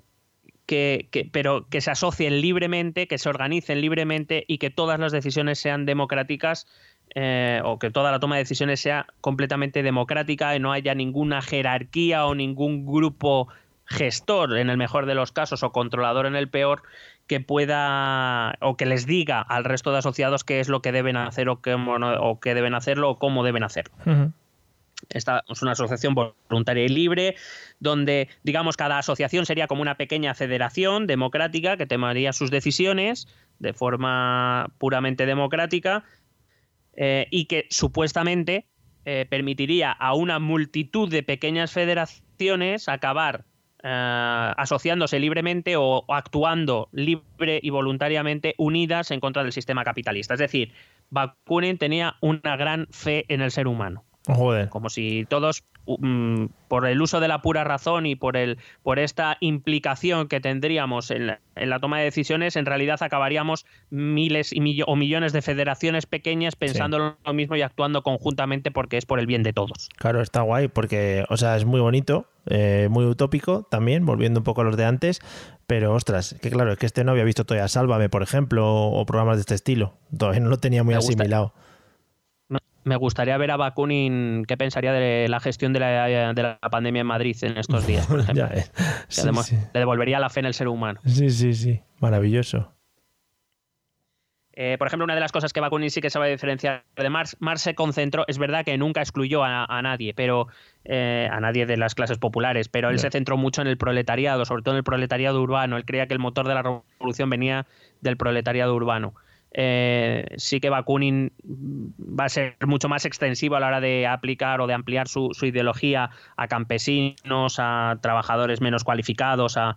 Speaker 2: que, pero que se asocien libremente, que se organicen libremente y que todas las decisiones sean democráticas eh, o que toda la toma de decisiones sea completamente democrática y no haya ninguna jerarquía o ningún grupo gestor en el mejor de los casos o controlador en el peor que pueda o que les diga al resto de asociados qué es lo que deben hacer o qué deben hacerlo o cómo deben hacerlo. Esta es una asociación voluntaria y libre, donde, digamos, cada asociación sería como una pequeña federación democrática que tomaría sus decisiones de forma puramente democrática eh, y que supuestamente eh, permitiría a una multitud de pequeñas federaciones acabar eh, asociándose libremente o, actuando libre y voluntariamente unidas en contra del sistema capitalista. Es decir, Bakunin tenía una gran fe en el ser humano.
Speaker 1: Joder.
Speaker 2: Como si todos, mm, por el uso de la pura razón y por, el, por esta implicación que tendríamos en la, toma de decisiones, en realidad acabaríamos miles y o millones de federaciones pequeñas pensando lo mismo y actuando conjuntamente porque es por el bien de todos.
Speaker 1: Claro, está guay porque, o sea, es muy bonito, eh, muy utópico también, volviendo un poco a los de antes, pero ostras, que claro, es que este no había visto todavía Sálvame, por ejemplo, o, programas de este estilo. Todavía no lo tenía muy asimilado
Speaker 2: me gustaría ver a Bakunin qué pensaría de la gestión de la, pandemia en Madrid en estos días, por ejemplo. Le devolvería la fe en el ser humano.
Speaker 1: Sí, sí, sí. Maravilloso.
Speaker 2: Eh, por ejemplo, una de las cosas que Bakunin sí que sabe diferenciar de Marx, Marx se concentró, es verdad que nunca excluyó a, nadie, pero eh, a nadie de las clases populares, pero él se centró mucho en el proletariado, sobre todo en el proletariado urbano. Él creía que el motor de la revolución venía del proletariado urbano. Eh, sí que Bakunin va a ser mucho más extensivo a la hora de aplicar o de ampliar su, ideología a campesinos, a trabajadores menos cualificados, a,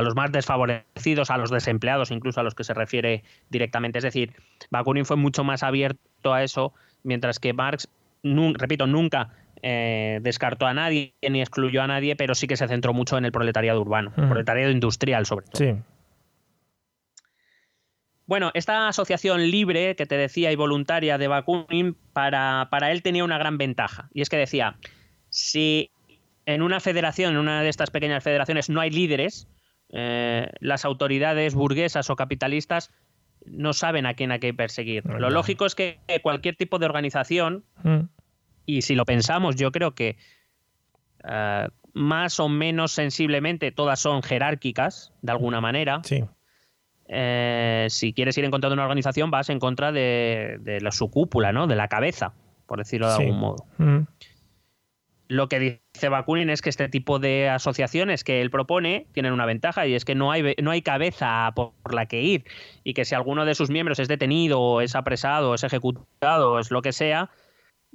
Speaker 2: los más desfavorecidos, a los desempleados, incluso a los que se refiere directamente. Es decir, Bakunin fue mucho más abierto a eso, mientras que Marx, repito, nunca eh, descartó a nadie ni excluyó a nadie, pero sí que se centró mucho en el proletariado urbano, el proletariado industrial sobre todo.
Speaker 1: Sí.
Speaker 2: Bueno, esta asociación libre que te decía y voluntaria de Bakunin, para, para él tenía una gran ventaja. Y es que decía, si en una federación, en una de estas pequeñas federaciones, no hay líderes, eh, las autoridades burguesas o capitalistas no saben a quién hay que perseguir. Lo lógico es que cualquier tipo de organización, mm. y si lo pensamos, yo creo que eh, más o menos sensiblemente todas son jerárquicas, de alguna manera.
Speaker 1: Sí.
Speaker 2: Eh, si quieres ir en contra de una organización, vas en contra de, de su cúpula, ¿no? De la cabeza, por decirlo de algún modo. Mm. Lo que dice Bakunin es que este tipo de asociaciones que él propone tienen una ventaja y es que no hay, no hay cabeza por la que ir y que si alguno de sus miembros es detenido o es apresado o es ejecutado o es lo que sea,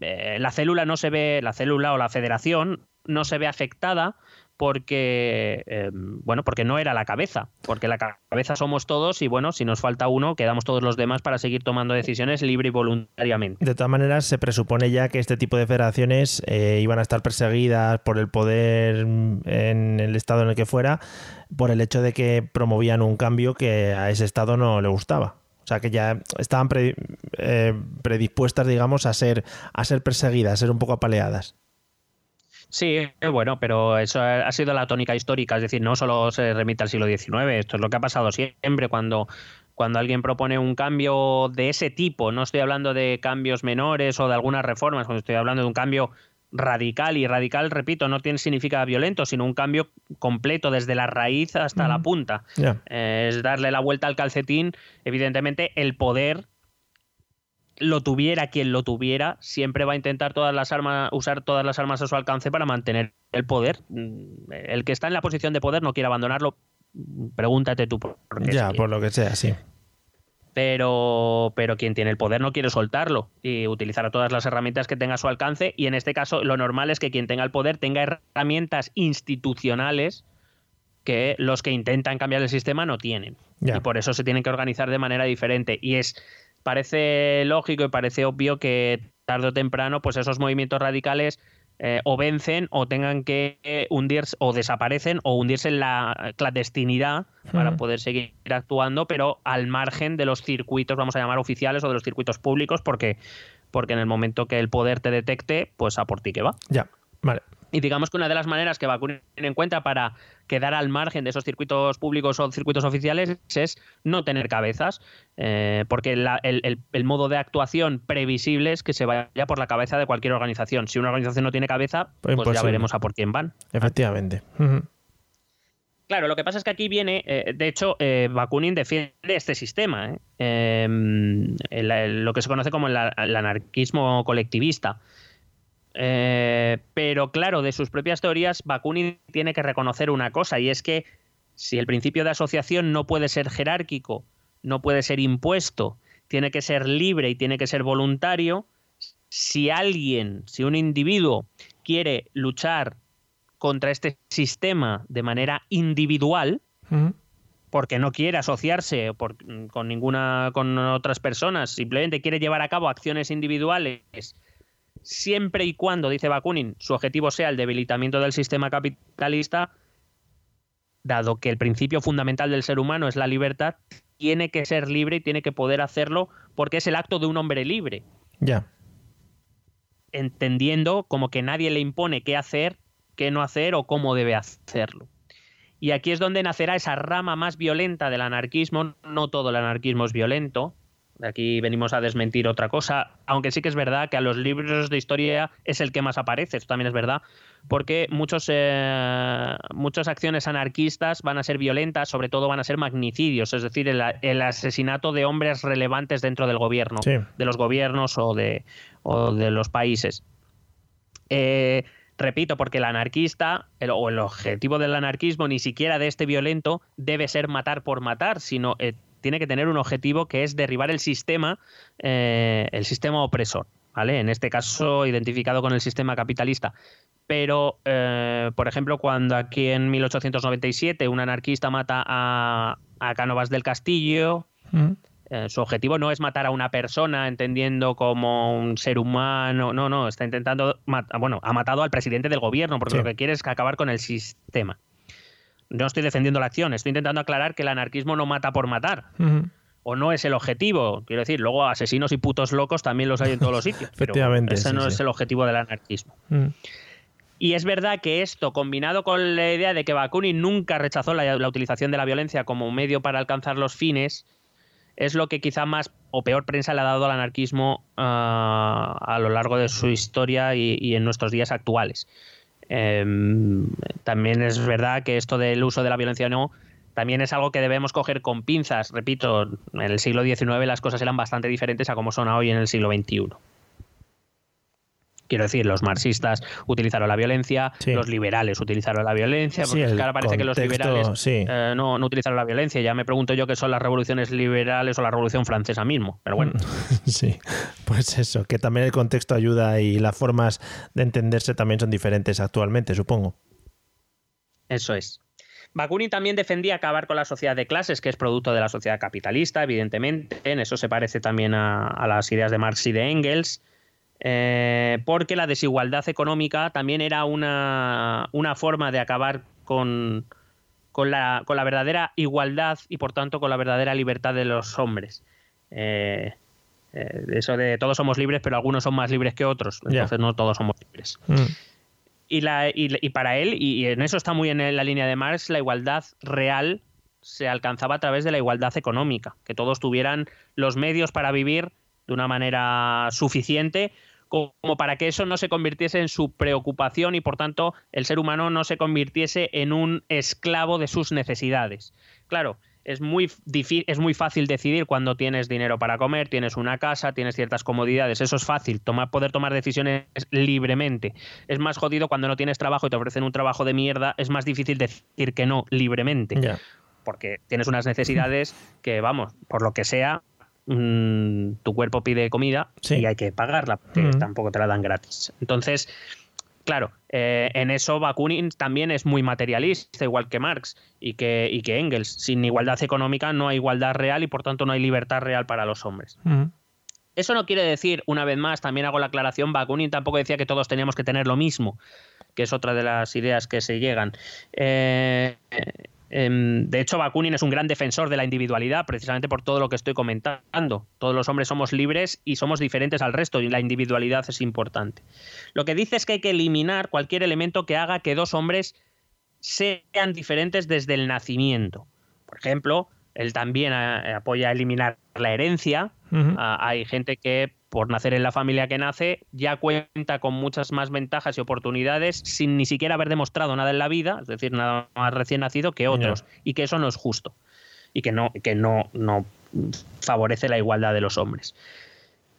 Speaker 2: eh, la célula no se ve, la célula o la federación no se ve afectada porque eh, bueno, porque no era la cabeza, porque la cabeza somos todos y bueno, si nos falta uno, quedamos todos los demás para seguir tomando decisiones libre y voluntariamente.
Speaker 1: De todas maneras, se presupone ya que este tipo de federaciones eh, iban a estar perseguidas por el poder en el estado en el que fuera, por el hecho de que promovían un cambio que a ese estado no le gustaba. O sea, que ya estaban eh, predispuestas, digamos, a ser, a ser perseguidas, a ser un poco apaleadas.
Speaker 2: Sí, bueno, pero eso ha sido la tónica histórica, es decir, no solo se remite al siglo XIX, esto es lo que ha pasado siempre cuando, cuando alguien propone un cambio de ese tipo, no estoy hablando de cambios menores o de algunas reformas, cuando estoy hablando de un cambio radical y radical, repito, no tiene significa violento, sino un cambio completo desde la raíz hasta la punta. Eh, es darle la vuelta al calcetín, evidentemente el poder lo tuviera quien lo tuviera, siempre va a intentar todas las armas, usar todas las armas a su alcance para mantener el poder. Mm, el que está en la posición de poder no quiere abandonarlo. Pregúntate tú por
Speaker 1: qué. Ya, por lo que sea, sí.
Speaker 2: Pero, pero quien tiene el poder no quiere soltarlo y utilizar todas las herramientas que tenga a su alcance. Y en este caso, lo normal es que quien tenga el poder tenga herramientas institucionales que los que intentan cambiar el sistema no tienen. Y por eso se tienen que organizar de manera diferente. Y es parece lógico y parece obvio que tarde o temprano, pues esos movimientos radicales eh, o vencen o tengan que hundirse o desaparecen o hundirse en la clandestinidad para poder seguir actuando, pero al margen de los circuitos, vamos a llamar oficiales o de los circuitos públicos, porque, porque en el momento que el poder te detecte, pues a por ti que va.
Speaker 1: Ya, vale.
Speaker 2: Y digamos que una de las maneras que va a tener en cuenta para quedar al margen de esos circuitos públicos o circuitos oficiales es no tener cabezas, eh, porque el, modo de actuación previsible es que se vaya por la cabeza de cualquier organización. Si una organización no tiene cabeza, pues, ya veremos a por quién van.
Speaker 1: Efectivamente.
Speaker 2: Claro, lo que pasa es que aquí viene, eh, de hecho, eh, Bakunin defiende este sistema, em, lo que se conoce como el anarquismo colectivista. Eh, pero claro, de sus propias teorías, Bakunin tiene que reconocer una cosa, y es que si el principio de asociación no puede ser jerárquico, no puede ser impuesto, tiene que ser libre y tiene que ser voluntario, si alguien, si un individuo quiere luchar contra este sistema de manera individual, porque no quiere asociarse con ninguna con otras personas, simplemente quiere llevar a cabo acciones individuales siempre y cuando, dice Bakunin, su objetivo sea el debilitamiento del sistema capitalista, dado que el principio fundamental del ser humano es la libertad, tiene que ser libre y tiene que poder hacerlo porque es el acto de un hombre libre.
Speaker 1: Ya.
Speaker 2: Entendiendo como que nadie le impone qué hacer, qué no hacer o cómo debe hacerlo. Y aquí es donde nacerá esa rama más violenta del anarquismo. No todo el anarquismo es violento, Aquí venimos a desmentir otra cosa, aunque sí que es verdad que a los libros de historia es el que más aparece, esto también es verdad, porque muchos, eh, muchas acciones anarquistas van a ser violentas, sobre todo van a ser magnicidios, es decir, el, asesinato de hombres relevantes dentro del gobierno, de los gobiernos o de, de los países. Eh, repito, porque el anarquista, o el objetivo del anarquismo, ni siquiera de este violento, debe ser matar por matar, sino eh, tiene que tener un objetivo que es derribar el sistema, eh, el sistema opresor, ¿vale? En este caso, identificado con el sistema capitalista. Pero, eh, por ejemplo, cuando aquí en 1897 un anarquista mata a, a Cánovas del Castillo, mm. eh, su objetivo no es matar a una persona entendiendo como un ser humano, no, no, está intentando, bueno, ha matado al presidente del gobierno porque lo que quiere es acabar con el sistema no estoy defendiendo la acción, estoy intentando aclarar que el anarquismo no mata por matar. O no es el objetivo. Quiero decir, luego asesinos y putos locos también los hay en todos los sitios.
Speaker 1: Efectivamente.
Speaker 2: ese no es el objetivo del anarquismo. Y es verdad que esto, combinado con la idea de que Bakunin nunca rechazó la, utilización de la violencia como medio para alcanzar los fines, es lo que quizá más o peor prensa le ha dado al anarquismo ah, a lo largo de su historia y en nuestros días actuales. Em, también es verdad que esto del uso de la violencia no también es algo que debemos coger con pinzas. Repito, en el siglo XIX las cosas eran bastante diferentes a como son hoy en el siglo XXI. Quiero decir, los marxistas utilizaron la violencia, los liberales utilizaron la violencia, porque ahora parece que los liberales eh, no, utilizaron la violencia. Ya me pregunto yo qué son las revoluciones liberales o la revolución francesa mismo, pero bueno.
Speaker 1: Sí, pues eso, que también el contexto ayuda y las formas de entenderse también son diferentes actualmente, supongo.
Speaker 2: Eso es. Bakunin también defendía acabar con la sociedad de clases, que es producto de la sociedad capitalista, evidentemente. En eso se parece también a, las ideas de Marx y de Engels. Eh, porque la desigualdad económica también era una, forma de acabar con, con, la, verdadera igualdad y por tanto con la verdadera libertad de los hombres. Eh, eh, eso de todos somos libres, pero algunos son más libres que otros. Entonces no todos somos libres. Mm. Y, la, y, para él, y en eso está muy en la línea de Marx, la igualdad real se alcanzaba a través de la igualdad económica, que todos tuvieran los medios para vivir de una manera suficiente como para que eso no se convirtiese en su preocupación y por tanto el ser humano no se convirtiese en un esclavo de sus necesidades. Claro, es muy, es muy fácil decidir cuando tienes dinero para comer, tienes una casa, tienes ciertas comodidades. Eso es fácil, tomar, poder tomar decisiones libremente. Es más jodido cuando no tienes trabajo y te ofrecen un trabajo de mierda. Es más difícil decir que no libremente. Porque tienes unas necesidades que, vamos, por lo que sea, mm, tu cuerpo pide comida y hay que pagarla, porque tampoco te la dan gratis. Entonces, Claro, eh, en eso Bakunin también es muy materialista, igual que Marx y que, y que Engels. Sin igualdad económica no hay igualdad real y por tanto no hay libertad real para los hombres. Eso no quiere decir, una vez más, también hago la aclaración, Bakunin tampoco decía que todos teníamos que tener lo mismo, que es otra de las ideas que se llegan. Eh, de hecho, Bakunin es un gran defensor de la individualidad, precisamente por todo lo que estoy comentando. Todos los hombres somos libres y somos diferentes al resto, y la individualidad es importante. Lo que dice es que hay que eliminar cualquier elemento que haga que dos hombres sean diferentes desde el nacimiento. Por ejemplo, él también eh, apoya eliminar la herencia. Ah, hay gente que por nacer en la familia que nace, ya cuenta con muchas más ventajas y oportunidades sin ni siquiera haber demostrado nada en la vida, es decir, nada más recién nacido que otros, y que eso no es justo y que no, que no, no favorece la igualdad de los hombres.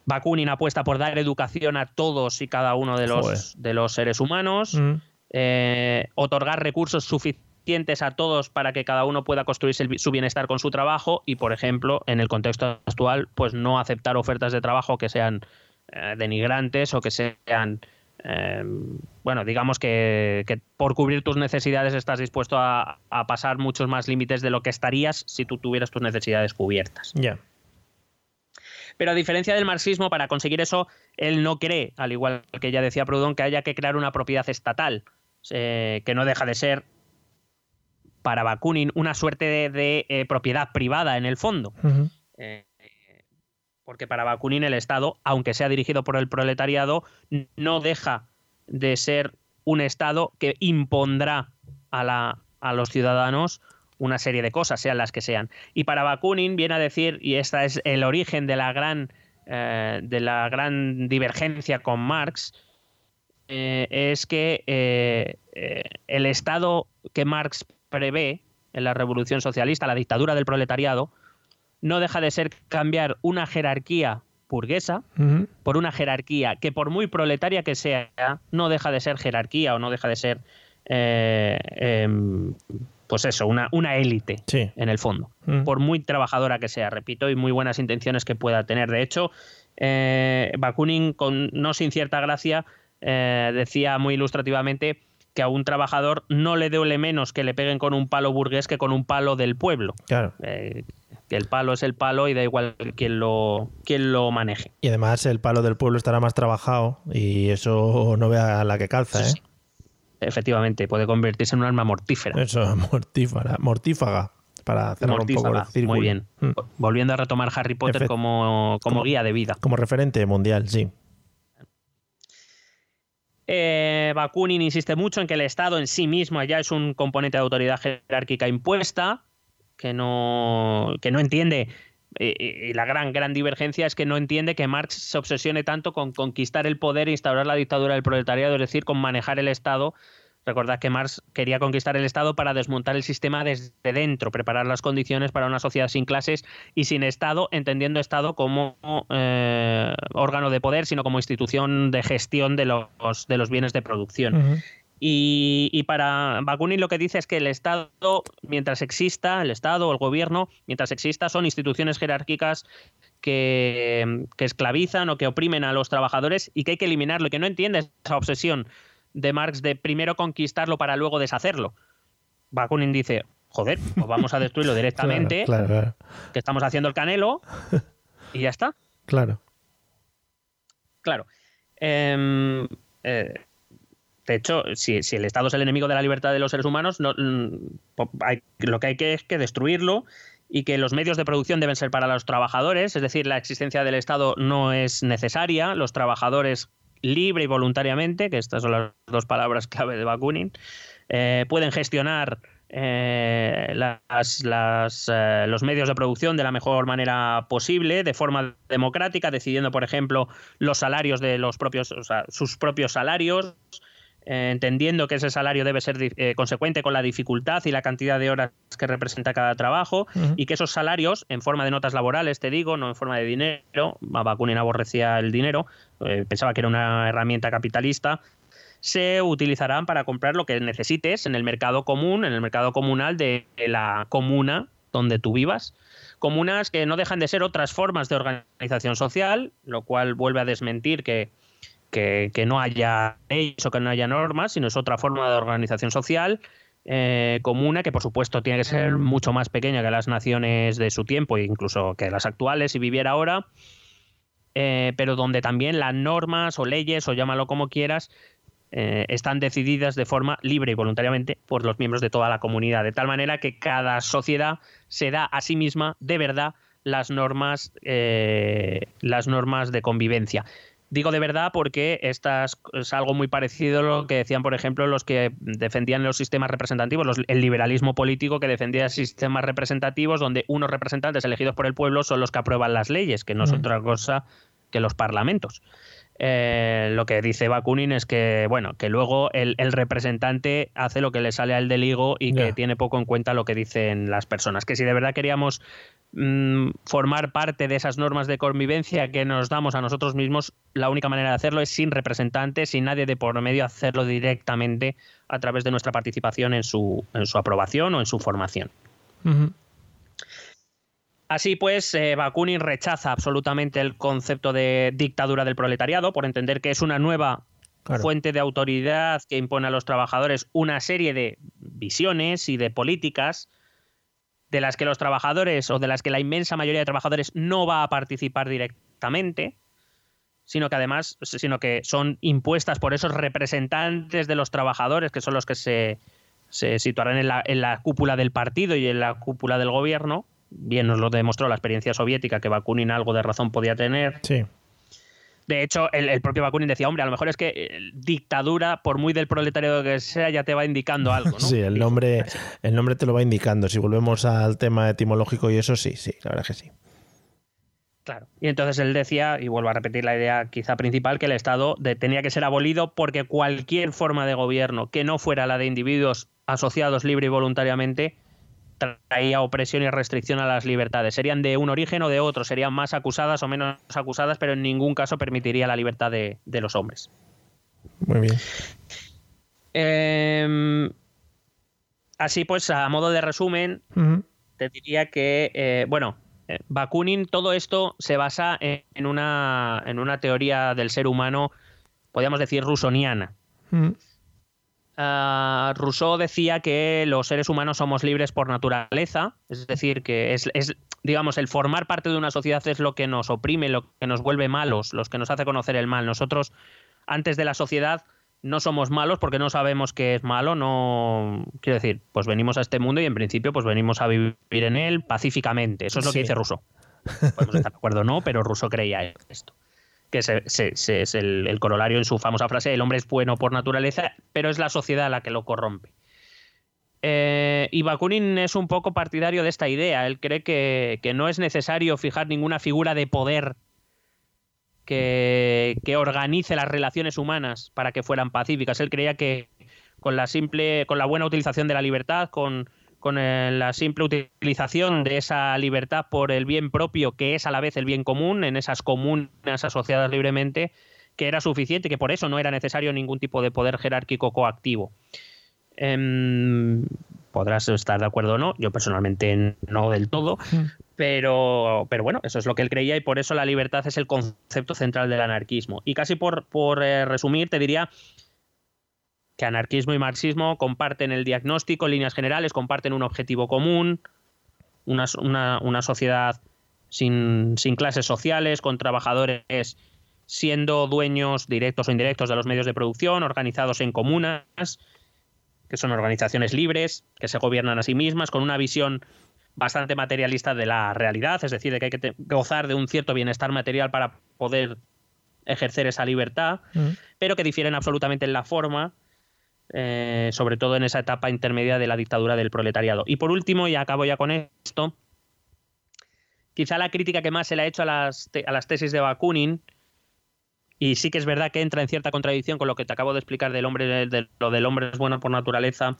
Speaker 2: Bakunin apuesta por dar educación a todos y cada uno de los, de los seres humanos, mm. eh, otorgar recursos suficientes a todos para que cada uno pueda construirse su bienestar con su trabajo y, por ejemplo, en el contexto actual, pues no aceptar ofertas de trabajo que sean eh, denigrantes o que sean, eh, bueno, digamos que, por cubrir tus necesidades estás dispuesto a, pasar muchos más límites de lo que estarías si tú tuvieras tus necesidades cubiertas.
Speaker 1: Ya.
Speaker 2: Pero a diferencia del marxismo, para conseguir eso, él no cree, al igual que ya decía Proudhon, que haya que crear una propiedad estatal, eh, que no deja de ser para Bakunin una suerte de, eh, propiedad privada en el fondo. Eh, porque para Bakunin el Estado, aunque sea dirigido por el proletariado, no deja de ser un Estado que impondrá a, la, a los ciudadanos una serie de cosas, sean las que sean. Y para Bakunin viene a decir, y este es el origen de la gran, eh, de la gran divergencia con Marx, es que el Estado que Marx prevé en la revolución socialista, la dictadura del proletariado, no deja de ser cambiar una jerarquía burguesa por una jerarquía que por muy proletaria que sea, no deja de ser jerarquía o no deja de ser, eh, em, pues eso, una, una élite en el fondo, por muy trabajadora que sea, repito, y muy buenas intenciones que pueda tener. De hecho, eh, Bakunin, con, no sin cierta gracia, eh, decía muy ilustrativamente que a un trabajador no le duele menos que le peguen con un palo burgués que con un palo del pueblo.
Speaker 1: Claro.
Speaker 2: Eh, que el palo es el palo y da igual quién lo, quién lo maneje.
Speaker 1: Y además el palo del pueblo estará más trabajado y eso no vea la que calza, ¿eh?
Speaker 2: Efectivamente, puede convertirse en un arma mortífera.
Speaker 1: Eso, mortífera, mortífaga. Para hacerlo un poco el círculo.
Speaker 2: Muy bien. Mm. Volviendo a retomar Harry Potter como, como guía de vida.
Speaker 1: Como referente mundial, sí.
Speaker 2: Eh, Bakunin insiste mucho en que el Estado en sí mismo ya es un componente de autoridad jerárquica impuesta, que no, que no entiende, eh, eh, y la gran, gran divergencia es que no entiende que Marx se obsesione tanto con conquistar el poder e instaurar la dictadura del proletariado, es decir, con manejar el Estado Recordad que Marx quería conquistar el Estado para desmontar el sistema desde dentro, preparar las condiciones para una sociedad sin clases y sin Estado, entendiendo Estado como eh, órgano de poder, sino como institución de gestión de los, de los bienes de producción. y, para Bakunin lo que dice es que el Estado, mientras exista, el Estado o el gobierno, mientras exista, son instituciones jerárquicas que, que esclavizan o que oprimen a los trabajadores y que hay que eliminarlo, y que no entiende esa obsesión de Marx de primero conquistarlo para luego deshacerlo. Bakunin dice, joder, pues vamos a destruirlo directamente,
Speaker 1: Claro, claro,
Speaker 2: que estamos haciendo el canelo, y ya está.
Speaker 1: claro.
Speaker 2: Claro. Em, eh, de hecho, si, si el Estado es el enemigo de la libertad de los seres humanos, no, mm, hay- lo que hay que es que destruirlo y que los medios de producción deben ser para los trabajadores, es decir, la existencia del Estado no es necesaria, los trabajadores libre y voluntariamente, que estas son las dos palabras clave de Bakunin, eh, pueden gestionar eh, las- eh, los medios de producción de la mejor manera posible, de forma democrática, decidiendo, por ejemplo, los salarios de los propios, o sea, sus propios salarios, eh, entendiendo que ese salario debe ser eh, consecuente con la dificultad y la cantidad de horas que representa cada trabajo, y que esos salarios, en forma de notas laborales, te digo, no en forma de dinero, Bakunin aborrecía el dinero, eh, pensaba que era una herramienta capitalista, se utilizarán para comprar lo que necesites en el mercado común, en el mercado comunal de la comuna donde tú vivas. Comunas que no dejan de ser otras formas de organización social, lo cual vuelve a desmentir que, que, no haya leyes o que no haya normas, sino es otra forma de organización social eh, comuna que por supuesto tiene que ser mucho más pequeña que las naciones de su tiempo e incluso que las actuales si viviera ahora, eh, pero donde también las normas o leyes o llámalo como quieras eh, están decididas de forma libre y voluntariamente por los miembros de toda la comunidad, de tal manera que cada sociedad se da a sí misma de verdad las normas, eh, las normas de convivencia. Digo de verdad porque estas es algo muy parecido a lo que decían, por ejemplo, los que defendían los sistemas representativos, los- el liberalismo político que defendía sistemas representativos donde unos representantes elegidos por el pueblo son los que aprueban las leyes, que no es otra cosa que los parlamentos. Eh, lo que dice Bakunin es que, bueno, que luego el, el representante hace lo que le sale al del higo y que tiene poco en cuenta lo que dicen las personas. Que si de verdad queríamos mm, formar parte de esas normas de convivencia que nos damos a nosotros mismos, la única manera de hacerlo es sin representantes, sin nadie de por medio, hacerlo directamente a través de nuestra participación en su, en su aprobación o en su formación. Así pues, eh, Bakunin rechaza absolutamente el concepto de dictadura del proletariado por entender que es una nueva
Speaker 1: Claro.
Speaker 2: fuente de autoridad que impone a los trabajadores una serie de visiones y de políticas de las que los trabajadores o de las que la inmensa mayoría de trabajadores no va a participar directamente, sino que además sino que son impuestas por esos representantes de los trabajadores que son los que se, se situarán en la, en la cúpula del partido y en la cúpula del gobierno. Bien nos lo demostró la experiencia soviética que Bakunin algo de razón podía tener.
Speaker 1: Sí.
Speaker 2: De hecho, el, el propio Bakunin decía, hombre, a lo mejor es que eh, dictadura, por muy del proletariado que sea, ya te va indicando algo, ¿no?
Speaker 1: Sí, el nombre, el nombre te lo va indicando. Si volvemos al tema etimológico y eso, sí, sí, la verdad que sí.
Speaker 2: Claro. Y entonces él decía, y vuelvo a repetir la idea quizá principal, que el Estado de- tenía que ser abolido porque cualquier forma de gobierno que no fuera la de individuos asociados libre y voluntariamente traía opresión y restricción a las libertades. Serían de un origen o de otro, serían más acusadas o menos acusadas, pero en ningún caso permitiría la libertad de, de los hombres.
Speaker 1: Muy bien.
Speaker 2: Em, así pues, a modo de resumen, te diría que, eh, bueno, eh, Bakunin, todo esto se basa en, una, en una teoría del ser humano, podríamos decir, rusoniana.
Speaker 1: Ujú.
Speaker 2: Ah, Rousseau decía que los seres humanos somos libres por naturaleza, es decir, que es, es, digamos, el formar parte de una sociedad es lo que nos oprime, lo que nos vuelve malos, los que nos hace conocer el mal. Nosotros, antes de la sociedad, no somos malos porque no sabemos qué es malo, no quiero decir, pues venimos a este mundo y en principio pues venimos a vivir en él pacíficamente. Eso es lo que dice Rousseau. Podemos estar de acuerdo no, pero Rousseau creía esto que es el, el corolario en su famosa frase, el hombre es bueno por naturaleza, pero es la sociedad la que lo corrompe. Eh, y Bakunin es un poco partidario de esta idea. Él cree que, que no es necesario fijar ninguna figura de poder que, que organice las relaciones humanas para que fueran pacíficas. Él creía que con la simple, con la buena utilización de la libertad, con, con eh, la simple utilización de esa libertad por el bien propio, que es a la vez el bien común, en esas comunas asociadas libremente, que era suficiente, que por eso no era necesario ningún tipo de poder jerárquico coactivo. Em, podrás estar de acuerdo o no, yo personalmente no del todo, pero, pero bueno, eso es lo que él creía y por eso la libertad es el concepto central del anarquismo. Y casi por, por eh, resumir, te diría que anarquismo y marxismo comparten el diagnóstico líneas generales, comparten un objetivo común, una, una, sociedad sin, sin, clases sociales, con trabajadores siendo dueños directos o indirectos de los medios de producción, organizados en comunas, que son organizaciones libres, que se gobiernan a sí mismas, con una visión bastante materialista de la realidad, es decir, de que hay que gozar de un cierto bienestar material para poder ejercer esa libertad, mm. pero que difieren absolutamente en la forma, eh, sobre todo en esa etapa intermedia de la dictadura del proletariado. Y por último, y acabo ya con esto, quizá la crítica que más se le ha hecho a las, a las tesis de Bakunin, y sí que es verdad que entra en cierta contradicción con lo que te acabo de explicar del hombre, de, lo del hombre es bueno por naturaleza,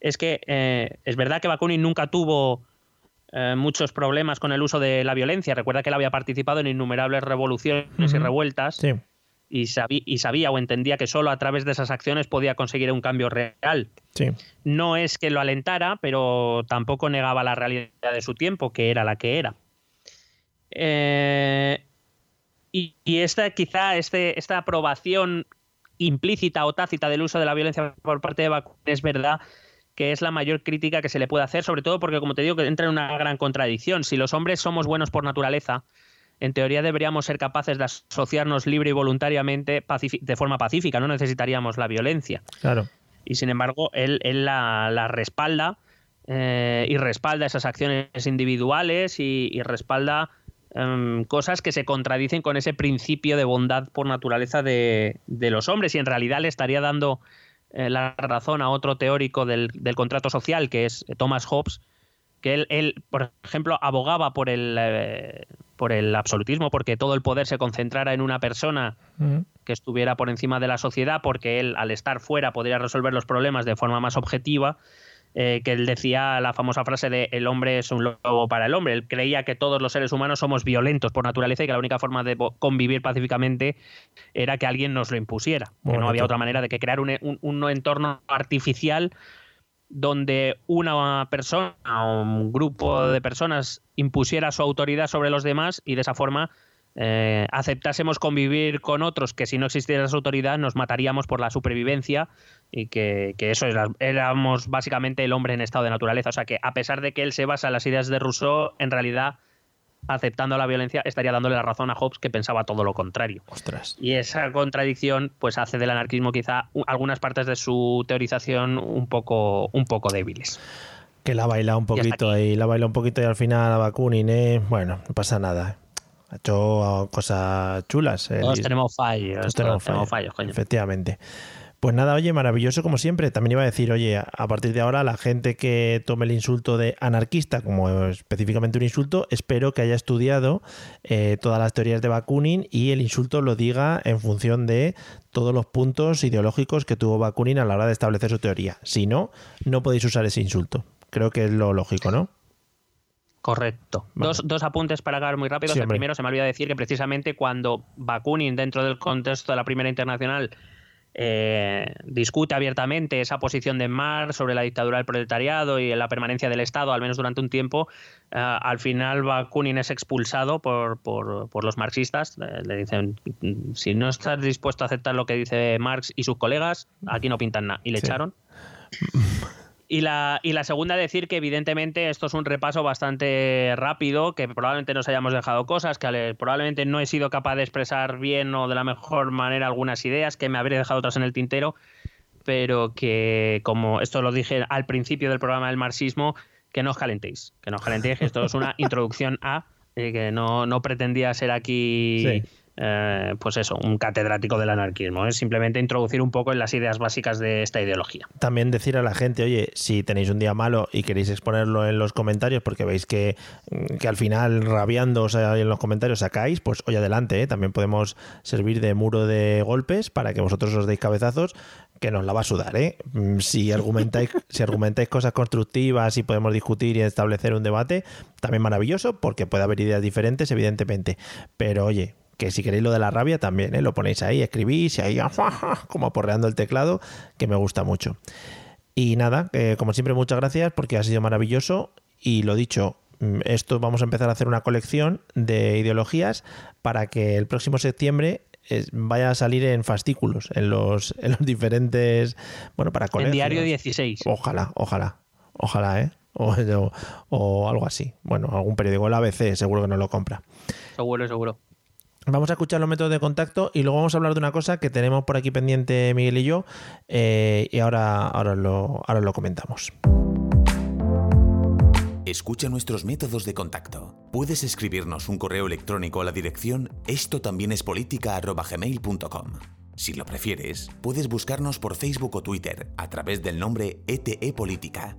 Speaker 2: es que eh, es verdad que Bakunin nunca tuvo eh, muchos problemas con el uso de la violencia. Recuerda que él había participado en innumerables revoluciones y revueltas y, sabía o entendía que solo a través de esas acciones podía conseguir un cambio real. No es que lo alentara, pero tampoco negaba la realidad de su tiempo, que era la que era. Eh, y, esta, quizá este, esta aprobación implícita o tácita del uso de la violencia por parte de Bakunin es verdad que es la mayor crítica que se le puede hacer, sobre todo porque, como te digo, que entra en una gran contradicción. Si los hombres somos buenos por naturaleza, en teoría deberíamos ser capaces de asociarnos libre y voluntariamente de forma pacífica, no necesitaríamos la violencia.
Speaker 1: Claro.
Speaker 2: Y sin embargo, él, la, respalda eh, y respalda esas acciones individuales y, respalda em, cosas que se contradicen con ese principio de bondad por naturaleza de, de los hombres y en realidad le estaría dando eh, la razón a otro teórico del, contrato social, que es Thomas Hobbes, que él, él por ejemplo, abogaba por el, eh, por el absolutismo, porque todo el poder se concentrara en una persona que estuviera por encima de la sociedad, porque él, al estar fuera, podría resolver los problemas de forma más objetiva eh, que él decía la famosa frase de el hombre es un lobo para el hombre. Él creía que todos los seres humanos somos violentos por naturaleza y que la única forma de convivir pacíficamente era que alguien nos lo impusiera. que no había otra manera de que crear un, un, entorno artificial donde una persona o un grupo de personas impusiera su autoridad sobre los demás y de esa forma eh, aceptásemos convivir con otros que si no existiera esa autoridad nos mataríamos por la supervivencia y que, eso era, éramos básicamente el hombre en estado de naturaleza. O sea que a pesar de que él se basa en las ideas de Rousseau, en realidad aceptando la violencia estaría dándole la razón a Hobbes que pensaba todo lo contrario. Y esa contradicción pues hace del anarquismo quizá algunas partes de su teorización un poco, un poco débiles.
Speaker 1: Que la baila un poquito ahí, la baila un poquito y al final a Bakunin, ¿eh? bueno, no pasa nada. Ha hecho cosas chulas.
Speaker 2: Todos tenemos fallos. Todos tenemos, fallos. coño.
Speaker 1: Efectivamente. Pues nada, oye, maravilloso como siempre. También iba a decir, oye, a partir de ahora, la gente que tome el insulto de anarquista como específicamente un insulto, espero que haya estudiado eh, todas las teorías de Bakunin y el insulto lo diga en función de todos los puntos ideológicos que tuvo Bakunin a la hora de establecer su teoría. Si no, no podéis usar ese insulto. Creo que es lo lógico, ¿no?
Speaker 2: Correcto. Dos, dos, apuntes para acabar muy rápido. el primero, se me olvida decir que precisamente cuando Bakunin, dentro del contexto de la Primera Internacional, eh, discute abiertamente esa posición de Marx sobre la dictadura del proletariado y la permanencia del Estado, al menos durante un tiempo, eh, al final Bakunin es expulsado por, por, por los marxistas. Eh, le dicen, si no estás dispuesto a aceptar lo que dice Marx y sus colegas, aquí no pintan nada. Y le echaron. Y la, y la segunda, decir que evidentemente esto es un repaso bastante rápido, que probablemente nos hayamos dejado cosas, que probablemente no he sido capaz de expresar bien o de la mejor manera algunas ideas, que me habría dejado otras en el tintero, pero que como esto lo dije al principio del programa del marxismo, que no os calentéis, que no os calentéis, que esto es una introducción a, eh, que no, no pretendía ser aquí... Eh, pues eso, un catedrático del anarquismo. Es simplemente introducir un poco en las ideas básicas de esta ideología.
Speaker 1: También decir a la gente, oye, si tenéis un día malo y queréis exponerlo en los comentarios porque veis que, que al final rabiando en los comentarios sacáis, pues hoy adelante, ¿eh? también podemos servir de muro de golpes para que vosotros os deis cabezazos que nos la va a sudar, ¿eh? Mm, si argumentáis, si argumentáis cosas constructivas y podemos discutir y establecer un debate, también maravilloso, porque puede haber ideas diferentes, evidentemente. Pero oye, que si queréis lo de la rabia también, ¿eh? lo ponéis ahí, escribís y ahí como aporreando el teclado, que me gusta mucho. Y nada, eh, como siempre, muchas gracias porque ha sido maravilloso y lo dicho, mm, esto vamos a empezar a hacer una colección de ideologías para que el próximo septiembre es- vaya a salir en fascículos, en los, en los diferentes, bueno, para
Speaker 2: En
Speaker 1: colegios.
Speaker 2: diario 16.
Speaker 1: Ojalá, ojalá, ojalá, ¿eh? O, o- o algo así. Bueno, algún periódico, el ABC, seguro que no lo compra.
Speaker 2: Seguro, seguro.
Speaker 1: Vamos a escuchar los métodos de contacto y luego vamos a hablar de una cosa que tenemos por aquí pendiente Miguel y yo eh, y ahora, ahora, lo, ahora lo comentamos.
Speaker 3: Escucha nuestros métodos de contacto. Puedes escribirnos un correo electrónico a la dirección esto también es política@gmail.com. Si lo prefieres, puedes buscarnos por Facebook o Twitter a través del nombre ETE Política.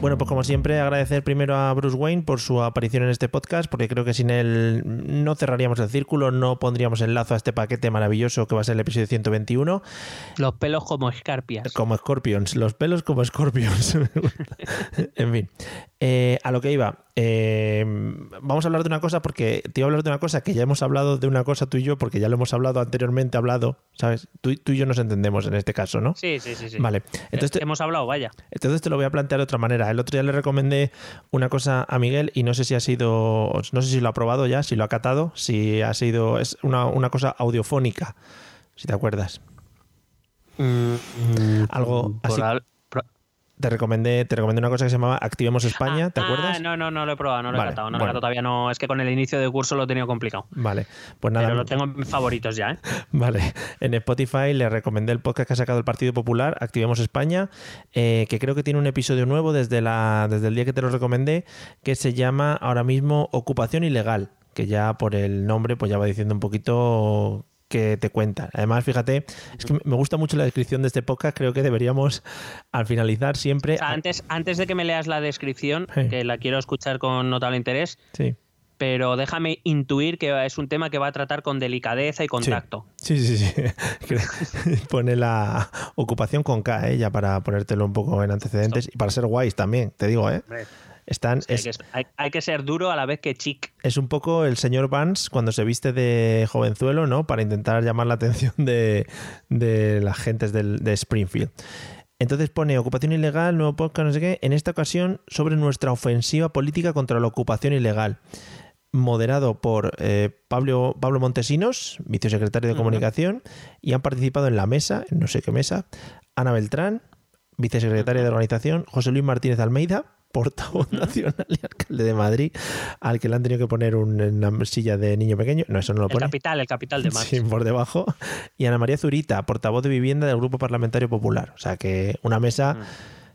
Speaker 1: Bueno, pues como siempre, agradecer primero a Bruce Wayne por su aparición en este podcast, porque creo que sin él no cerraríamos el círculo, no pondríamos el lazo a este paquete maravilloso que va a ser el episodio 121.
Speaker 2: Los pelos como escarpias.
Speaker 1: Como Scorpions, los pelos como Scorpions. En fin, Eh, a lo que iba. eh, vamos a hablar de una cosa porque te iba a hablar de una cosa que ya hemos hablado de una cosa tú y yo, porque ya lo hemos hablado anteriormente, hablado, ¿sabes? Tú, tú y yo nos entendemos en este caso, ¿no?
Speaker 2: Sí, sí, sí. sí.
Speaker 1: Vale. Entonces, te-
Speaker 2: Hemos hablado, vaya.
Speaker 1: entonces te lo voy a plantear de otra manera. El otro día le recomendé una cosa a Miguel y no sé si ha sido, no sé si lo ha probado ya, si lo ha catado, si ha sido, es una, una cosa audiofónica, si te acuerdas. Algo
Speaker 2: Por
Speaker 1: así.
Speaker 2: al- pro-
Speaker 1: Te recomendé, te recomendé una cosa que se llamaba Activemos España, ¿te
Speaker 2: Ah,
Speaker 1: acuerdas?
Speaker 2: no, no, no lo he probado, no lo
Speaker 1: Vale,
Speaker 2: he catado. No lo he catado todavía, no. Es que con el inicio de curso lo he tenido complicado.
Speaker 1: Vale, pues nada.
Speaker 2: Pero lo tengo en favoritos ya, ¿eh?
Speaker 1: Vale, en Spotify le recomendé el podcast que ha sacado el Partido Popular, Activemos España, eh, que creo que tiene un episodio nuevo desde, la, desde el día que te lo recomendé, que se llama ahora mismo Ocupación Ilegal, que ya por el nombre pues ya va diciendo un poquito que te cuenta. Además, fíjate, es que me gusta mucho la descripción de este podcast, creo que deberíamos al finalizar siempre...
Speaker 2: O sea, antes, antes de que me leas la descripción,
Speaker 1: Sí.
Speaker 2: que la quiero escuchar con notable interés,
Speaker 1: Sí.
Speaker 2: pero déjame intuir que es un tema que va a tratar con delicadeza y con
Speaker 1: Sí. Sí, sí, sí. Pone la ocupación con K, ¿eh? ya para ponértelo un poco en antecedentes y para ser guays también, te digo, ¿eh?
Speaker 2: Hombre,
Speaker 1: Están,
Speaker 2: Hay
Speaker 1: es,
Speaker 2: que, hay- hay que ser duro a la vez que chic.
Speaker 1: es un poco el señor Vance cuando se viste de jovenzuelo, ¿no? Para intentar llamar la atención de, de las gentes del- de Springfield. Entonces pone ocupación ilegal, nuevo podcast, no sé qué, en esta ocasión sobre nuestra ofensiva política contra la ocupación ilegal. Moderado por eh, Pablo, Pablo Montesinos, vicesecretario de Comunicación, y han participado en la mesa, en no sé qué mesa, Ana Beltrán, vicesecretaria de organización, José Luis Martínez Almeida, portavoz nacional y alcalde de Madrid, al que le han tenido que poner un- una silla de niño pequeño. No, eso no lo
Speaker 2: El
Speaker 1: pone.
Speaker 2: capital, el capital de Marx.
Speaker 1: Sí, por debajo. Y Ana María Zurita, portavoz de vivienda del Grupo Parlamentario Popular. O sea, que una mesa
Speaker 2: Mm.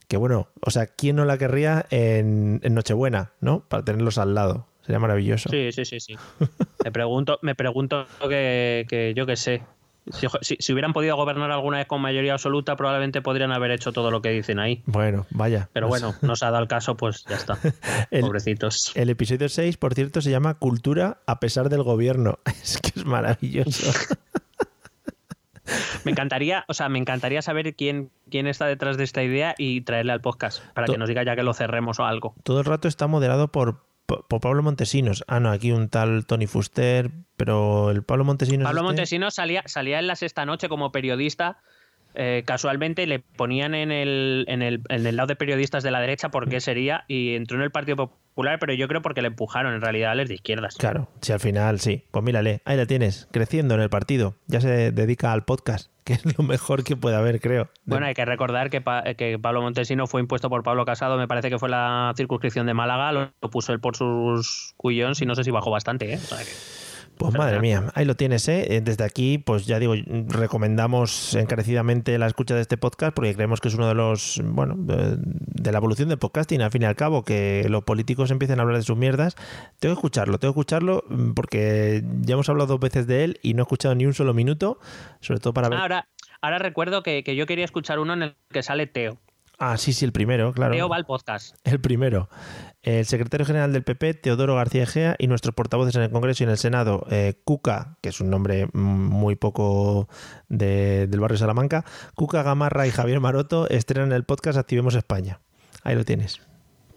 Speaker 1: que, bueno, o sea, ¿quién no la querría en, en Nochebuena, ¿no? Para tenerlos al lado. Sería maravilloso.
Speaker 2: Sí, sí, sí, sí. Me pregunto, me pregunto que, que yo qué sé. Si, si- si hubieran podido gobernar alguna vez con mayoría absoluta, probablemente podrían haber hecho todo lo que dicen ahí.
Speaker 1: Bueno, vaya.
Speaker 2: Pero bueno, no se ha dado el caso, pues ya está.
Speaker 1: El-
Speaker 2: Pobrecitos.
Speaker 1: El episodio 6, por cierto, se llama Cultura a pesar del gobierno. Es que es maravilloso.
Speaker 2: Me encantaría, o sea, me encantaría saber quién, quién está detrás de esta idea y traerle al podcast para
Speaker 1: To-
Speaker 2: que nos diga ya que lo cerremos o algo.
Speaker 1: Todo el rato está moderado por, por Pablo Montesinos. Ah, no, aquí un tal Tony Fuster, pero el Pablo Montesinos.
Speaker 2: Pablo
Speaker 1: este-
Speaker 2: Montesinos salía, salía en la sexta noche como periodista. eh, casualmente le ponían en el, en, el, en el lado de periodistas de la derecha porque sería y entró en el Partido Popular, pero yo creo porque le empujaron en realidad a los de izquierdas.
Speaker 1: Claro, si al final sí. Pues mírale, ahí la tienes, creciendo en el partido. Ya se dedica al podcast, que es lo mejor que puede haber, creo.
Speaker 2: Bueno, hay que recordar que, Pa- que Pablo Montesino fue impuesto por Pablo Casado, me parece que fue la circunscripción de Málaga, lo, puso él por sus cuyons y no sé si bajó bastante, ¿eh? O sea que-
Speaker 1: Pues madre mía, ahí lo tienes, ¿eh? Eh, Desde aquí, pues ya digo, recomendamos encarecidamente la escucha de este podcast porque creemos que es uno de los, bueno, de, de la evolución del podcasting, al fin y al cabo, que los políticos empiecen a hablar de sus mierdas. Tengo que escucharlo, tengo que escucharlo mm, porque ya hemos hablado dos veces de él y no he escuchado ni un solo minuto, sobre todo para ver...
Speaker 2: Ahora, ahora recuerdo que, que yo quería escuchar uno en el que sale Teo.
Speaker 1: Ah, sí, sí, el primero, claro.
Speaker 2: Teo va al podcast.
Speaker 1: El primero. El secretario general del PP, Teodoro García Egea, y nuestros portavoces en el Congreso y en el Senado, eh, Cuca, que es un nombre muy poco de- del barrio Salamanca, Cuca Gamarra y Javier Maroto estrenan el podcast Activemos España. Ahí lo tienes.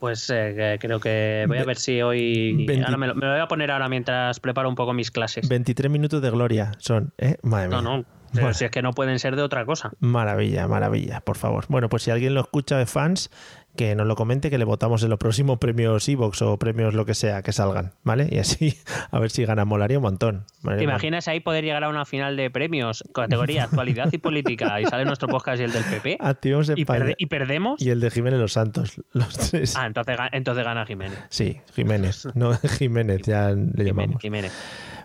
Speaker 2: Pues eh, creo que voy a
Speaker 1: Ve-
Speaker 2: ver si hoy.
Speaker 1: 20
Speaker 2: Ahora me, lo, me lo voy a poner ahora mientras preparo un poco mis clases.
Speaker 1: 23 minutos de gloria son, ¿eh? Madre mía.
Speaker 2: No, no. Pero si es que no pueden ser de otra cosa.
Speaker 1: Maravilla, maravilla, por favor. Bueno, pues si alguien lo escucha de fans, que nos lo comente, que le votamos en los próximos premios Evox o premios lo que sea que salgan, ¿vale? Y así, a ver si gana, molaría un montón.
Speaker 2: ¿Te
Speaker 1: Molaría
Speaker 2: imaginas ahí poder llegar a una final de premios, categoría actualidad y política, y sale nuestro podcast y el del PP?
Speaker 1: Activemos
Speaker 2: ¿Y, perde- y perdemos?
Speaker 1: Y el de Jiménez Los Santos, los tres.
Speaker 2: Ah, entonces, entonces gana Jiménez.
Speaker 1: Sí, Jiménez, no Jiménez, ya le
Speaker 2: Jiménez,
Speaker 1: llamamos.
Speaker 2: Jiménez.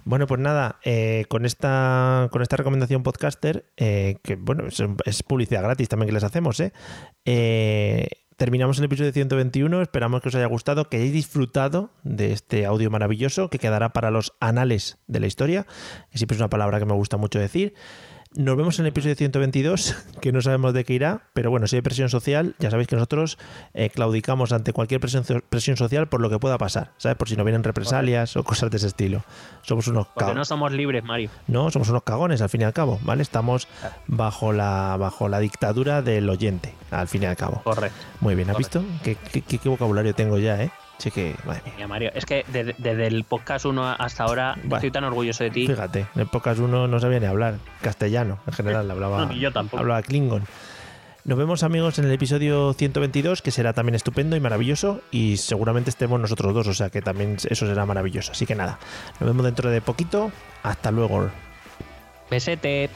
Speaker 1: Bueno, pues nada, eh, con esta con esta recomendación podcaster, eh, que bueno, es, es publicidad gratis también que les hacemos, ¿eh? Eh, terminamos el episodio 121, esperamos que os haya gustado, que hayáis disfrutado de este audio maravilloso que quedará para los anales de la historia, que siempre es una palabra que me gusta mucho decir. Nos vemos en el episodio 122, que no sabemos de qué irá, pero bueno, si hay presión social, ya sabéis que nosotros eh, claudicamos ante cualquier presión, presión social por lo que pueda pasar, ¿sabes? Por si no vienen represalias o cosas de ese estilo. Somos unos
Speaker 2: Porque
Speaker 1: ca-
Speaker 2: no somos libres, Mario.
Speaker 1: no, somos unos cagones al fin y al cabo, ¿vale? Estamos bajo la, bajo la dictadura del oyente, al fin y al cabo.
Speaker 2: Correcto.
Speaker 1: Muy bien, ¿has visto? ¿Qué, qué, qué- qué vocabulario tengo ya, eh? Sí que, madre mía.
Speaker 2: Mira, Mario, es que desde, desde el podcast 1 hasta ahora
Speaker 1: Bueno.
Speaker 2: estoy tan orgulloso de ti.
Speaker 1: Fíjate, en épocas uno no sabía ni hablar castellano, en general, hablaba,
Speaker 2: No, yo tampoco.
Speaker 1: hablaba Klingon. Nos vemos amigos en el episodio 122, que será también estupendo y maravilloso, y seguramente estemos nosotros dos, o sea que también eso será maravilloso. Así que nada, nos vemos dentro de poquito. Hasta luego.
Speaker 2: Besete.